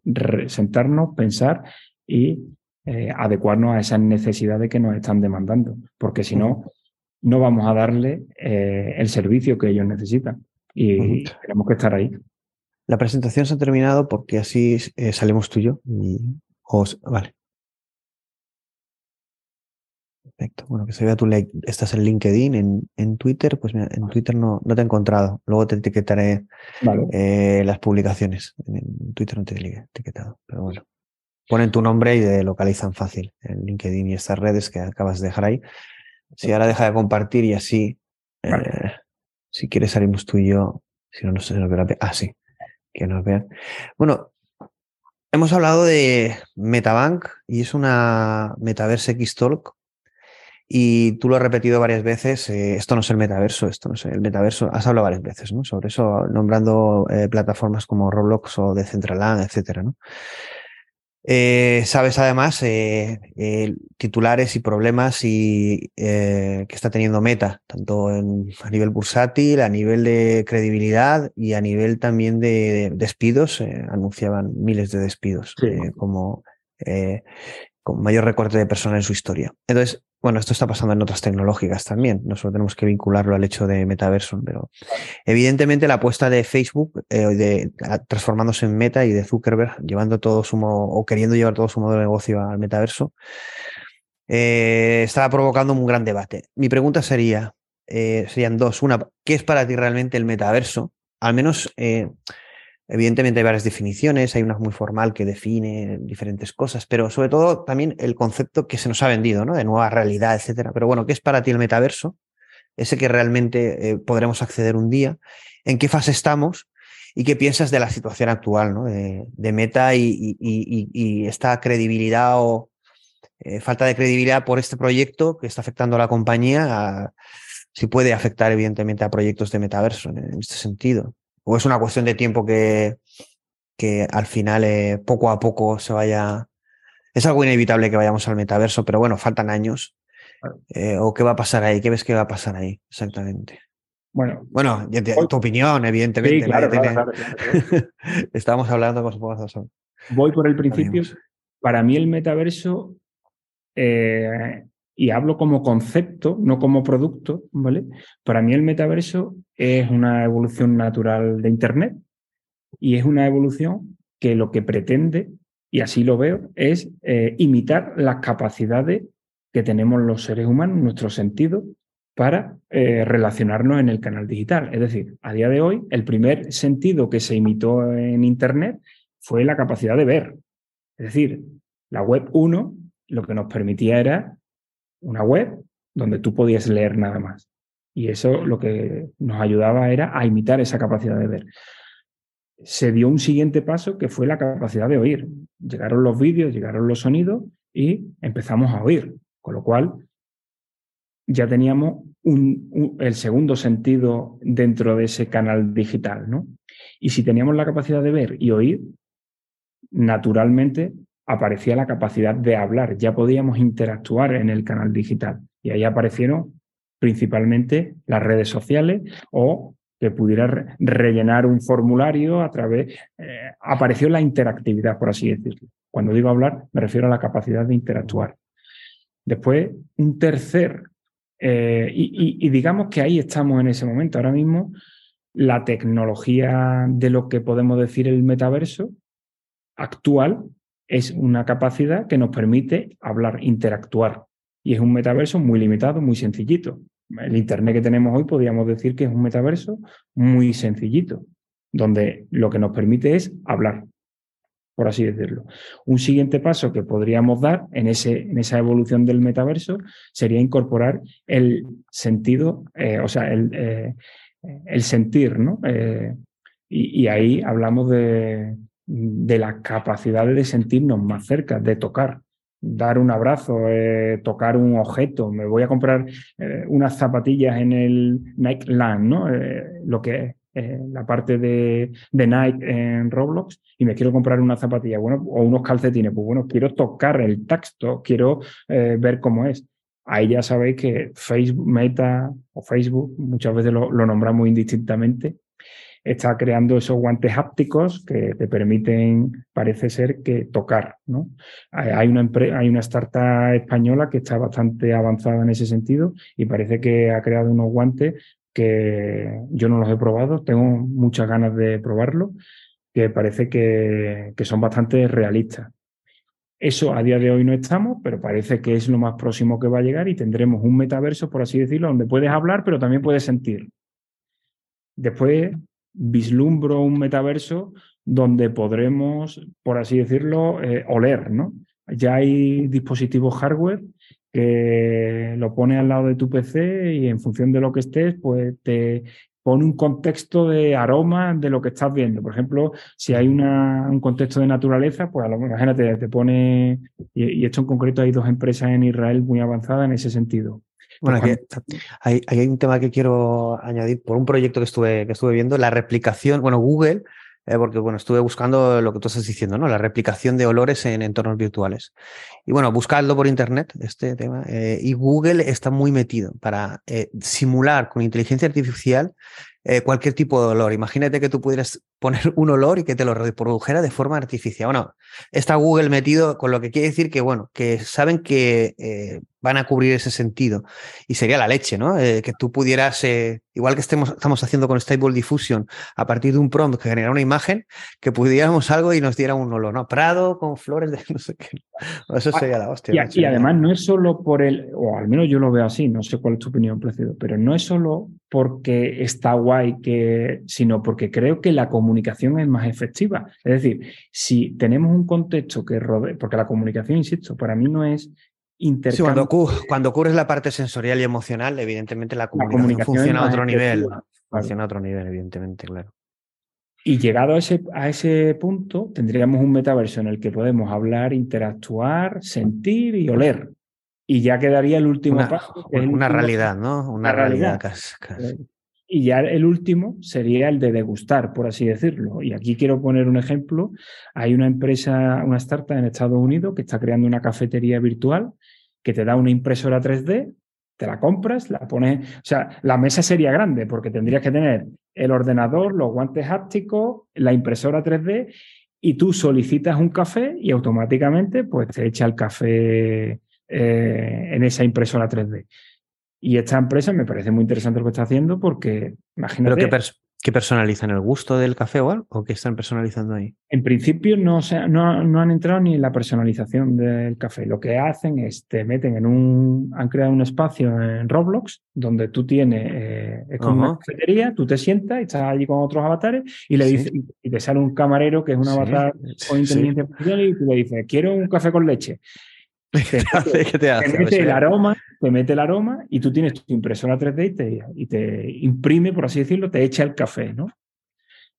sentarnos, pensar y eh, adecuarnos a esas necesidades que nos están demandando, porque si no, no vamos a darle eh, el servicio que ellos necesitan y tenemos que estar ahí. La presentación se ha terminado porque así eh, salimos tú y yo. vale. Perfecto. Bueno, que se vea tu like. Estás en LinkedIn, en, en Twitter, pues mira, en Twitter no, no te he encontrado. Luego te etiquetaré las publicaciones. En Twitter no te he etiquetado, pero bueno ponen tu nombre y te localizan fácil en LinkedIn y estas redes que acabas de dejar ahí. Si ahora deja de compartir y así, eh, si quieres salimos tú y yo, si no, no se nos verá. Ah, sí, que nos vean. Bueno, hemos hablado de Metabank y es una Metaverse X-Talk. Y tú lo has repetido varias veces, eh, esto no es el metaverso, esto no es el metaverso, has hablado varias veces, ¿no? Sobre eso, nombrando eh, plataformas como Roblox o Decentraland, etcétera, ¿no? Eh, sabes además eh, titulares y problemas y, eh, que está teniendo Meta, tanto a nivel bursátil, a nivel de credibilidad y a nivel también de, despidos. anunciaban miles de despidos como con mayor recorte de personas en su historia. Entonces, bueno, esto está pasando en otras tecnológicas también, no solo tenemos que vincularlo al hecho de metaverso, pero evidentemente la apuesta de Facebook eh, de, transformándose en Meta y de Zuckerberg llevando todo su o queriendo llevar todo su modelo de negocio al metaverso eh, estaba provocando un gran debate. Mi pregunta sería, eh, serían dos. Una, ¿qué es para ti realmente el metaverso? Al menos Evidentemente hay varias definiciones, hay una muy formal que define diferentes cosas, pero sobre todo también el concepto que se nos ha vendido, ¿no? De nueva realidad, etcétera. Pero bueno, ¿qué es para ti el metaverso? Ese que realmente eh, podremos acceder un día. ¿En qué fase estamos? ¿Y qué piensas de la situación actual, ¿no? De, Meta y, esta credibilidad o eh, falta de credibilidad por este proyecto que está afectando a la compañía, si puede afectar evidentemente a proyectos de metaverso en este sentido o es una cuestión de tiempo que, que al final eh, poco a poco se vaya... Es algo inevitable que vayamos al metaverso, pero bueno, faltan años. Eh, ¿O qué va a pasar ahí? ¿Qué ves que va a pasar ahí exactamente? Bueno, bueno tu opinión, evidentemente. (laughs) Estamos hablando con su Voy por el principio. Para mí el metaverso eh, y hablo como concepto, no como producto, ¿vale? Para mí el metaverso es una evolución natural de Internet y es una evolución que lo que pretende, y así lo veo, es eh, imitar las capacidades que tenemos los seres humanos, nuestro sentido, para eh, relacionarnos en el canal digital. Es decir, a día de hoy, el primer sentido que se imitó en Internet fue la capacidad de ver. Es decir, la web 1 lo que nos permitía era una web donde tú podías leer nada más. Y eso lo que nos ayudaba era a imitar esa capacidad de ver. Se dio un siguiente paso que fue la capacidad de oír. Llegaron los vídeos, llegaron los sonidos y empezamos a oír. Con lo cual ya teníamos el segundo sentido dentro de ese canal digital. ¿no? Y si teníamos la capacidad de ver y oír, naturalmente aparecía la capacidad de hablar, ya podíamos interactuar en el canal digital y ahí aparecieron principalmente las redes sociales o que pudiera rellenar un formulario a través, eh, apareció la interactividad, por así decirlo. Cuando digo hablar, me refiero a la capacidad de interactuar. Después, un tercer Eh, y, digamos que ahí estamos en ese momento. Ahora mismo, la tecnología de lo que podemos decir el metaverso actual es una capacidad que nos permite hablar, interactuar. Y es un metaverso muy limitado, muy sencillito. El Internet que tenemos hoy podríamos decir que es un metaverso muy sencillito, donde lo que nos permite es hablar, por así decirlo. Un siguiente paso que podríamos dar en, ese, en esa evolución del metaverso sería incorporar el sentido, eh, o sea, el, eh, el sentir, ¿no? Eh, y, ahí hablamos de, de la capacidad de sentirnos más cerca, de tocar, dar un abrazo, tocar un objeto. Me voy a comprar unas zapatillas en el Nike Land, ¿no? lo que la parte de, de, Nike en Roblox y me quiero comprar una zapatilla bueno, o unos calcetines. Pues bueno, quiero tocar el texto, quiero eh, ver cómo es. Ahí ya sabéis que Facebook, Meta o Facebook, muchas veces lo, lo nombramos indistintamente, está creando esos guantes hápticos que te permiten, parece ser, que tocar. ¿no? Hay, una hay una startup española que está bastante avanzada en ese sentido y parece que ha creado unos guantes que yo no los he probado, tengo muchas ganas de probarlo, que parece que, son bastante realistas. Eso a día de hoy no estamos, pero parece que es lo más próximo que va a llegar y tendremos un metaverso, por así decirlo, donde puedes hablar, pero también puedes sentir. Después vislumbro un metaverso donde podremos, por así decirlo, eh, oler, ¿no? Ya hay dispositivos hardware que lo pone al lado de tu PC y en función de lo que estés, pues te pone un contexto de aroma de lo que estás viendo. Por ejemplo, si hay un contexto de naturaleza, pues a lo, imagínate, te pone, y, esto en concreto hay dos empresas en Israel muy avanzadas en ese sentido. Bueno, hay, hay, un tema que quiero añadir por un proyecto que estuve, que estuve viendo, la replicación, bueno, Google eh, porque bueno, estuve buscando lo que tú estás diciendo, ¿no? La replicación de olores en entornos virtuales. Y bueno, buscadlo por internet, este tema. Eh, y Google está muy metido para eh, simular con inteligencia artificial cualquier tipo de olor. Imagínate que tú pudieras poner (laughs) un olor y que te lo reprodujera de forma artificial. Bueno, está Google metido con lo que quiere decir que, bueno, que saben que van a cubrir ese sentido. Y sería la leche, ¿no? Eh, que tú pudieras, eh, igual que estemos, estamos haciendo con Stable Diffusion, a partir de un prompt que genera una imagen, que pudiéramos algo y nos diera un olor, ¿no? Prado con flores de (laughs) no sé qué. Eso sería la hostia. Y, además no es solo por el, o al menos yo lo veo así, no sé cuál es tu opinión, Preciado, pero no es solo porque está guay, que, sino porque creo que la comunicación es más efectiva. Es decir, si tenemos un contexto que rodea, porque la comunicación, insisto, para mí no es cuando, cuando, ocurre la parte sensorial y emocional, evidentemente la comunicación, funciona a otro nivel. Funciona a otro nivel, evidentemente, claro. Y llegado a ese, a ese punto, tendríamos un metaverso en el que podemos hablar, interactuar, sentir y oler. Y ya quedaría el último paso. una realidad, ¿no? Una, realidad. Y ya el último sería el de degustar, por así decirlo. Y aquí quiero poner un ejemplo. Hay una empresa, una startup en Estados Unidos que está creando una cafetería virtual que te da una impresora 3D, te la compras, la pones. O sea, la mesa sería grande porque tendrías que tener el ordenador, los guantes hápticos, la impresora 3D y tú solicitas un café y automáticamente pues te echa el café eh, en esa impresora 3D. Y esta empresa me parece muy interesante lo que está haciendo porque, imagínate... ¿Pero qué, personalizan el gusto del café o ¿O qué están personalizando ahí? En principio no, no, no, han entrado ni en la personalización del café. Lo que hacen es te meten en un... Han creado un espacio en Roblox donde tú tienes... Eh, es como una cafetería, tú te sientas y estás allí con otros avatares y le dices... Y te sale un camarero que es un avatar con inteligencia artificial y tú le dices, quiero un café con leche. (laughs) ¿Qué te hace? mete el aroma, te mete el aroma y tú tienes tu impresora 3D y te, imprime, por así decirlo, te echa el café, ¿no?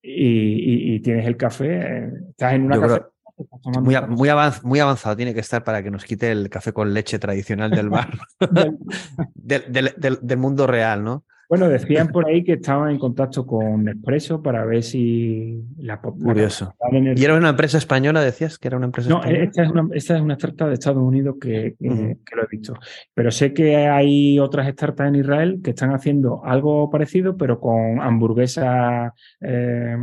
Y, tienes el café, eh, estás en una café, muy, muy, avanzado tiene que estar para que nos quite el café con leche tradicional del bar, (laughs) (laughs) del, mundo real, ¿no? Bueno, decían por ahí que estaban en contacto con Nespresso para ver si la Curioso. ¿Y era una empresa española, decías que era una empresa no, Esta es una, esta es una startup de Estados Unidos que, lo he visto. Pero sé que hay otras startups en Israel que están haciendo algo parecido, pero con hamburguesas, eh,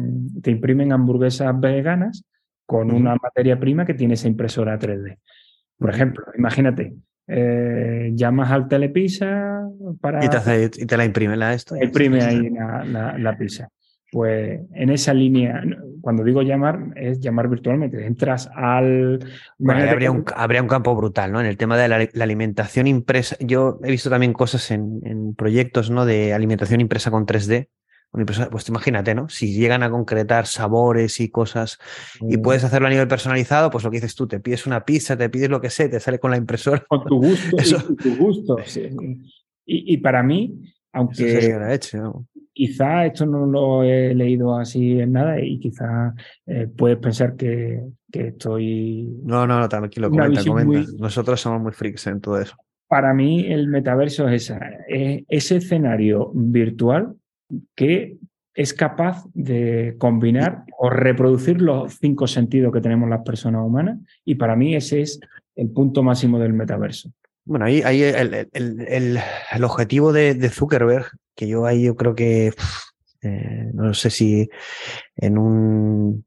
te imprimen hamburguesas veganas con una materia prima que tiene esa impresora 3D. Por ejemplo, imagínate, eh, llamas al telepisa para... Y te, y te la imprime la esto. Imprime ahí la, la, pizza. Pues en esa línea, cuando digo llamar, es llamar virtualmente. Entras al. habría, un, habría, un, campo brutal, ¿no? En el tema de la, alimentación impresa. Yo he visto también cosas en, en, proyectos, ¿no? De alimentación impresa con 3D, pues imagínate, ¿no? Si llegan a concretar sabores y cosas y mm. puedes hacerlo a nivel personalizado, pues lo que dices tú, te pides una pizza, te pides lo que sé, te sale con la impresora. Con tu gusto. Eso. tu gusto. (laughs) Y, para mí, aunque quizá esto no lo he leído así en nada y quizá eh, puedes pensar que, estoy... No, no, no, tranquilo, comenta, comenta. Nosotros somos muy freaks en todo eso. Para mí el metaverso es esa, es ese escenario virtual que es capaz de combinar o reproducir los cinco sentidos que tenemos las personas humanas y para mí ese es el punto máximo del metaverso. Bueno, ahí, ahí el, el, el, objetivo de, Zuckerberg, que yo ahí yo creo que eh, no sé si en un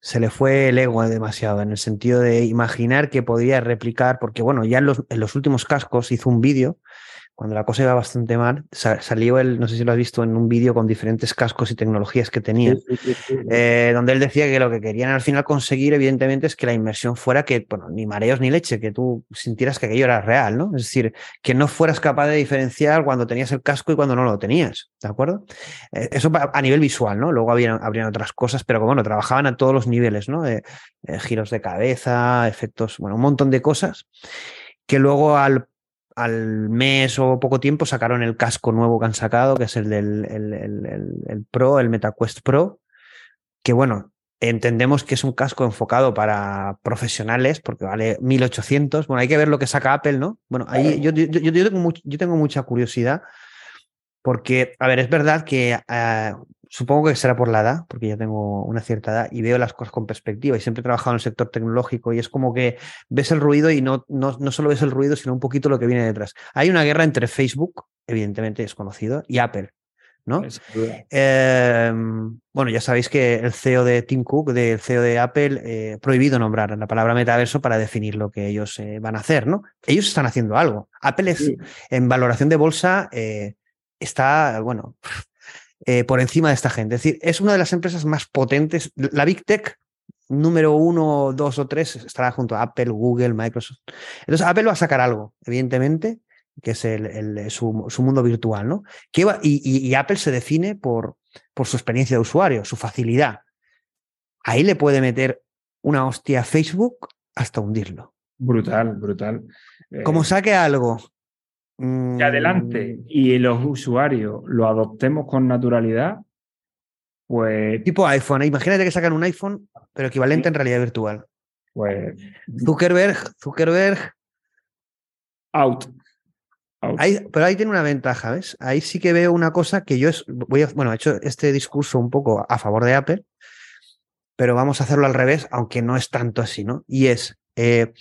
se le fue el ego demasiado, en el sentido de imaginar que podría replicar, porque bueno, ya en los, en los últimos cascos hizo un vídeo cuando la cosa iba bastante mal, salió él, no sé si lo has visto en un vídeo con diferentes cascos y tecnologías que tenía, eh, donde él decía que lo que querían al final conseguir, evidentemente, es que la inmersión fuera que, bueno, ni mareos ni leche, que tú sintieras que aquello era real, ¿no? Es decir, que no fueras capaz de diferenciar cuando tenías el casco y cuando no lo tenías, ¿de acuerdo? Eh, eso a nivel visual, ¿no? Luego habrían, habrían otras cosas, pero como, bueno, trabajaban a todos los niveles, ¿no? Eh, giros de cabeza, efectos, bueno, un montón de cosas que luego al al mes o poco tiempo sacaron el casco nuevo que han sacado, que es el del el, Pro, el MetaQuest Pro, que bueno, entendemos que es un casco enfocado para profesionales porque vale 1800. Bueno, hay que ver lo que saca Apple, ¿no? Bueno, ahí yo, yo, tengo, yo tengo, mucha curiosidad porque, a ver, es verdad que eh, supongo que será por la edad, porque ya tengo una cierta edad y veo las cosas con perspectiva y siempre he trabajado en el sector tecnológico y es como que ves el ruido y no, no, no solo ves el ruido, sino un poquito lo que viene detrás. Hay una guerra entre Facebook, evidentemente es conocido, y Apple. ¿no? Em, bueno, ya sabéis que el CEO de Tim Cook, del CEO de Apple, eh, prohibido nombrar la palabra metaverso para definir lo que ellos eh, van a hacer, ¿no? Ellos están haciendo algo. Apple es, en valoración de bolsa, eh, está, bueno, eh, por encima de esta gente. Es decir, es una de las empresas más potentes. La Big Tech número uno, dos o tres estará junto a Apple, Google, Microsoft. Entonces, Apple va a sacar algo, evidentemente, que es el, su, mundo virtual, ¿no? Que y, Apple se define por, por su experiencia de usuario, su facilidad. Ahí le puede meter una hostia a Facebook hasta hundirlo. Brutal, brutal. Como eh, saque algo que adelante mm. y los usuarios lo adoptemos con naturalidad, pues. Tipo iPhone, ¿eh? imagínate que sacan un iPhone, pero equivalente en realidad virtual. Pues. Zuckerberg, Zuckerberg. Out. pero ahí tiene una ventaja, ¿ves? Ahí sí que veo una cosa que yo es, voy a, bueno, he hecho este discurso un poco a favor de Apple, pero vamos a hacerlo al revés, aunque no es tanto así, ¿no? Y es, eh,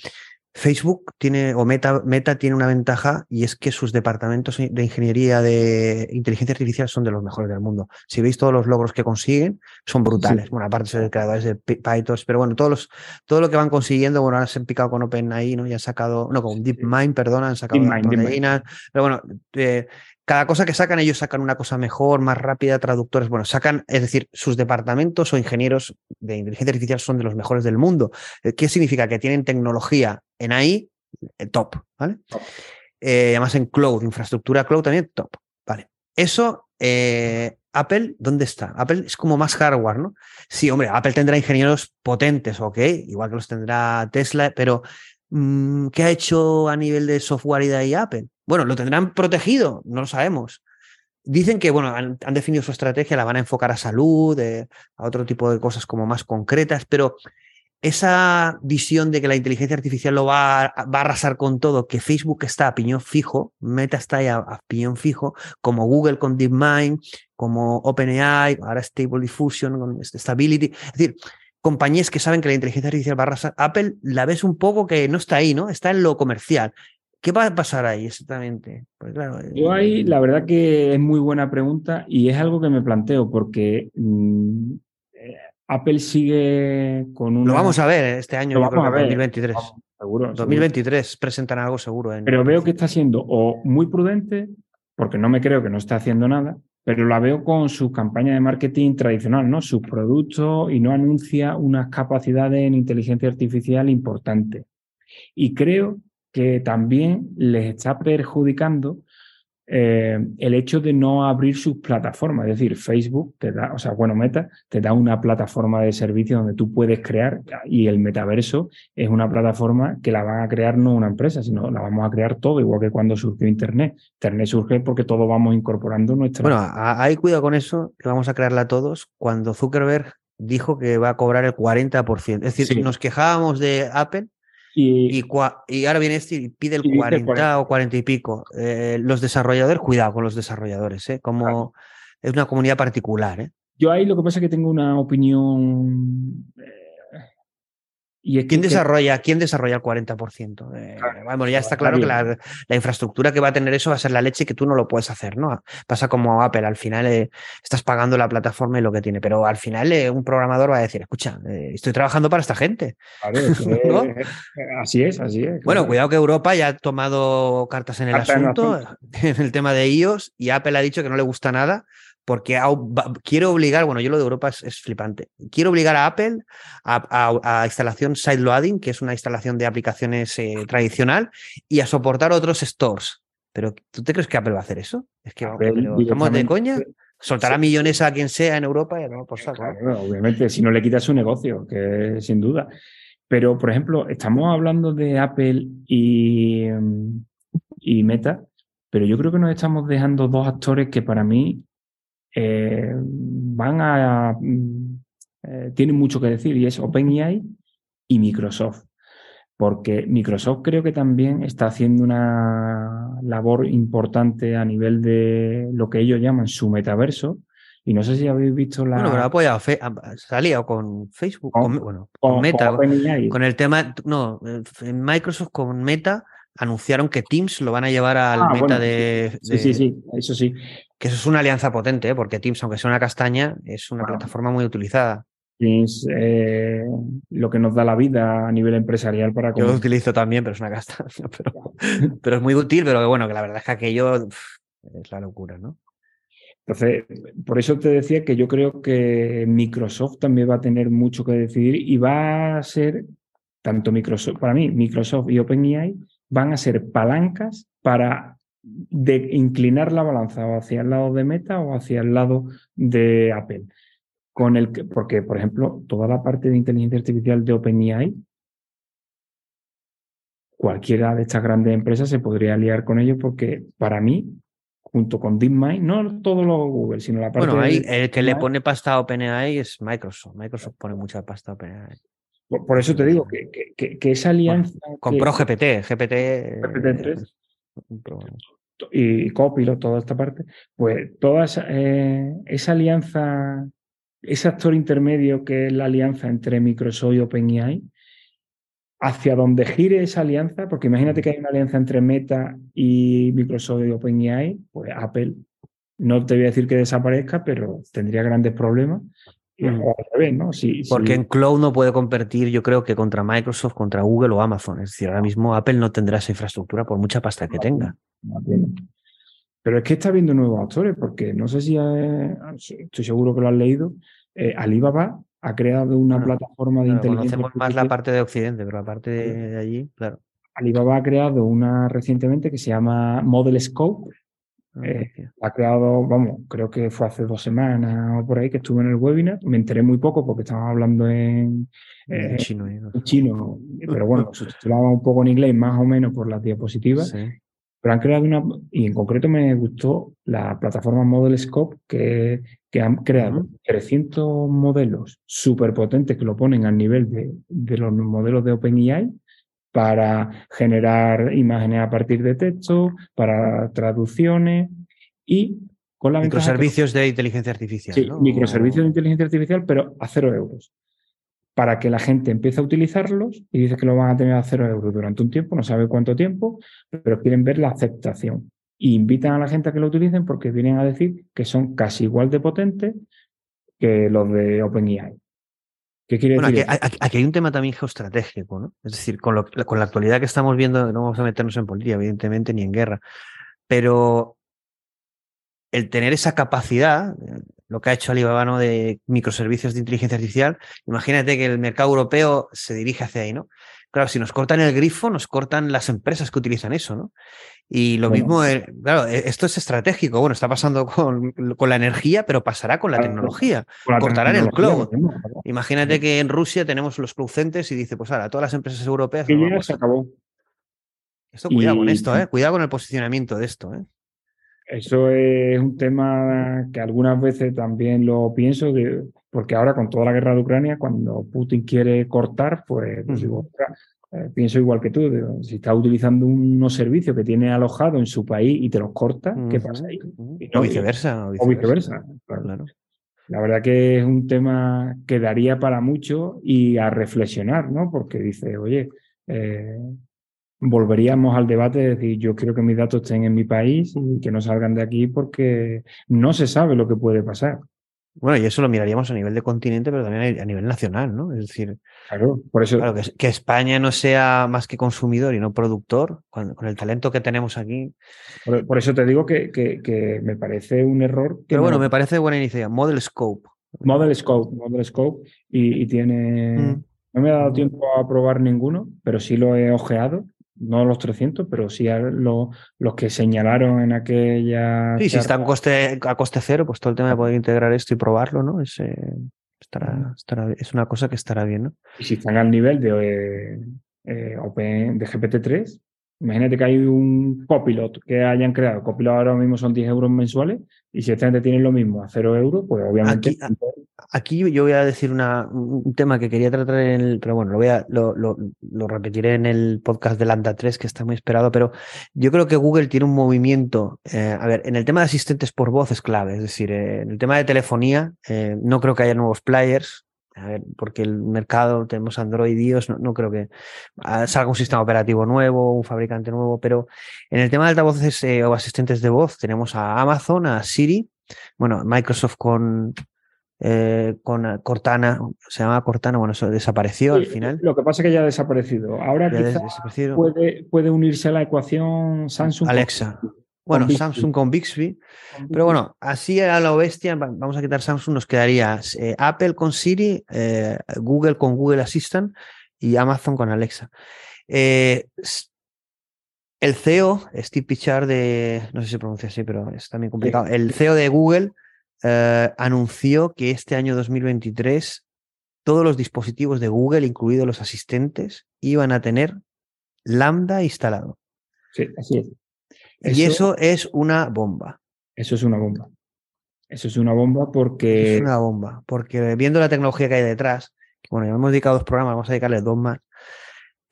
Facebook tiene, o Meta, Meta tiene una ventaja y es que sus departamentos de ingeniería de inteligencia artificial son de los mejores del mundo. Si veis todos los logros que consiguen, son brutales. Bueno, aparte de ser creadores de Python, pero bueno, todos los, todo lo que van consiguiendo, bueno, ahora se han picado con OpenAI, ¿no? Y han sacado, no, con DeepMind, perdón, han sacado proteínas. Pero bueno, eh, cada cosa que sacan, ellos sacan una cosa mejor, más rápida, traductores, bueno, sacan, es decir, sus departamentos o ingenieros de inteligencia artificial son de los mejores del mundo. Eh, ¿Qué significa? Que tienen tecnología en ahí, eh, top, ¿vale? Eh, además en cloud, infraestructura cloud también, top, ¿vale? Eso, Apple, ¿dónde está? Apple es como más hardware, ¿no? Sí, hombre, Apple tendrá ingenieros potentes, ok, igual que los tendrá Tesla, pero mm, ¿qué ha hecho a nivel de software y de Apple? Bueno, ¿lo tendrán protegido? No lo sabemos. Dicen que, bueno, han, definido su estrategia, la van a enfocar a salud, eh, a otro tipo de cosas como más concretas, pero esa visión de que la inteligencia artificial lo va a, a arrasar con todo, que Facebook está a piñón fijo, Meta está ahí a, piñón fijo, como Google con DeepMind, como OpenAI, ahora Stable Diffusion con Stability. Es decir, compañías que saben que la inteligencia artificial va a arrasar. Apple la ves un poco que no está ahí, ¿no? Está en lo comercial. ¿Qué va a pasar ahí exactamente? Pues claro, eh, Yo ahí, la verdad que es muy buena pregunta y es algo que me planteo porque mm, eh, Apple sigue con un. Lo vamos a ver este año, lo vamos a ver. 2023. Seguro. 2023 presentan algo seguro. En... Pero veo que está siendo o muy prudente, porque no me creo que no está haciendo nada, pero la veo con su campaña de marketing tradicional, ¿no? Sus productos y no anuncia unas capacidades en inteligencia artificial importantes. Y creo que también les está perjudicando eh, el hecho de no abrir sus plataformas. Es decir, Facebook te da, o sea, bueno, Meta te da una plataforma de servicio donde tú puedes crear y el metaverso es una plataforma que la van a crear no una empresa, sino la vamos a crear todo, igual que cuando surgió Internet. Internet surge porque todos vamos incorporando nuestra. Bueno, hay cuidado con eso, que vamos a crearla todos. Cuando Zuckerberg dijo que va a cobrar el 40%. Es decir, nos quejábamos de Apple y, y, ahora viene este y pide el 40, o 40 y pico. Eh, los desarrolladores, cuidado con los desarrolladores, ¿eh? como es una comunidad particular. ¿eh? Yo ahí lo que pasa es que tengo una opinión eh, ¿Quién, desarrolla, ¿Quién desarrolla el 40%? Eh, bueno, ya está claro que la, infraestructura que va a tener eso va a ser la leche y que tú no lo puedes hacer, ¿no? Pasa como Apple, al final eh, estás pagando la plataforma y lo que tiene, pero al final eh, un programador va a decir, escucha, estoy trabajando para esta gente. (laughs) Así es, así es. Bueno, cuidado que Europa ya ha tomado cartas en el asunto, (laughs) en el tema de iOS, y Apple ha dicho que no le gusta nada porque quiero obligar, bueno, yo lo de Europa es, flipante, quiero obligar a Apple a, instalación sideloading, que es una instalación de aplicaciones eh, tradicional, y a soportar otros stores. Pero ¿tú te crees que Apple va a hacer eso? Es que estamos de coña. Soltará millones a quien sea en Europa y no por obviamente, si no le quitas su negocio, que sin duda. Pero, por ejemplo, estamos hablando de Apple y, y Meta, pero yo creo que nos estamos dejando dos actores que para mí eh, van a... Mm, eh, tienen mucho que decir y es OpenAI y Microsoft. Porque Microsoft creo que también está haciendo una labor importante a nivel de lo que ellos llaman su metaverso, y no sé si habéis visto la. Bueno, pero ha apoyado, salía con Facebook, con, bueno, con, Meta, con, el tema. No, en Microsoft con Meta anunciaron que Teams lo van a llevar al ah, meta de, Sí, sí, sí, eso sí. Que eso es una alianza potente, ¿eh? porque Teams, aunque sea una castaña, es una plataforma muy utilizada. Teams, eh, lo que nos da la vida a nivel empresarial para... Yo lo utilizo también, pero es una castaña. (laughs) Pero, es muy útil, pero bueno, que la verdad es que aquello es la locura, ¿no? Entonces, por eso te decía que yo creo que Microsoft también va a tener mucho que decidir y va a ser, tanto Microsoft, para mí, Microsoft y OpenAI van a ser palancas para de inclinar la balanza o hacia el lado de Meta o hacia el lado de Apple. Con el que, porque, por ejemplo, toda la parte de inteligencia artificial de OpenAI, cualquiera de estas grandes empresas se podría aliar con ellos porque para mí, junto con DeepMind, no todo lo Google, sino la parte... Bueno, el que le pone pasta a OpenAI es Microsoft. Microsoft pone mucha pasta a OpenAI. Por, eso te digo que, que, esa alianza... compró GPT, GPT... GPT-3 y Copilot, toda esta parte, pues toda esa, eh, esa, alianza, ese actor intermedio que es la alianza entre Microsoft y OpenAI, hacia donde gire esa alianza, porque imagínate que hay una alianza entre Meta y Microsoft y OpenAI, pues Apple, no te voy a decir que desaparezca, pero tendría grandes problemas. ¿No? Porque en cloud no puede competir, yo creo que contra Microsoft, contra Google o Amazon. Es decir, ahora mismo Apple no tendrá esa infraestructura por mucha pasta que tenga. Pero es que está viendo nuevos actores, porque no sé si estoy seguro que lo han leído. Eh, Alibaba ha creado una plataforma de inteligencia. Conocemos más la parte de Occidente, pero la parte de allí, claro. Alibaba ha creado una recientemente que se llama Model Scope, Ah, eh, ha creado, vamos, creo que fue hace dos semanas o por ahí que estuve en el webinar. Me enteré muy poco porque estábamos hablando en, eh, chino, ¿eh? chino, pero bueno, subtitulaba un poco en inglés, más o menos por las diapositivas. Pero han creado una, y en concreto me gustó la plataforma Model Scope, que, que han creado 300 modelos súper potentes que lo ponen al nivel de, de los modelos de OpenAI para generar imágenes a partir de texto, para traducciones y con la Microservicios de inteligencia artificial. Sí, microservicios de inteligencia artificial, pero a cero euros. Para que la gente empiece a utilizarlos y dice que lo van a tener a cero euros durante un tiempo, no sabe cuánto tiempo, pero quieren ver la aceptación. Y invitan a la gente a que lo utilicen porque vienen a decir que son casi igual de potentes que los de OpenAI. ¿Qué quiere Bueno, decir? aquí, hay un tema también geoestratégico, ¿no? Es decir, con, lo- con la actualidad que estamos viendo, no vamos a meternos en política, evidentemente, ni en guerra, pero el tener esa capacidad, lo que ha hecho Alibaba ¿no? de microservicios de inteligencia artificial, imagínate que el mercado europeo se dirige hacia ahí, ¿no? Claro, si nos cortan el grifo, nos cortan las empresas que utilizan eso, ¿no? Y lo Bueno. mismo, claro, eh, esto es estratégico, bueno, está pasando con, con la energía, pero pasará con la Claro. tecnología. Con la cortarán el cloud. Imagínate que en Rusia tenemos los cloucentes y dice, pues ahora, todas las empresas europeas. Que vamos. se acabó. Esto cuidado con esto, ¿eh? Cuidado con el posicionamiento de esto, ¿eh? Eso es un tema que algunas veces también lo pienso, porque ahora con toda la guerra de Ucrania, cuando Putin quiere cortar, pues, pues Ujú. digo, "Ostras, eh, pienso igual que tú, digo, si está utilizando unos servicios que tiene alojado en su país y te los corta, ¿qué pasa ahí? Y no- O viceversa. O viceversa. claro. Claro. La verdad que es un tema que daría para mucho y a reflexionar, ¿no? Porque dice, oye, eh, volveríamos al debate de decir, yo quiero que mis datos estén en mi país y que no salgan de aquí porque no se sabe lo que puede pasar. Bueno, y eso lo miraríamos a nivel de continente, pero también a nivel nacional, ¿no? Es decir, Claro, por eso, claro, que, que España no sea más que consumidor y no productor, con, con el talento que tenemos aquí. por, por eso te digo que, que- que me parece un error. Que Pero bueno, no- me parece buena iniciativa. Model Scope. Model Scope, Model Scope, y, y tiene... Mm. No me ha dado tiempo a probar ninguno, pero sí lo he ojeado. No los 300, pero sí a lo- los que señalaron en aquella... Sí, si está charla. coste, a coste cero, pues todo el tema de poder integrar esto y probarlo, ¿no? Es, eh, estará, estará, es una cosa que estará bien, ¿no? Y si están al nivel de, eh, eh, Open, de GPT-3, imagínate que hay un copilot que hayan creado. Copilot ahora mismo son 10 euros mensuales y si esta gente tiene lo mismo a 0 euros, pues obviamente... Aquí- yo- voy a decir una, un tema que quería tratar en el, pero bueno, lo voy a, lo- lo repetiré en el podcast de Lambda 3, que está muy esperado, pero yo creo que Google tiene un movimiento, eh, a ver, en el tema de asistentes por voz es clave, es decir, eh, en el tema de telefonía, eh, no creo que haya nuevos players, a ver, porque el mercado, tenemos Android iOS, no, no creo que ah, salga un sistema operativo nuevo, un fabricante nuevo, pero en el tema de altavoces eh, o asistentes de voz, tenemos a Amazon, a Siri, bueno, Microsoft con, eh, con Cortana, se llama Cortana, bueno, eso desapareció al final. Lo que pasa es que ya ha desaparecido. Ahora Ya quizá puede, puede unirse a la ecuación Samsung. con- Alexa. Bueno. Samsung con Bixby. con Pero bueno, así a la bestia, va- vamos a quitar Samsung, nos quedaría eh, Apple con Siri, eh, Google con Google Assistant y Amazon con Alexa. Eh, el CEO, Steve Pichard de, no sé si se pronuncia así, pero es también complicado. El CEO de Google anunció que este año 2023 todos los dispositivos de Google, incluidos los asistentes, iban a tener Lambda instalado. Sí, así es. Y eso es una bomba. eso es una bomba. Eso es una bomba porque Es una bomba, porque viendo la tecnología que hay detrás, bueno, ya hemos dedicado dos programas, vamos a dedicarle dos más.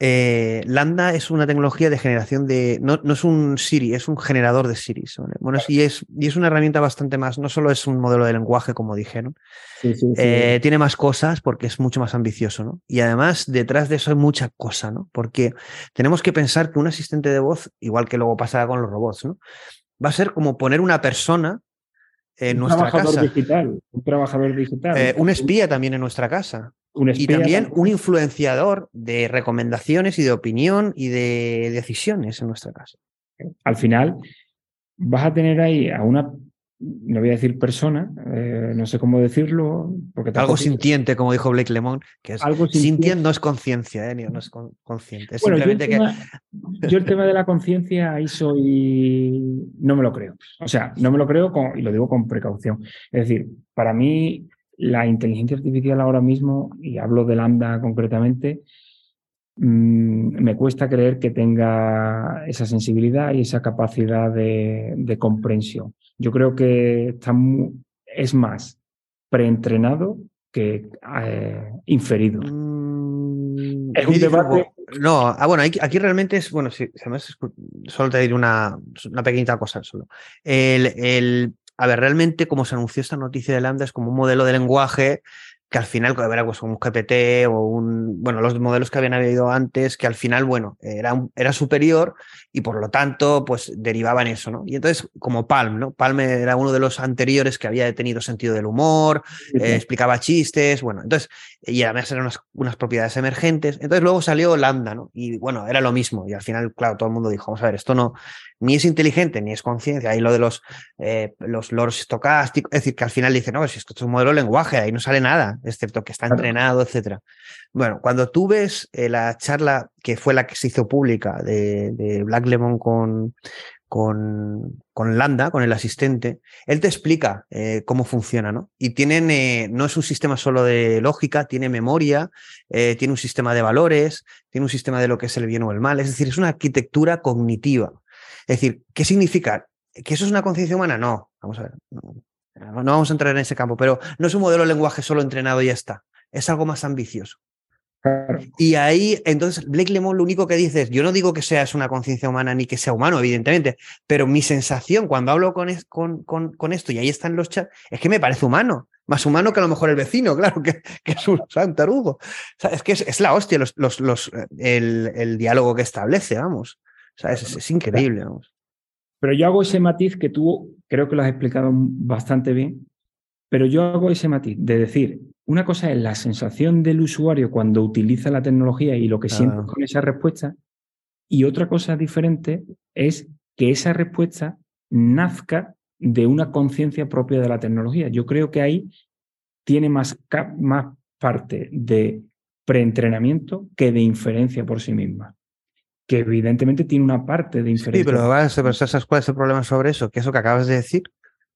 Eh, Lambda es una tecnología de generación de. No, no es un Siri, es un generador de Siris. ¿vale? Bueno, y, es, y es una herramienta bastante más. No solo es un modelo de lenguaje, como dijeron, sí, sí, sí. eh, tiene más cosas porque es mucho más ambicioso, ¿no? Y además, detrás de eso hay mucha cosa, ¿no? Porque tenemos que pensar que un asistente de voz, igual que luego pasará con los robots, ¿no? Va a ser como poner una persona en un nuestra trabajador casa. digital, un trabajador digital, Eh, un espía también en nuestra casa. Un Y también un influenciador de recomendaciones y de opinión y de decisiones en nuestra casa. al final vas a tener ahí a una, no voy a decir persona, eh, no sé cómo decirlo, porque Algo sintiente, como dijo Blake Lemon, que es Algo sintiente. sintiente no es conciencia, ¿eh? No es con- consciente. Es Bueno, yo el, simplemente que tema, yo el tema de la conciencia ahí soy, no me lo creo. O sea, no me lo creo con- y lo digo con precaución. Es decir, para mí la inteligencia artificial ahora mismo, y hablo de Lambda concretamente, mm, me cuesta creer que tenga esa sensibilidad y esa capacidad de, de comprensión. Yo creo que está es más preentrenado que eh, inferido. Mm, Es un debate- No, ah, bueno, aquí, aquí realmente es, bueno, sí, además escu- solo te diré una, una pequeñita cosa solo. El, el- a ver, realmente como se anunció esta noticia de Lambda es como un modelo de lenguaje que al final, era pues un GPT o un, bueno, los modelos que habían habido antes, que al final, bueno, era, era superior y por lo tanto, pues derivaban eso, ¿no? Y entonces, como Palm, ¿no? Palm era uno de los anteriores que había tenido sentido del humor, eh, explicaba chistes, bueno, entonces, y además eran unas, unas, propiedades emergentes. Entonces luego salió Lambda, ¿no? Y bueno, era lo mismo. Y al final, claro, todo el mundo dijo, vamos a ver, esto no, ni es inteligente ni es conciencia. Ahí lo de los, eh, los loros estocásticos, es decir, que al final dice, no, si esto es un modelo de lenguaje, ahí no sale nada, excepto que está entrenado, etcétera. Bueno, cuando tú ves eh, la charla que fue la que se hizo pública de, Black Lemon con, con, con, Landa, con el asistente, él te explica eh, cómo funciona, ¿no? Y tienen, no es un sistema solo de lógica, tiene memoria, tiene un sistema de valores, tiene un sistema de lo que es el bien o el mal, es decir, es una arquitectura cognitiva. Es decir, ¿qué significa? ¿Que eso es una conciencia humana? No, vamos a ver. No, vamos a entrar en ese campo, pero no es un modelo de lenguaje solo entrenado y ya está. Es algo más ambicioso. Y ahí, entonces, Blake Lemon lo único que dice es, yo no digo que seas una conciencia humana ni que sea humano, evidentemente, pero mi sensación cuando hablo con, con, con, esto y ahí están los chats, es que me parece humano, más humano que a lo mejor el vecino, (laughs) claro, que, es un santarugo. es que es, la hostia los, los, los, el, el, diálogo que establece, vamos. Es, increíble. Pero yo hago ese matiz que tú creo que lo has explicado bastante bien, pero yo hago ese matiz de decir, una cosa es la sensación del usuario cuando utiliza la tecnología y lo que siente con esa respuesta, y otra cosa diferente es que esa respuesta nazca de una conciencia propia de la tecnología. Yo creo que ahí tiene más, más parte de preentrenamiento que de inferencia por sí misma que evidentemente tiene una parte de inferencia. Sí, pero, ¿sabes cuál es el problema sobre eso? Que eso que acabas de decir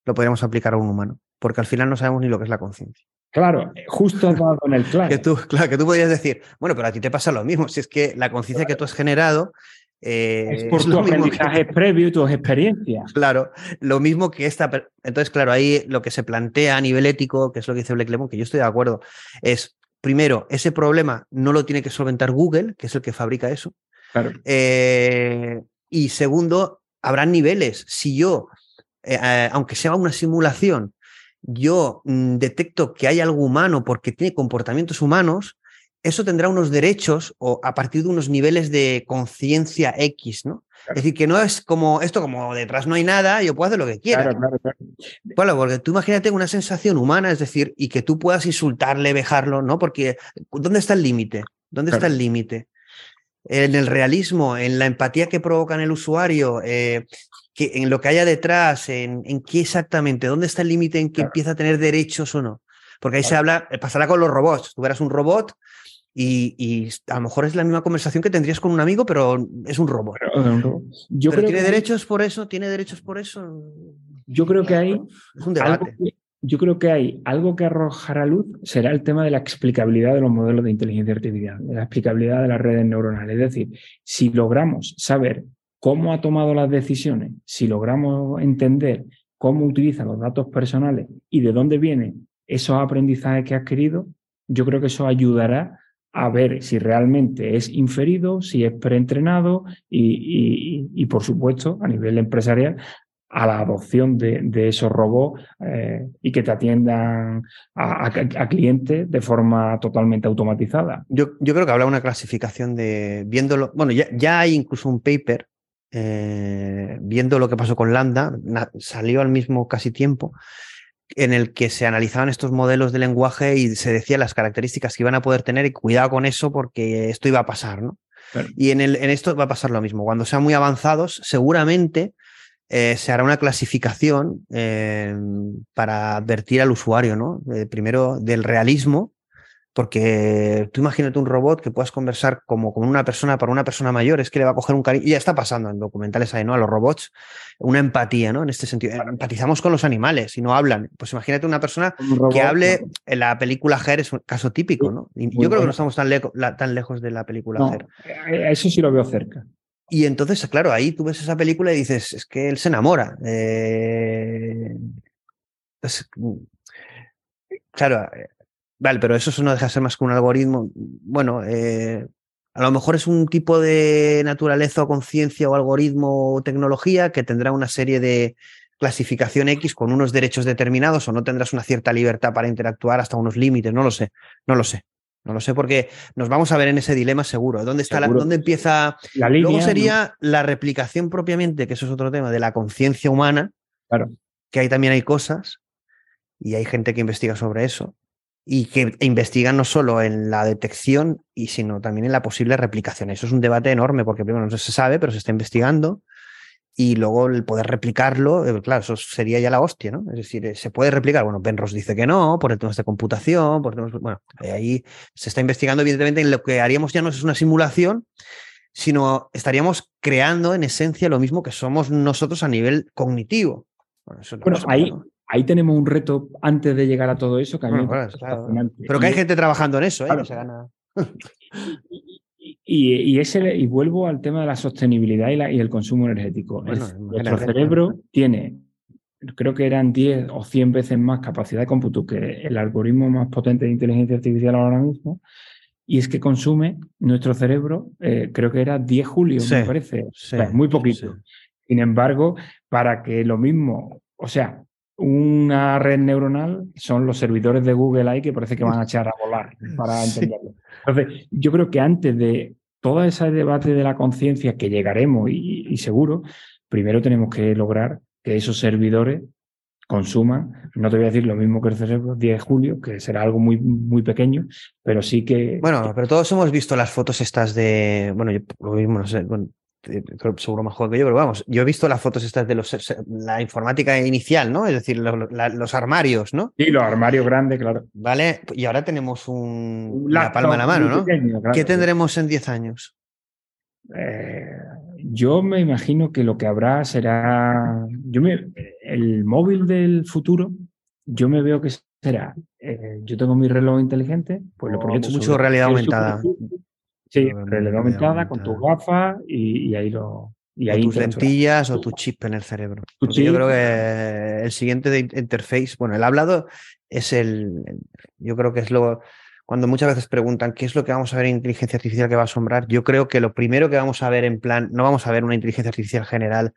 lo podríamos aplicar a un humano, porque al final no sabemos ni lo que es la conciencia. Claro, justo (laughs) con el claro. que tú, claro, que tú podrías decir, bueno, pero a ti te pasa lo mismo, si es que la conciencia que tú has generado eh, es por tu aprendizaje previo y tus experiencias. Claro, lo mismo que esta. Entonces, claro, ahí lo que se plantea a nivel ético, que es lo que dice Blake Lemon, que yo estoy de acuerdo, es primero, ese problema no lo tiene que solventar Google, que es el que fabrica eso. Eh, y segundo, habrá niveles. Si yo, eh, eh, aunque sea una simulación, yo mm, detecto que hay algo humano porque tiene comportamientos humanos, eso tendrá unos derechos o a partir de unos niveles de conciencia X, ¿no? Es decir, que no es como esto, como detrás no hay nada, yo puedo hacer lo que quiera. Claro, claro, claro. Bueno, porque tú imagínate una sensación humana, es decir, y que tú puedas insultarle, vejarlo, ¿no? Porque ¿dónde está el límite? ¿Dónde está el límite? En el realismo, en la empatía que provoca en el usuario, eh, que, en lo que haya detrás, en, en qué exactamente, dónde está el límite en que empieza a tener derechos o no. Porque ahí se habla, eh, pasará con los robots. Tú verás un robot y, a lo mejor es la misma conversación que tendrías con un amigo, pero es un robot. Pero, Yo creo tiene derechos por eso, tiene derechos por eso. Yo creo que hay es un debate yo creo que hay algo que arrojará luz, será el tema de la explicabilidad de los modelos de inteligencia artificial, de la explicabilidad de las redes neuronales. Es decir, si logramos saber cómo ha tomado las decisiones, si logramos entender cómo utiliza los datos personales y de dónde vienen esos aprendizajes que ha adquirido, yo creo que eso ayudará a ver si realmente es inferido, si es preentrenado y, y, por supuesto, a nivel empresarial, a la adopción de, esos robots eh, y que te atiendan a, clientes de forma totalmente automatizada. Yo, yo creo que habla una clasificación de viéndolo. Bueno, ya, ya hay incluso un paper eh, viendo lo que pasó con Lambda, salió al mismo casi tiempo, en el que se analizaban estos modelos de lenguaje y se decía las características que iban a poder tener y cuidado con eso porque esto iba a pasar, ¿no? Y en, el, en esto va a pasar lo mismo. Cuando sean muy avanzados, seguramente eh, se hará una clasificación eh, para advertir al usuario, ¿no? Eh, primero del realismo, porque tú imagínate un robot que puedas conversar como con una persona para una persona mayor, es que le va a coger un cariño, y ya está pasando en documentales ahí, ¿no? A los robots, una empatía, ¿no? En este sentido, empatizamos con los animales y no hablan. Pues imagínate una persona que hable, en la película Her es un caso típico, ¿no? yo creo que no estamos tan, tan lejos de la película no, Eso sí lo veo cerca. Y entonces, claro, ahí tú ves esa película y dices, es que él se enamora. Eh, claro, eh, vale, pero eso no deja de ser más que un algoritmo. Bueno, eh, a lo mejor es un tipo de naturaleza o conciencia o algoritmo o tecnología que tendrá una serie de clasificación X con unos derechos determinados o no tendrás una cierta libertad para interactuar hasta unos límites, no lo sé, no lo sé. No lo sé porque nos vamos a ver en ese dilema seguro. ¿Dónde está la, dónde empieza? La línea, Luego sería la replicación propiamente, que eso es otro tema, de la conciencia humana. Claro. Que ahí también hay cosas y hay gente que investiga sobre eso y que investigan no solo en la detección, y sino también en la posible replicación. Eso es un debate enorme porque primero no se sabe, pero se está investigando y luego el poder replicarlo, eh, claro, eso sería ya la hostia, ¿no? Es decir, eh, se puede replicar. Bueno, Benros dice que no, por el tema de computación, por temas, bueno, ahí se está investigando, evidentemente, en lo que haríamos ya no es una simulación, sino estaríamos creando en esencia lo mismo que somos nosotros a nivel cognitivo. Bueno, eso bueno ahí, ¿no? ahí tenemos un reto antes de llegar a todo eso que a mí bueno, me claro. Pero que hay gente trabajando en eso, ¿eh? Claro. Que se gana. (laughs) Y, y, ese, y vuelvo al tema de la sostenibilidad y, la, y el consumo energético. Bueno, es, nuestro cerebro tiene, creo que eran 10 o 100 veces más capacidad de cómputo que el algoritmo más potente de inteligencia artificial ahora mismo. Y es que consume nuestro cerebro, eh, creo que era 10 julio, Sí, me parece. sí, O sea, muy poquito. sí. Sin embargo, para que lo mismo, o sea, una red neuronal son los servidores de Google ahí que parece que van a echar a volar para (laughs) entenderlo. Entonces, yo creo que antes de todo ese debate de la conciencia que llegaremos y, seguro, primero tenemos que lograr que esos servidores consuman, no te voy a decir lo mismo que el cerebro, 10 de julio, que será algo muy, muy pequeño, pero sí que... Bueno, pero todos hemos visto las fotos estas de. Bueno, yo lo mismo, no sé. Seguro más joven que yo, pero vamos, yo he visto las fotos estas de los, la informática inicial, ¿no? Es decir, lo- la- los armarios, ¿no? Sí, los armarios grandes, claro. ¿Vale? Y ahora tenemos un, Un la palma en la mano, ¿no? pequeño, claro. ¿Qué tendremos en 10 años? Eh, yo me imagino que lo que habrá será. Yo me, el móvil del futuro, yo me veo que será. eh, yo tengo mi reloj inteligente, pues lo Oh, proyecto mucho sobre realidad aumentada. Sí, Realidad aumentada con tus gafas y, y ahí lo. Y o tus lentillas o tu chip en el cerebro. Yo creo que el siguiente de interface, bueno, el hablado es el, el- yo creo que es lo, cuando muchas veces preguntan qué es lo que vamos a ver en inteligencia artificial que va a asombrar, yo creo que lo primero que vamos a ver en plan, no vamos a ver una inteligencia artificial general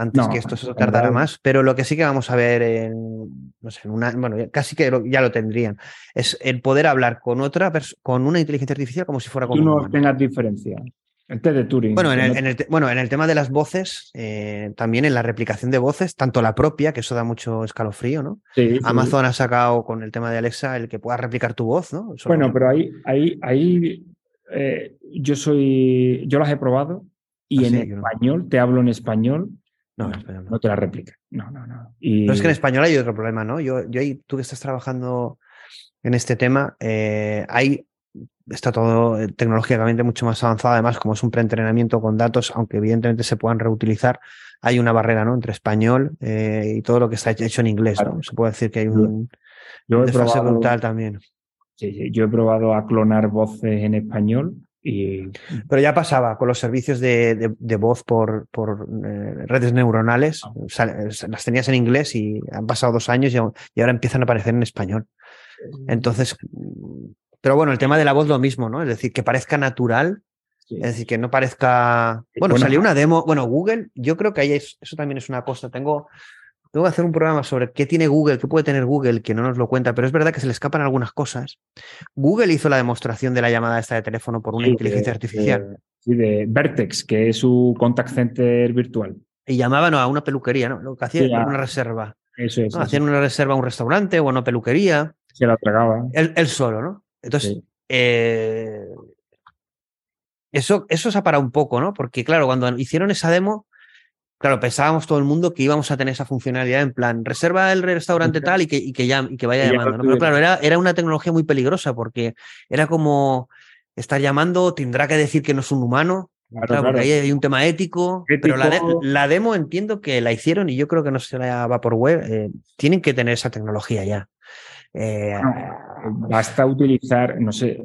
antes No, que esto se general. más, pero lo que sí que vamos a ver en, no sé, en una, bueno, casi que lo- ya lo tendrían, es el poder hablar con otra, con una inteligencia artificial como si fuera con Tú no humano. tengas diferencia. El de Turing. Bueno, en el, en el bueno, en el tema de las voces, eh, también en la replicación de voces, tanto la propia, que eso da mucho escalofrío, ¿no? sí, sí. Amazon ha sacado con el tema de Alexa el que pueda replicar tu voz, ¿no? Eso Bueno, no- pero ahí, ahí, ahí eh, yo soy, yo las he probado y Ah, en sí, yo no. español, te hablo en español, No, no, en español no. no te la replica. No, no, no. Y, Pero es que en español hay otro problema, ¿no? Yo, yo ahí, tú que estás trabajando en este tema, eh, hay, está todo eh, tecnológicamente mucho más avanzado, además, como es un preentrenamiento con datos, aunque evidentemente se puedan reutilizar, hay una barrera, ¿no? Entre español eh, y todo lo que está hecho en inglés, ¿no? Se puede decir que hay un, yo un he desfase probado, brutal también. sí, sí, yo he probado a clonar voces en español y Pero ya pasaba con los servicios de, de- de voz por, por eh, redes neuronales, Ah. sal- las tenías en inglés y han pasado dos años y, ahora empiezan a aparecer en español. Entonces, pero bueno, el tema de la voz lo mismo, ¿no? Es decir, que parezca natural, sí. es decir, que no parezca... Bueno, bueno. salió una demo, bueno, Google, yo creo que ahí es- eso también es una cosa, tengo... Tengo que hacer un programa sobre qué tiene Google, qué puede tener Google, que no nos lo cuenta, pero es verdad que se le escapan algunas cosas. Google hizo la demostración de la llamada esta de teléfono por una Sí, inteligencia de- artificial. sí, de Vertex, que es su contact center virtual. Y llamaban a una peluquería, ¿no? Lo que hacían Sí, era una reserva. Eso es. ¿no? eso. Hacían una reserva a un restaurante o a una peluquería. Se la tragaba. Él, él solo, ¿no? Entonces, Sí. eh, eso, eso se ha parado un poco, ¿no? Porque, claro, cuando hicieron esa demo, claro, pensábamos todo el mundo que íbamos a tener esa funcionalidad en plan, reserva el restaurante tal y que, y que, llame- y que vaya Y ya llamando, ¿no? Pero claro, era, era una tecnología muy peligrosa porque era como estar llamando, tendrá que decir que no es un humano, Claro, Claro, porque claro. ahí hay un tema ético, pero la, de- Ético. la demo entiendo que la hicieron y yo creo que no se la va por web. eh, tienen que tener esa tecnología ya. Eh, Basta utilizar, no sé,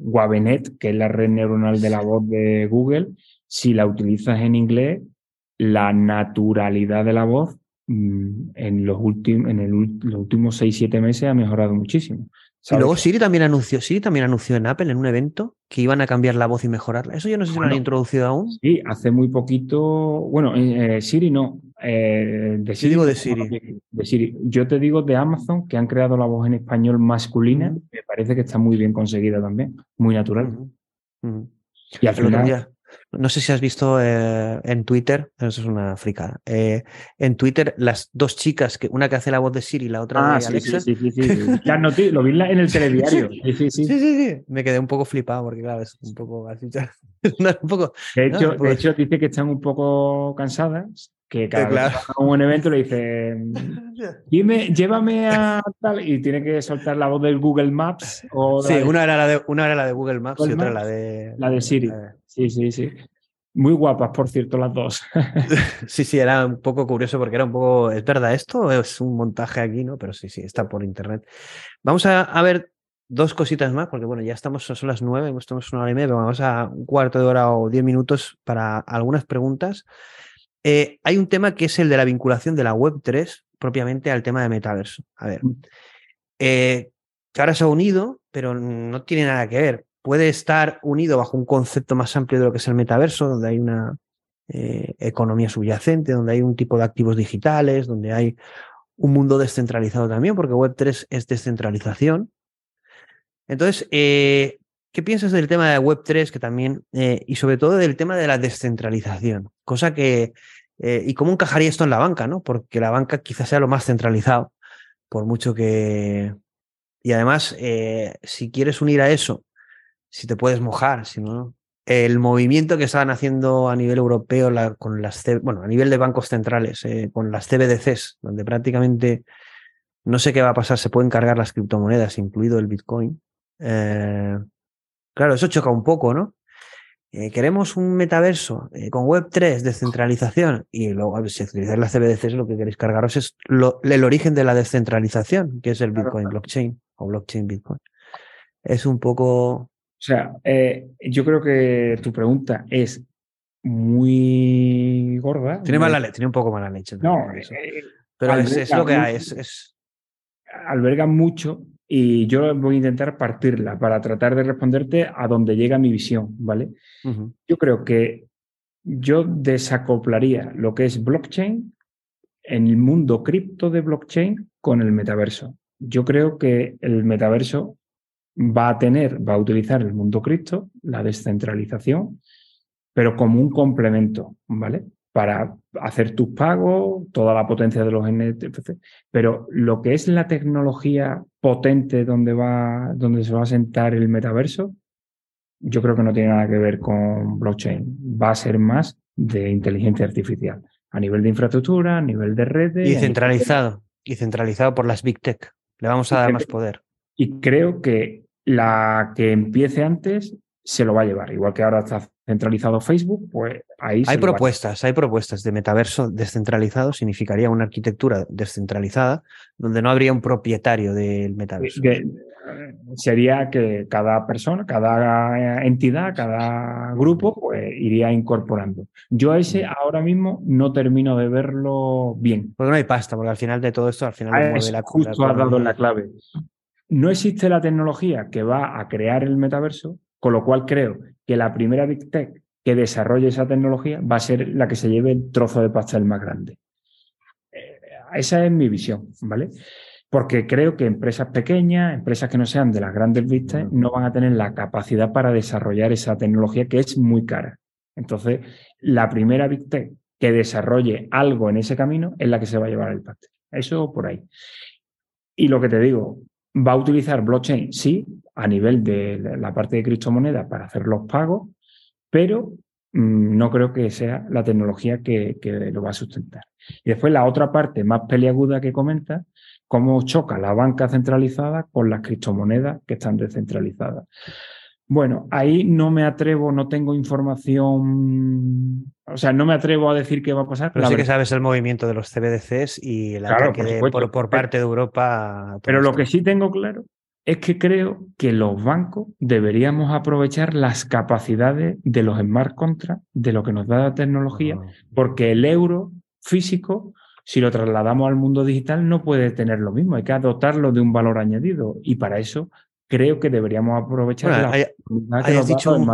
Wavenet, que es la red neuronal de la voz de Google. Si la utilizas en inglés, la naturalidad de la voz mm, en los, últimos en el los últimos 6-7 meses ha mejorado muchísimo. Y luego Siri también anunció, Siri también anunció en Apple en un evento que iban a cambiar la voz y mejorarla. Eso yo no sé si lo han introducido aún. Sí, hace muy poquito. Bueno, eh, Siri no. Eh, de Siri, digo de Siri. De Siri. Yo te digo de Amazon, que han creado la voz en español masculina. Me parece que está muy bien conseguida también. Muy natural. Y al final. No sé si has visto eh, en Twitter, eso es una fricada. Eh, en Twitter, las dos chicas, que una que hace la voz de Siri y la otra ah, de sí, Alexa. Sí, sí, sí. (laughs) lo vi en el telediario. Sí sí, sí, Me quedé un poco flipado porque, claro, es un poco así. (laughs) un poco, de, hecho, de hecho, dice que están un poco cansadas que cada vez que a un evento le dice, (laughs) Dime, llévame a tal, y tiene que soltar la voz del Google Maps. O sí, una, era la de, una era la de Google Maps y otra la de... La de Siri. Sí, sí, sí. Muy guapas, por cierto, las dos. (laughs) sí, sí, era un poco curioso porque era un poco, ¿es verdad esto? Es un montaje aquí, ¿no? Pero sí, sí, está por internet. Vamos a, a ver dos cositas más, porque bueno, ya estamos, son las nueve, hemos tomado una hora y media, pero vamos a un cuarto de hora o diez minutos para algunas preguntas. Eh, hay un tema que es el de la vinculación de la Web 3 propiamente al tema de metaverso. A ver, mm. eh, que ahora se ha unido, pero no tiene nada que ver. Puede estar unido bajo un concepto más amplio de lo que es el metaverso, donde hay una eh, economía subyacente, donde hay un tipo de activos digitales, donde hay un mundo descentralizado también, porque Web3 es descentralización. Entonces, ¿Qué piensas del tema de Web3 que también, eh, y sobre todo del tema de la descentralización? Cosa que, eh, y cómo encajaría esto en la banca, ¿no? Porque la banca quizás sea lo más centralizado, por mucho que... Y además, eh, si quieres unir a eso, si te puedes mojar, si no, el movimiento que estaban haciendo a nivel europeo con las, bueno, a nivel de bancos centrales, con las CBDCs, donde prácticamente no sé qué va a pasar, se pueden cargar las criptomonedas, incluido el Bitcoin. Claro, eso choca un poco, ¿no? Eh, queremos un metaverso eh, con Web3, descentralización, y luego, si utilizáis la CBDC, lo que queréis cargaros es el origen de la descentralización, que es el Bitcoin blockchain o blockchain Bitcoin. Es un poco. O sea, eh, yo creo que tu pregunta es muy gorda. Tiene mala leche, tiene un poco mala leche. No, pero es, lo que hay, es... Alberga mucho y yo voy a intentar partirla para tratar de responderte a donde llega mi visión, ¿vale? Yo creo que yo desacoplaría lo que es blockchain en el mundo cripto de blockchain con el metaverso. Yo creo que el metaverso va a tener, va a utilizar el mundo cripto, la descentralización, pero como un complemento, ¿vale? Para hacer tus pagos, toda la potencia de los NFT, pero lo que es la tecnología potente donde, va, donde se va a sentar el metaverso, yo creo que no tiene nada que ver con blockchain. Va a ser más de inteligencia artificial, a nivel de infraestructura, a nivel de redes. Y centralizado, y centralizado por las Big Tech. Le vamos a dar más poder. Y creo que la que empiece antes se lo va a llevar. Igual que ahora está centralizado Facebook, pues ahí... Hay propuestas, hay propuestas de metaverso descentralizado, significaría una arquitectura descentralizada donde no habría un propietario del metaverso. Eh, sería que cada persona, cada entidad, cada grupo, pues iría incorporando. Yo ese mm. ahora mismo no termino de verlo bien. Porque no hay pasta, porque al final de todo esto, al final... Ah, la, justo has dado la clave. No existe la tecnología que va a crear el metaverso, con lo cual creo que la primera Big Tech que desarrolle esa tecnología va a ser la que se lleve el trozo de pastel más grande. Eh, esa es mi visión, ¿vale? Porque creo que empresas pequeñas, empresas que no sean de las grandes Big Tech, no van a tener la capacidad para desarrollar esa tecnología que es muy cara. Entonces, la primera Big Tech que desarrolle algo en ese camino es la que se va a llevar el pastel. Eso por ahí. Y lo que te digo, va a utilizar blockchain, sí, a nivel de la parte de criptomonedas para hacer los pagos, pero mm, no creo que sea la tecnología que, que, lo va a sustentar. Y después la otra parte más peliaguda que comenta, cómo choca la banca centralizada con las criptomonedas que están descentralizadas. Bueno, ahí no me atrevo, no tengo información, o sea, no me atrevo a decir qué va a pasar. Pero sí que sabes el movimiento de los CBDCs y el ataque por, por, parte de Europa. Pero lo que sí tengo claro es que creo que los bancos deberíamos aprovechar las capacidades de los smart contracts, de lo que nos da la tecnología, ah. porque el euro físico si lo trasladamos al mundo digital no puede tener lo mismo, hay que dotarlo de un valor añadido y para eso creo que deberíamos aprovechar la hay, que has dicho un.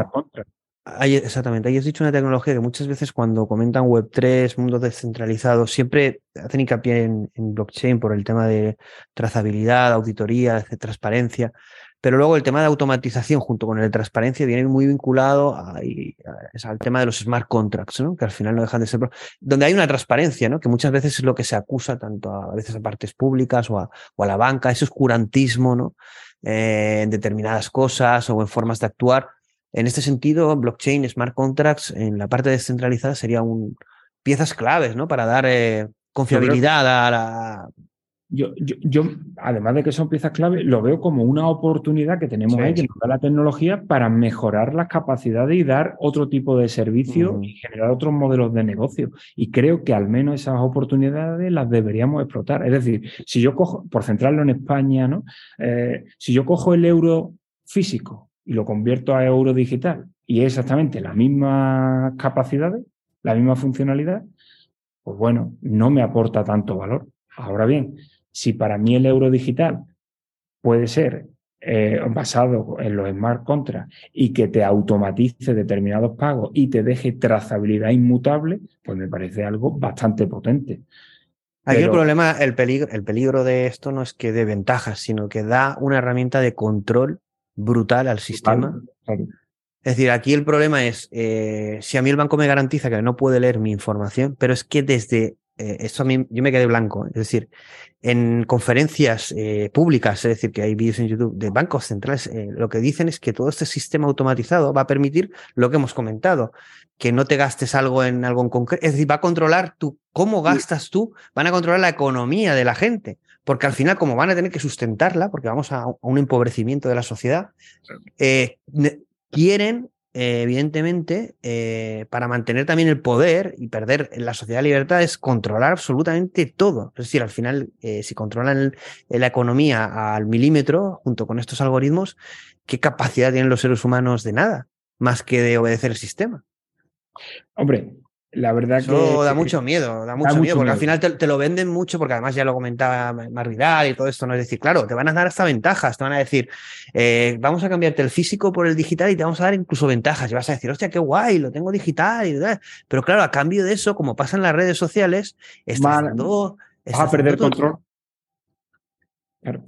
Hay, exactamente, ahí has dicho una tecnología que muchas veces cuando comentan Web3, mundo descentralizado, siempre hacen hincapié en, en blockchain por el tema de trazabilidad, auditoría, de transparencia. Pero luego el tema de automatización junto con el de transparencia viene muy vinculado a, a, al tema de los smart contracts, ¿no? que al final no dejan de ser... Donde hay una transparencia, ¿no? que muchas veces es lo que se acusa tanto a, a veces a partes públicas o a, o a la banca, ese oscurantismo ¿no? Eh, en determinadas cosas o en formas de actuar. En este sentido, blockchain, smart contracts, en la parte descentralizada sería un piezas claves ¿no? para dar eh, confiabilidad a la, yo, yo, yo, además de que son piezas clave, lo veo como una oportunidad que tenemos sí, ahí, que nos da la tecnología para mejorar las capacidades y dar otro tipo de servicio y generar otros modelos de negocio. Y creo que al menos esas oportunidades las deberíamos explotar. Es decir, si yo cojo, por centrarlo en España, ¿no? Eh, si yo cojo el euro físico y lo convierto a euro digital y es exactamente las mismas capacidades, la misma funcionalidad, pues bueno, no me aporta tanto valor. Ahora bien, si para mí el euro digital puede ser eh, basado en los smart contracts y que te automatice determinados pagos y te deje trazabilidad inmutable, pues me parece algo bastante potente. Aquí Pero... el problema, el peligro, el peligro de esto no es que dé ventajas, sino que da una herramienta de control brutal al sistema. Claro. Es decir, aquí el problema es, eh, si a mí el banco me garantiza que no puede leer mi información, pero es que desde eh, esto a mí yo me quedé blanco. Es decir, en conferencias eh, públicas, es decir, que hay vídeos en YouTube de bancos centrales, eh, lo que dicen es que todo este sistema automatizado va a permitir lo que hemos comentado, que no te gastes algo en algo en concreto, es decir, va a controlar tú cómo gastas tú, van a controlar la economía de la gente, porque al final como van a tener que sustentarla, porque vamos a, a un empobrecimiento de la sociedad, eh, quieren eh, evidentemente, eh, para mantener también el poder y perder la sociedad libertad es controlar absolutamente todo. Es decir, al final, eh, si controlan la economía al milímetro junto con estos algoritmos, ¿qué capacidad tienen los seres humanos de nada? Más que de obedecer el sistema. Hombre, la verdad Eso que. da mucho miedo, da mucho, da miedo, mucho porque miedo. al final te, te, lo venden mucho, porque además ya lo comentaba Marvidal y todo esto, ¿no? Es decir, claro, te van a dar hasta ventajas, te van a decir, eh, vamos a cambiarte el físico por el digital y te vamos a dar incluso ventajas. Y vas a decir, hostia, qué guay, lo tengo digital. Y tal. Pero claro, a cambio de eso, como pasa en las redes sociales, estás dando, vas a perder control. Claro.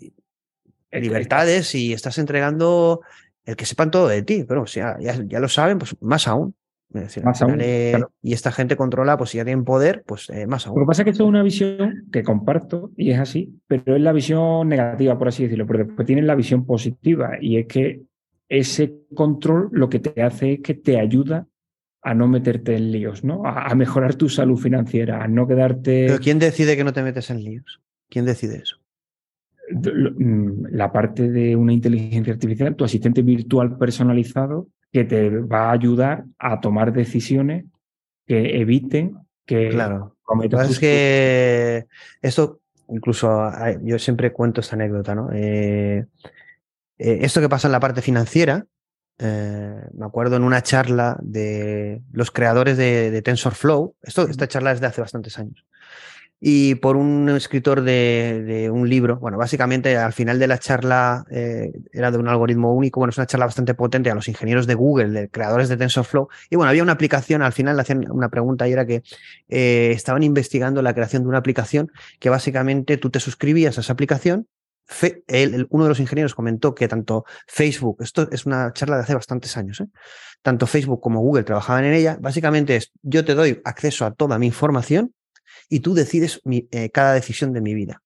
Libertades y estás entregando el que sepan todo de ti, pero ya, ya lo saben, pues más aún. Decir, más aún, eh, claro. Y esta gente controla, pues si ya tienen poder, pues eh, más aún. Lo que pasa es que esto es una visión que comparto y es así, pero es la visión negativa, por así decirlo, pero después tienen la visión positiva y es que ese control lo que te hace es que te ayuda a no meterte en líos, ¿no? A, a mejorar tu salud financiera, a no quedarte... Pero ¿quién decide que no te metes en líos? ¿Quién decide eso? mm, La parte de una inteligencia artificial, tu asistente virtual personalizado, que te va a ayudar a tomar decisiones que eviten que claro. cometas. Es que esto, incluso yo siempre cuento esta anécdota, ¿no? Eh, eh, esto que pasa en la parte financiera, eh, me acuerdo en una charla de los creadores de, de TensorFlow, esto, esta charla es de hace bastantes años, y por un escritor de, de, un libro. Bueno, básicamente al final de la charla eh, era de un algoritmo único. Bueno, es una charla bastante potente a los ingenieros de Google, de creadores de TensorFlow. Y bueno, había una aplicación, al final le hacían una pregunta y era que eh, estaban investigando la creación de una aplicación que básicamente tú te suscribías a esa aplicación. Fe, el, uno de los ingenieros comentó que tanto Facebook, esto es una charla de hace bastantes años, ¿eh? tanto Facebook como Google trabajaban en ella. Básicamente es, yo te doy acceso a toda mi información y tú decides mi, eh, cada decisión de mi vida.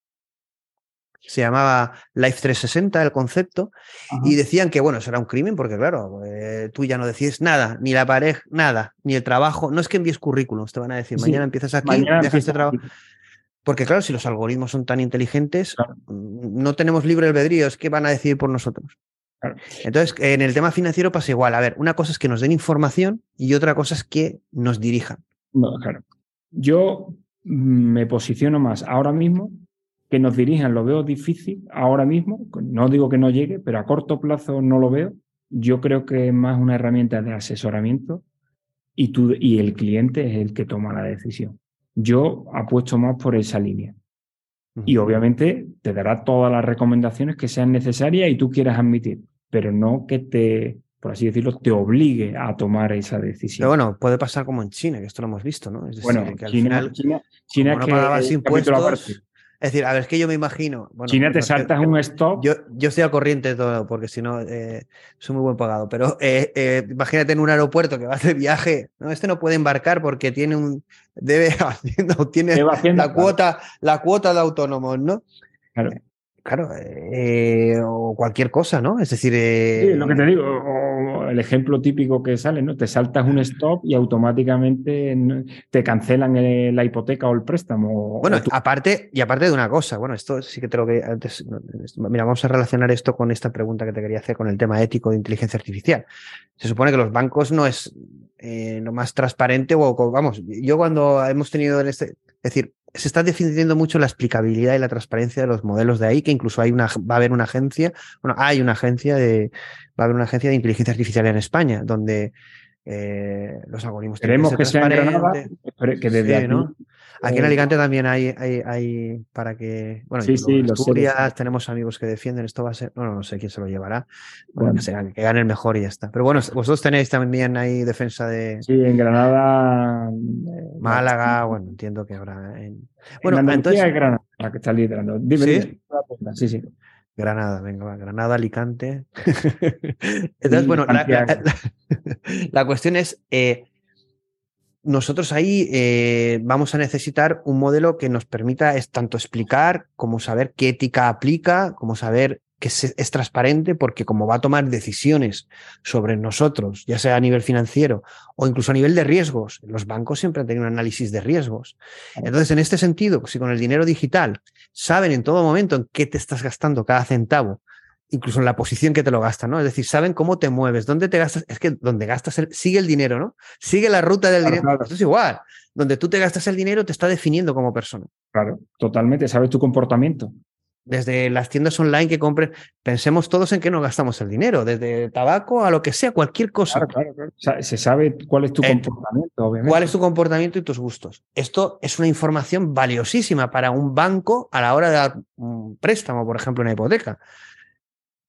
Se llamaba Life 360 el concepto Ajá. y decían que, bueno, eso era un crimen porque, claro, eh, tú ya no decides nada, ni la pareja, nada, ni el trabajo. No es que envíes currículums, te van a decir, sí, mañana empiezas aquí, mañana dejas este trabajo. Porque, claro, si los algoritmos son tan inteligentes, claro. no tenemos libre albedrío, es que van a decidir por nosotros. Claro. Entonces, en el tema financiero pasa igual. A ver, una cosa es que nos den información y otra cosa es que nos dirijan. No, claro. Yo me posiciono más ahora mismo que nos dirijan, lo veo difícil ahora mismo, no digo que no llegue, pero a corto plazo no lo veo. Yo creo que es más una herramienta de asesoramiento y, tú, y el cliente es el que toma la decisión. Yo apuesto más por esa línea. Y obviamente te dará todas las recomendaciones que sean necesarias y tú quieras admitir, pero no que te, por así decirlo, te obligue a tomar esa decisión. Pero bueno, puede pasar como en China, que esto lo hemos visto, ¿no? Es decir, bueno, que al China, final, China, China no pagabas impuestos, es decir, a ver, es que yo me imagino. China te saltas un stop. Yo, yo estoy al corriente de todo, porque si no, eh, soy muy buen pagado. Pero eh, eh, imagínate en un aeropuerto que vas de viaje. No, este no puede embarcar porque tiene un. Debe (laughs) haciendo, tiene la cuota, la cuota de autónomos, ¿no? Claro. Claro, eh, o cualquier cosa, ¿no? Es decir. Sí, lo que te digo, o el ejemplo típico que sale, ¿no? Te saltas un stop y automáticamente te cancelan la hipoteca o el préstamo. Bueno, aparte, y aparte de una cosa, bueno, esto sí que te lo que antes. Mira, vamos a relacionar esto con esta pregunta que te quería hacer con el tema ético de inteligencia artificial. Se supone que los bancos no es eh, lo más transparente, o vamos, yo cuando hemos tenido en este. Es decir, se está definiendo mucho la explicabilidad y la transparencia de los modelos de ahí, que incluso hay una, va a haber una agencia, bueno, hay una agencia de, va a haber una agencia de inteligencia artificial en España, donde eh, los algoritmos. Queremos que, sea en Granada, que desde Aquí en Alicante también hay, hay, para que. Bueno, sí, sí, tenemos amigos que defienden. Esto va a ser. No, no, sé quién se lo llevará. Bueno, Que, gane el mejor y ya está. Pero bueno, vosotros tenéis también ahí defensa de. Sí, en Granada. Málaga, bueno, entiendo que habrá. Bueno, entonces. Granada, la que está liderando. Dime, ¿Sí? sí, sí. Granada, venga, va. Granada, Alicante. (laughs) entonces, bueno, (laughs) la, cuestión es. Eh, nosotros ahí eh, vamos a necesitar un modelo que nos permita es tanto explicar como saber qué ética aplica, como saber que es, transparente, porque como va a tomar decisiones sobre nosotros, ya sea a nivel financiero o incluso a nivel de riesgos, los bancos siempre han tenido un análisis de riesgos. Entonces, en este sentido, si con el dinero digital saben en todo momento en qué te estás gastando cada centavo, incluso en la posición que te lo gastan, ¿no? Es decir, saben cómo te mueves, dónde te gastas, es que donde gastas el, sigue el dinero, ¿no? Sigue la ruta del dinero. Esto es igual. Donde tú te gastas el dinero te está definiendo como persona. Claro, totalmente, sabes tu comportamiento. Desde las tiendas online que compren, pensemos todos en qué nos gastamos el dinero, desde tabaco a lo que sea, cualquier cosa. Claro, claro, Se sabe cuál es tu comportamiento, obviamente. Cuál es tu comportamiento y tus gustos. Esto es una información valiosísima para un banco a la hora de dar un préstamo, por ejemplo, una hipoteca.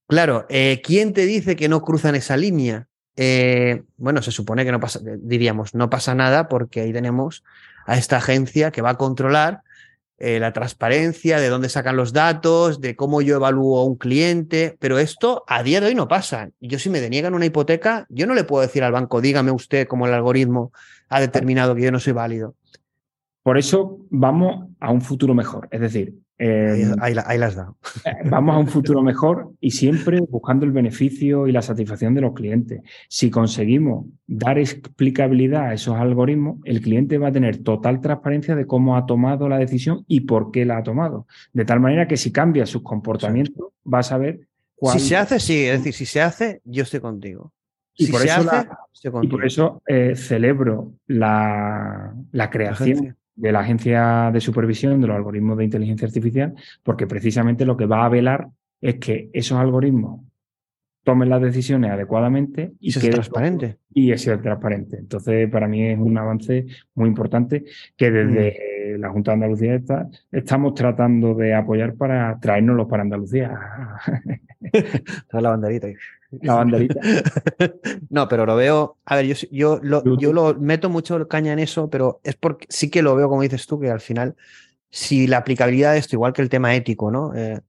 Claro, eh, ¿quién te dice que no cruzan esa línea? Eh, bueno, se supone que no pasa, diríamos, no pasa nada porque ahí tenemos a esta agencia que va a controlar eh, la transparencia, de dónde sacan los datos, de cómo yo evalúo a un cliente, pero esto a día de hoy no pasa. Yo si me deniegan una hipoteca, yo no le puedo decir al banco, dígame usted cómo el algoritmo ha determinado que yo no soy válido. Por eso vamos a un futuro mejor. Es decir, Em, ahí, las da. Eh, vamos a un futuro mejor y siempre buscando el beneficio y la satisfacción de los clientes. Si conseguimos dar explicabilidad a esos algoritmos, el cliente va a tener total transparencia de cómo ha tomado la decisión y por qué la ha tomado. De tal manera que si cambia sus comportamientos, va a saber cuál. Si se hace, sí. Es decir, si se hace, yo estoy contigo. Y, por eso y, por eso eh, celebro la, la creación de la Agencia de Supervisión de los Algoritmos de Inteligencia Artificial, porque precisamente lo que va a velar es que esos algoritmos tomen las decisiones adecuadamente y, sea transparente. Y sea transparente. Entonces, para mí es un avance muy importante que desde mm. la Junta de Andalucía está, estamos tratando de apoyar para traérnoslo para Andalucía. (laughs) la banderita ahí. La banderita. (laughs) no, pero lo veo. A ver, yo, yo, lo, yo lo meto mucho caña en eso, pero es porque sí que lo veo, como dices tú, que al final, si la aplicabilidad de esto, igual que el tema ético, ¿no? Eh,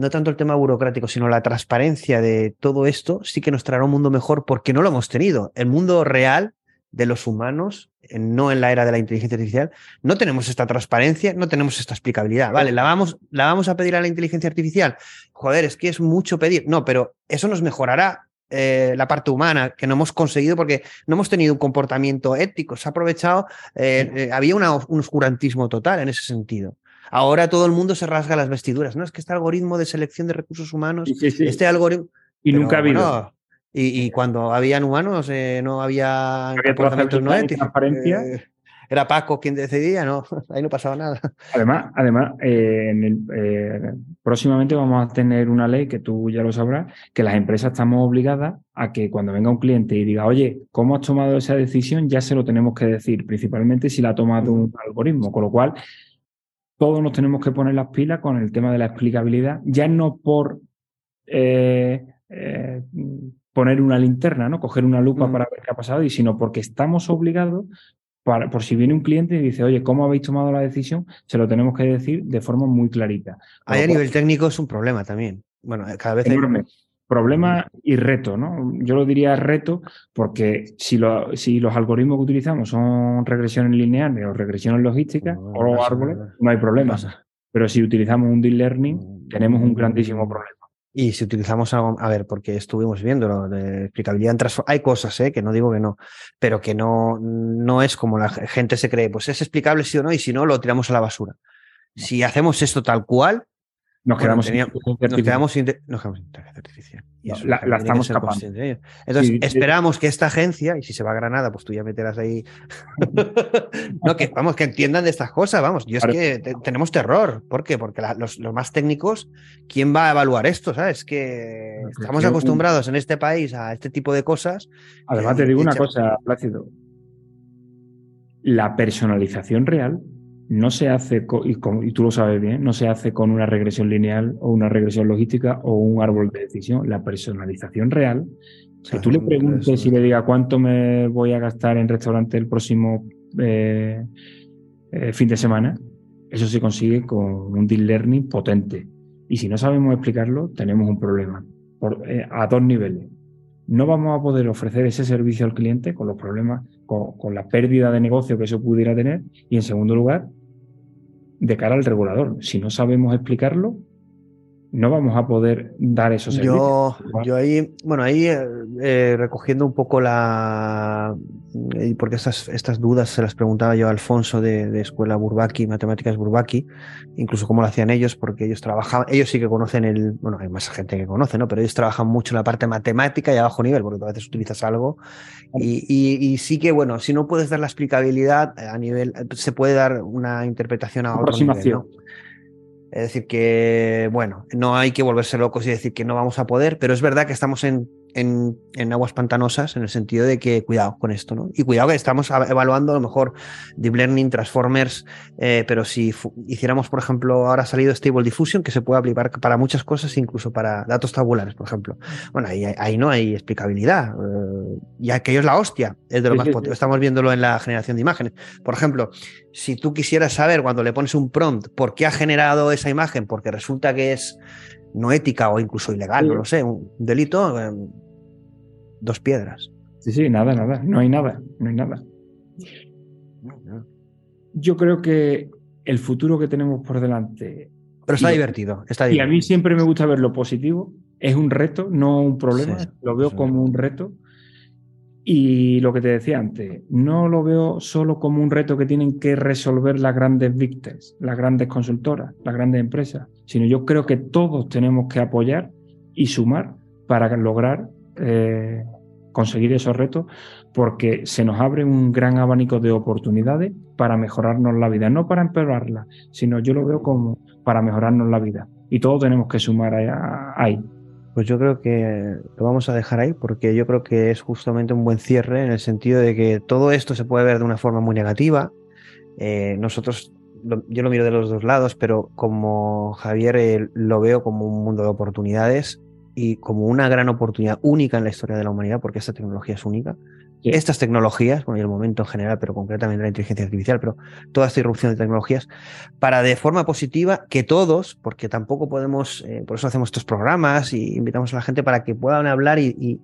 no tanto el tema burocrático, sino la transparencia de todo esto, sí que nos traerá un mundo mejor porque no lo hemos tenido. El mundo real de los humanos, no en la era de la inteligencia artificial, no tenemos esta transparencia, no tenemos esta explicabilidad. Vale, la vamos, a pedir a la inteligencia artificial. Joder, es que es mucho pedir. No, pero eso nos mejorará eh, la parte humana que no hemos conseguido porque no hemos tenido un comportamiento ético. Se ha aprovechado, eh, eh, había un oscurantismo total en ese sentido. Ahora todo el mundo se rasga las vestiduras. No es que este algoritmo de selección de recursos humanos, este algoritmo. Y nunca ha habido. y, cuando habían humanos, eh, no había, comportamientos no éticos. Eh, era Paco quien decidía, no, (laughs) ahí no pasaba nada. Además, además eh, en el, eh, próximamente vamos a tener una ley que tú ya lo sabrás, que las empresas estamos obligadas a que cuando venga un cliente y diga, oye, ¿cómo has tomado esa decisión? Ya se lo tenemos que decir, principalmente si la ha tomado un algoritmo, con lo cual todos nos tenemos que poner las pilas con el tema de la explicabilidad, ya no por eh, eh, poner una linterna, ¿no? Coger una lupa mm. para ver qué ha pasado, y sino porque estamos obligados, para, por si viene un cliente y dice, oye, ¿cómo habéis tomado la decisión? Se lo tenemos que decir de forma muy clarita. Ahí a nivel técnico es un problema también. Bueno, cada vez enorme. Problema y reto, ¿no? Yo lo diría reto porque si, lo, si los algoritmos que utilizamos son regresiones lineales o regresiones logísticas o árboles, no hay problema. Pero si utilizamos un deep learning, tenemos un grandísimo problema. Y si utilizamos algo, a ver, porque estuvimos viendo de explicabilidad en hay cosas, ¿eh? que no digo que no, pero que no, no es como la gente se cree, pues es explicable sí o no, y si no, lo tiramos a la basura. Si hacemos esto tal cual, nos quedamos, sin, nos quedamos sin, nos quedamos sin inteligencia artificial. la, estamos capando. Entonces, esperamos que esta agencia, y si se va a Granada, pues tú ya meterás ahí. (laughs) no, que vamos, que entiendan de estas cosas, vamos. Yo es que tenemos terror. ¿Por qué? Porque los, más técnicos, ¿quién va a evaluar esto? ¿Sabes? Que estamos acostumbrados en este país a este tipo de cosas. Además, te digo una cosa, Plácido. La personalización real no se hace, y, tú lo sabes bien, no se hace con una regresión lineal o una regresión logística o un árbol de decisión. La personalización real, que tú le preguntes y le digas cuánto me voy a gastar en restaurante el próximo eh, eh, fin de semana, eso se consigue con un deep learning potente. Y si no sabemos explicarlo, tenemos un problema eh, a dos niveles. No vamos a poder ofrecer ese servicio al cliente con los problemas, con la pérdida de negocio que eso pudiera tener. Y en segundo lugar, de cara al regulador. Si no sabemos explicarlo, no vamos a poder dar esos servicios. Yo, yo ahí, bueno, ahí eh, eh, recogiendo un poco la. Eh, porque estas, estas dudas se las preguntaba yo a Alfonso de, Escuela Burbaki, Matemáticas Burbaki, incluso cómo lo hacían ellos, porque ellos trabajaban, ellos sí que conocen el. Bueno, hay más gente que conoce, ¿no? Pero ellos trabajan mucho en la parte matemática y a bajo nivel, porque a veces utilizas algo. Y, y, sí que, bueno, si no puedes dar la explicabilidad a nivel. Se puede dar una interpretación a otro nivel, ¿no? Es decir, que, bueno, no hay que volverse locos y decir que no vamos a poder, pero es verdad que estamos en en, aguas pantanosas en el sentido de que cuidado con esto, ¿no? Y cuidado que estamos evaluando a lo mejor Deep Learning, Transformers, eh, pero si hiciéramos, por ejemplo, ahora ha salido Stable Diffusion, que se puede aplicar para muchas cosas, incluso para datos tabulares, por ejemplo. Bueno, ahí, ahí no hay explicabilidad, eh, y aquello es la hostia, es de lo más potente. Estamos viéndolo en la generación de imágenes. Por ejemplo, si tú quisieras saber cuando le pones un prompt por qué ha generado esa imagen, porque resulta que es no ética o incluso ilegal, no lo sé, un delito, em, dos piedras. Sí, sí, nada, nada, no hay nada, no hay nada. Yo creo que el futuro que tenemos por delante. Pero está divertido, está divertido. Y a mí siempre me gusta ver lo positivo. Es un reto, no un problema. lo veo como un reto. Y lo que te decía antes, no lo veo solo como un reto que tienen que resolver las grandes víctimas, las grandes consultoras, las grandes empresas, sino yo creo que todos tenemos que apoyar y sumar para lograr eh, conseguir esos retos, porque se nos abre un gran abanico de oportunidades para mejorarnos la vida, no para empeorarla, sino yo lo veo como para mejorarnos la vida. Y todos tenemos que sumar ahí. Pues yo creo que lo vamos a dejar ahí porque yo creo que es justamente un buen cierre en el sentido de que todo esto se puede ver de una forma muy negativa. Eh, nosotros, yo lo miro de los dos lados, pero como Javier eh, lo veo como un mundo de oportunidades y como una gran oportunidad única en la historia de la humanidad porque esta tecnología es única estas tecnologías, bueno, y el momento en general, pero concretamente la inteligencia artificial, pero toda esta irrupción de tecnologías, para de forma positiva que todos, porque tampoco podemos, eh, por eso hacemos estos programas y invitamos a la gente para que puedan hablar y,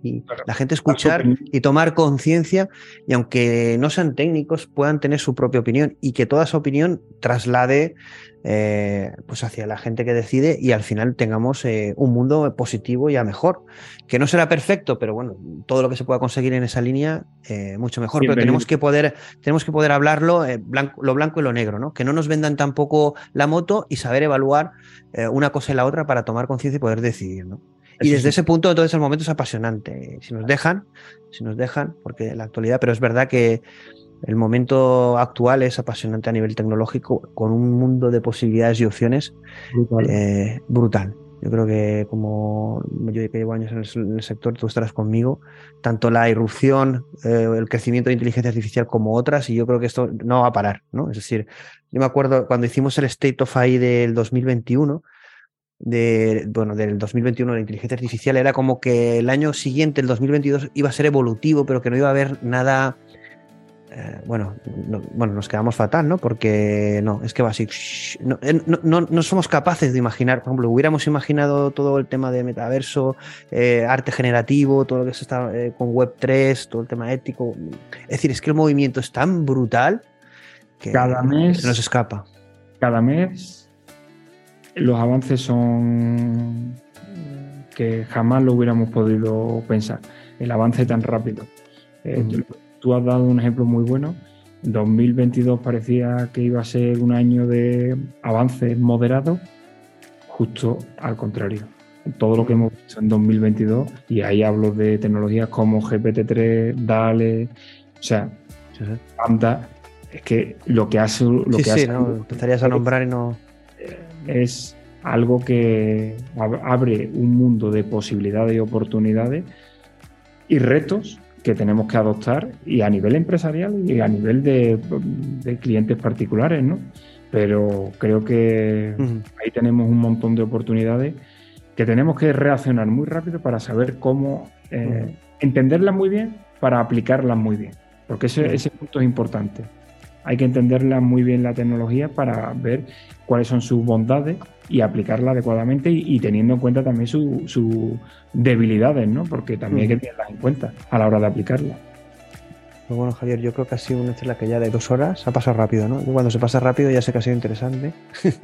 la gente escuchar y tomar conciencia, y aunque no sean técnicos, puedan tener su propia opinión y que toda esa opinión traslade eh, pues hacia la gente que decide y al final tengamos eh, un mundo positivo y a mejor. Que no será perfecto, pero bueno, todo lo que se pueda conseguir en esa línea, eh, mucho mejor. Pero tenemos que poder, tenemos que poder hablarlo lo blanco y lo negro, ¿no? Que no nos vendan tampoco la moto y saber evaluar una cosa y la otra para tomar conciencia y poder decidir, ¿no? Y desde ese punto, entonces, el momento es apasionante. Si nos dejan, si nos dejan, porque en la actualidad, pero es verdad que el momento actual es apasionante a nivel tecnológico, con un mundo de posibilidades y opciones brutal. Eh, brutal. Yo creo que como yo que llevo años en el, sector, tú estarás conmigo, tanto la irrupción, eh, el crecimiento de inteligencia artificial como otras, y yo creo que esto no va a parar, ¿no? Es decir, yo me acuerdo cuando hicimos el State of AI del 2021, de, bueno, del 2021 la inteligencia artificial, era como que el año siguiente, el 2022, iba a ser evolutivo, pero que no iba a haber nada eh, bueno, bueno, nos quedamos fatal, ¿no? Porque no, es que va así. Eh, no, somos capaces de imaginar, por ejemplo, hubiéramos imaginado todo el tema de metaverso, eh, arte generativo, todo lo que se está con Web3, todo el tema ético. Es decir, es que el movimiento es tan brutal que cada mes se nos escapa. Cada mes los avances son que jamás lo hubiéramos podido pensar. El avance tan rápido tú has dado un ejemplo muy bueno. 2022 parecía que iba a ser un año de avance moderado, justo al contrario. Todo lo que hemos visto en 2022, y ahí hablo de tecnologías como GPT-3, DALE, o sea, Anda, es que lo que hace. Lo sí, que sí, no, empezarías a nombrar y no. Es algo que abre un mundo de posibilidades y oportunidades y retos que tenemos que adoptar y a nivel empresarial y a nivel de, clientes particulares, ¿no? Pero creo que ahí tenemos un montón de oportunidades que tenemos que reaccionar muy rápido para saber cómo eh, entenderlas muy bien para aplicarlas muy bien, porque ese, ese punto es importante. Hay que entenderla muy bien la tecnología para ver cuáles son sus bondades y aplicarla adecuadamente y, teniendo en cuenta también sus debilidades, ¿no? Porque también hay que tenerlas en cuenta a la hora de aplicarla. Pues bueno, Javier, yo creo que ha sido una charla que ya de dos horas ha pasado rápido, ¿no? cuando se pasa rápido ya sé que ha sido interesante. (laughs)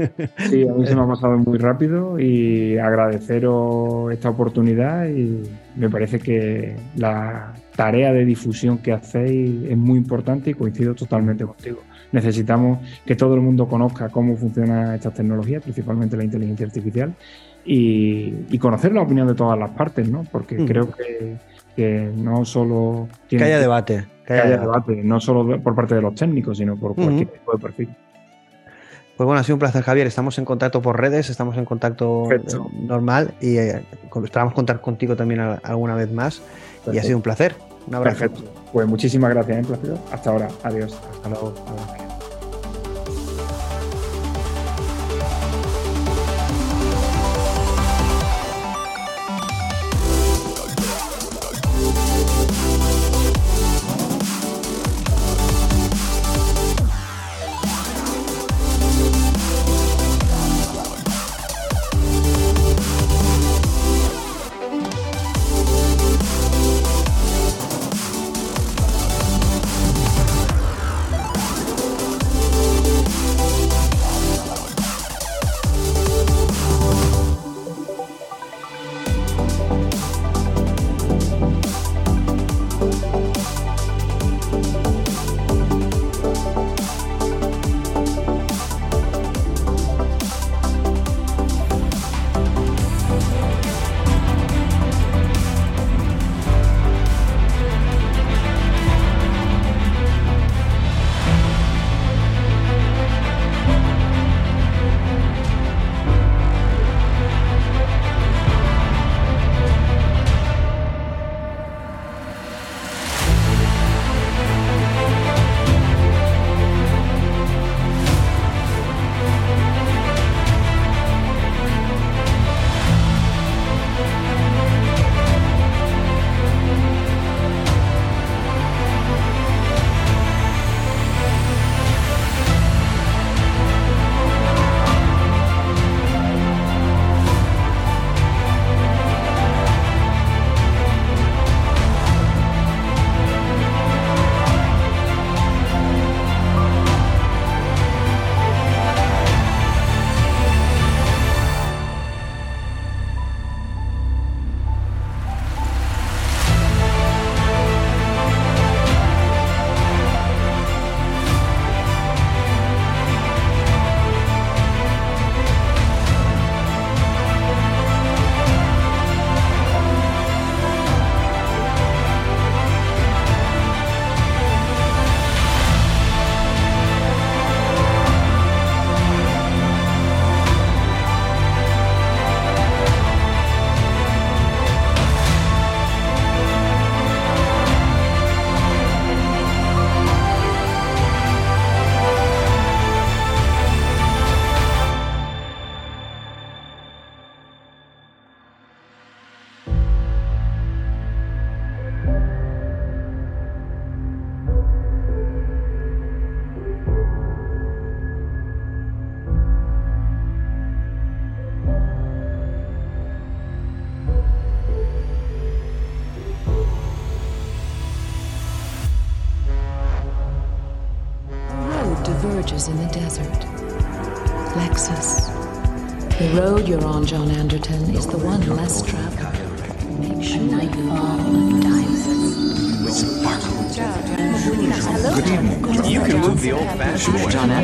Sí, a mí se me ha pasado muy rápido y agradeceros esta oportunidad y me parece que la tarea de difusión que hacéis es muy importante y coincido totalmente contigo. Necesitamos que todo el mundo conozca cómo funcionan estas tecnologías, principalmente la inteligencia artificial, y, conocer la opinión de todas las partes, ¿no? Porque creo que, no solo... que haya debate que haya debate, no solo por parte de los técnicos, sino por cualquier tipo de perfil. Pues bueno, ha sido un placer, Javier. Estamos en contacto por redes, estamos en contacto normal y eh, esperamos contar contigo también alguna vez más. Y ha sido un placer. Un abrazo. Perfecto. Pues muchísimas gracias, ¿eh, Hasta ahora. Adiós. Hasta luego.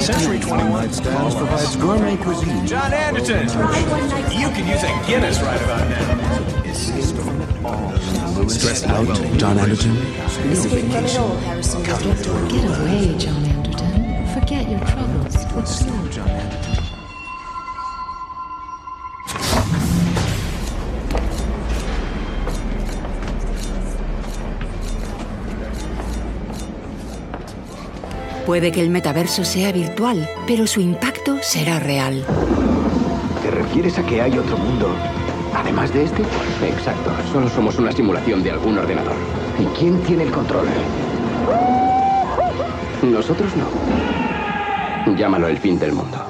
Century 21 Styles provides gourmet cuisine. John Anderton. You can use a Guinness right about now. Stressed out, John Anderton. Get away, John Anderton. Forget your troubles. Let's go. John Anderton. Puede que el metaverso sea virtual, pero su impacto será real. ¿Te refieres a que hay otro mundo además de este? Exacto. Solo somos una simulación de algún ordenador. ¿Y quién tiene el control? Nosotros no. Llámalo el fin del mundo.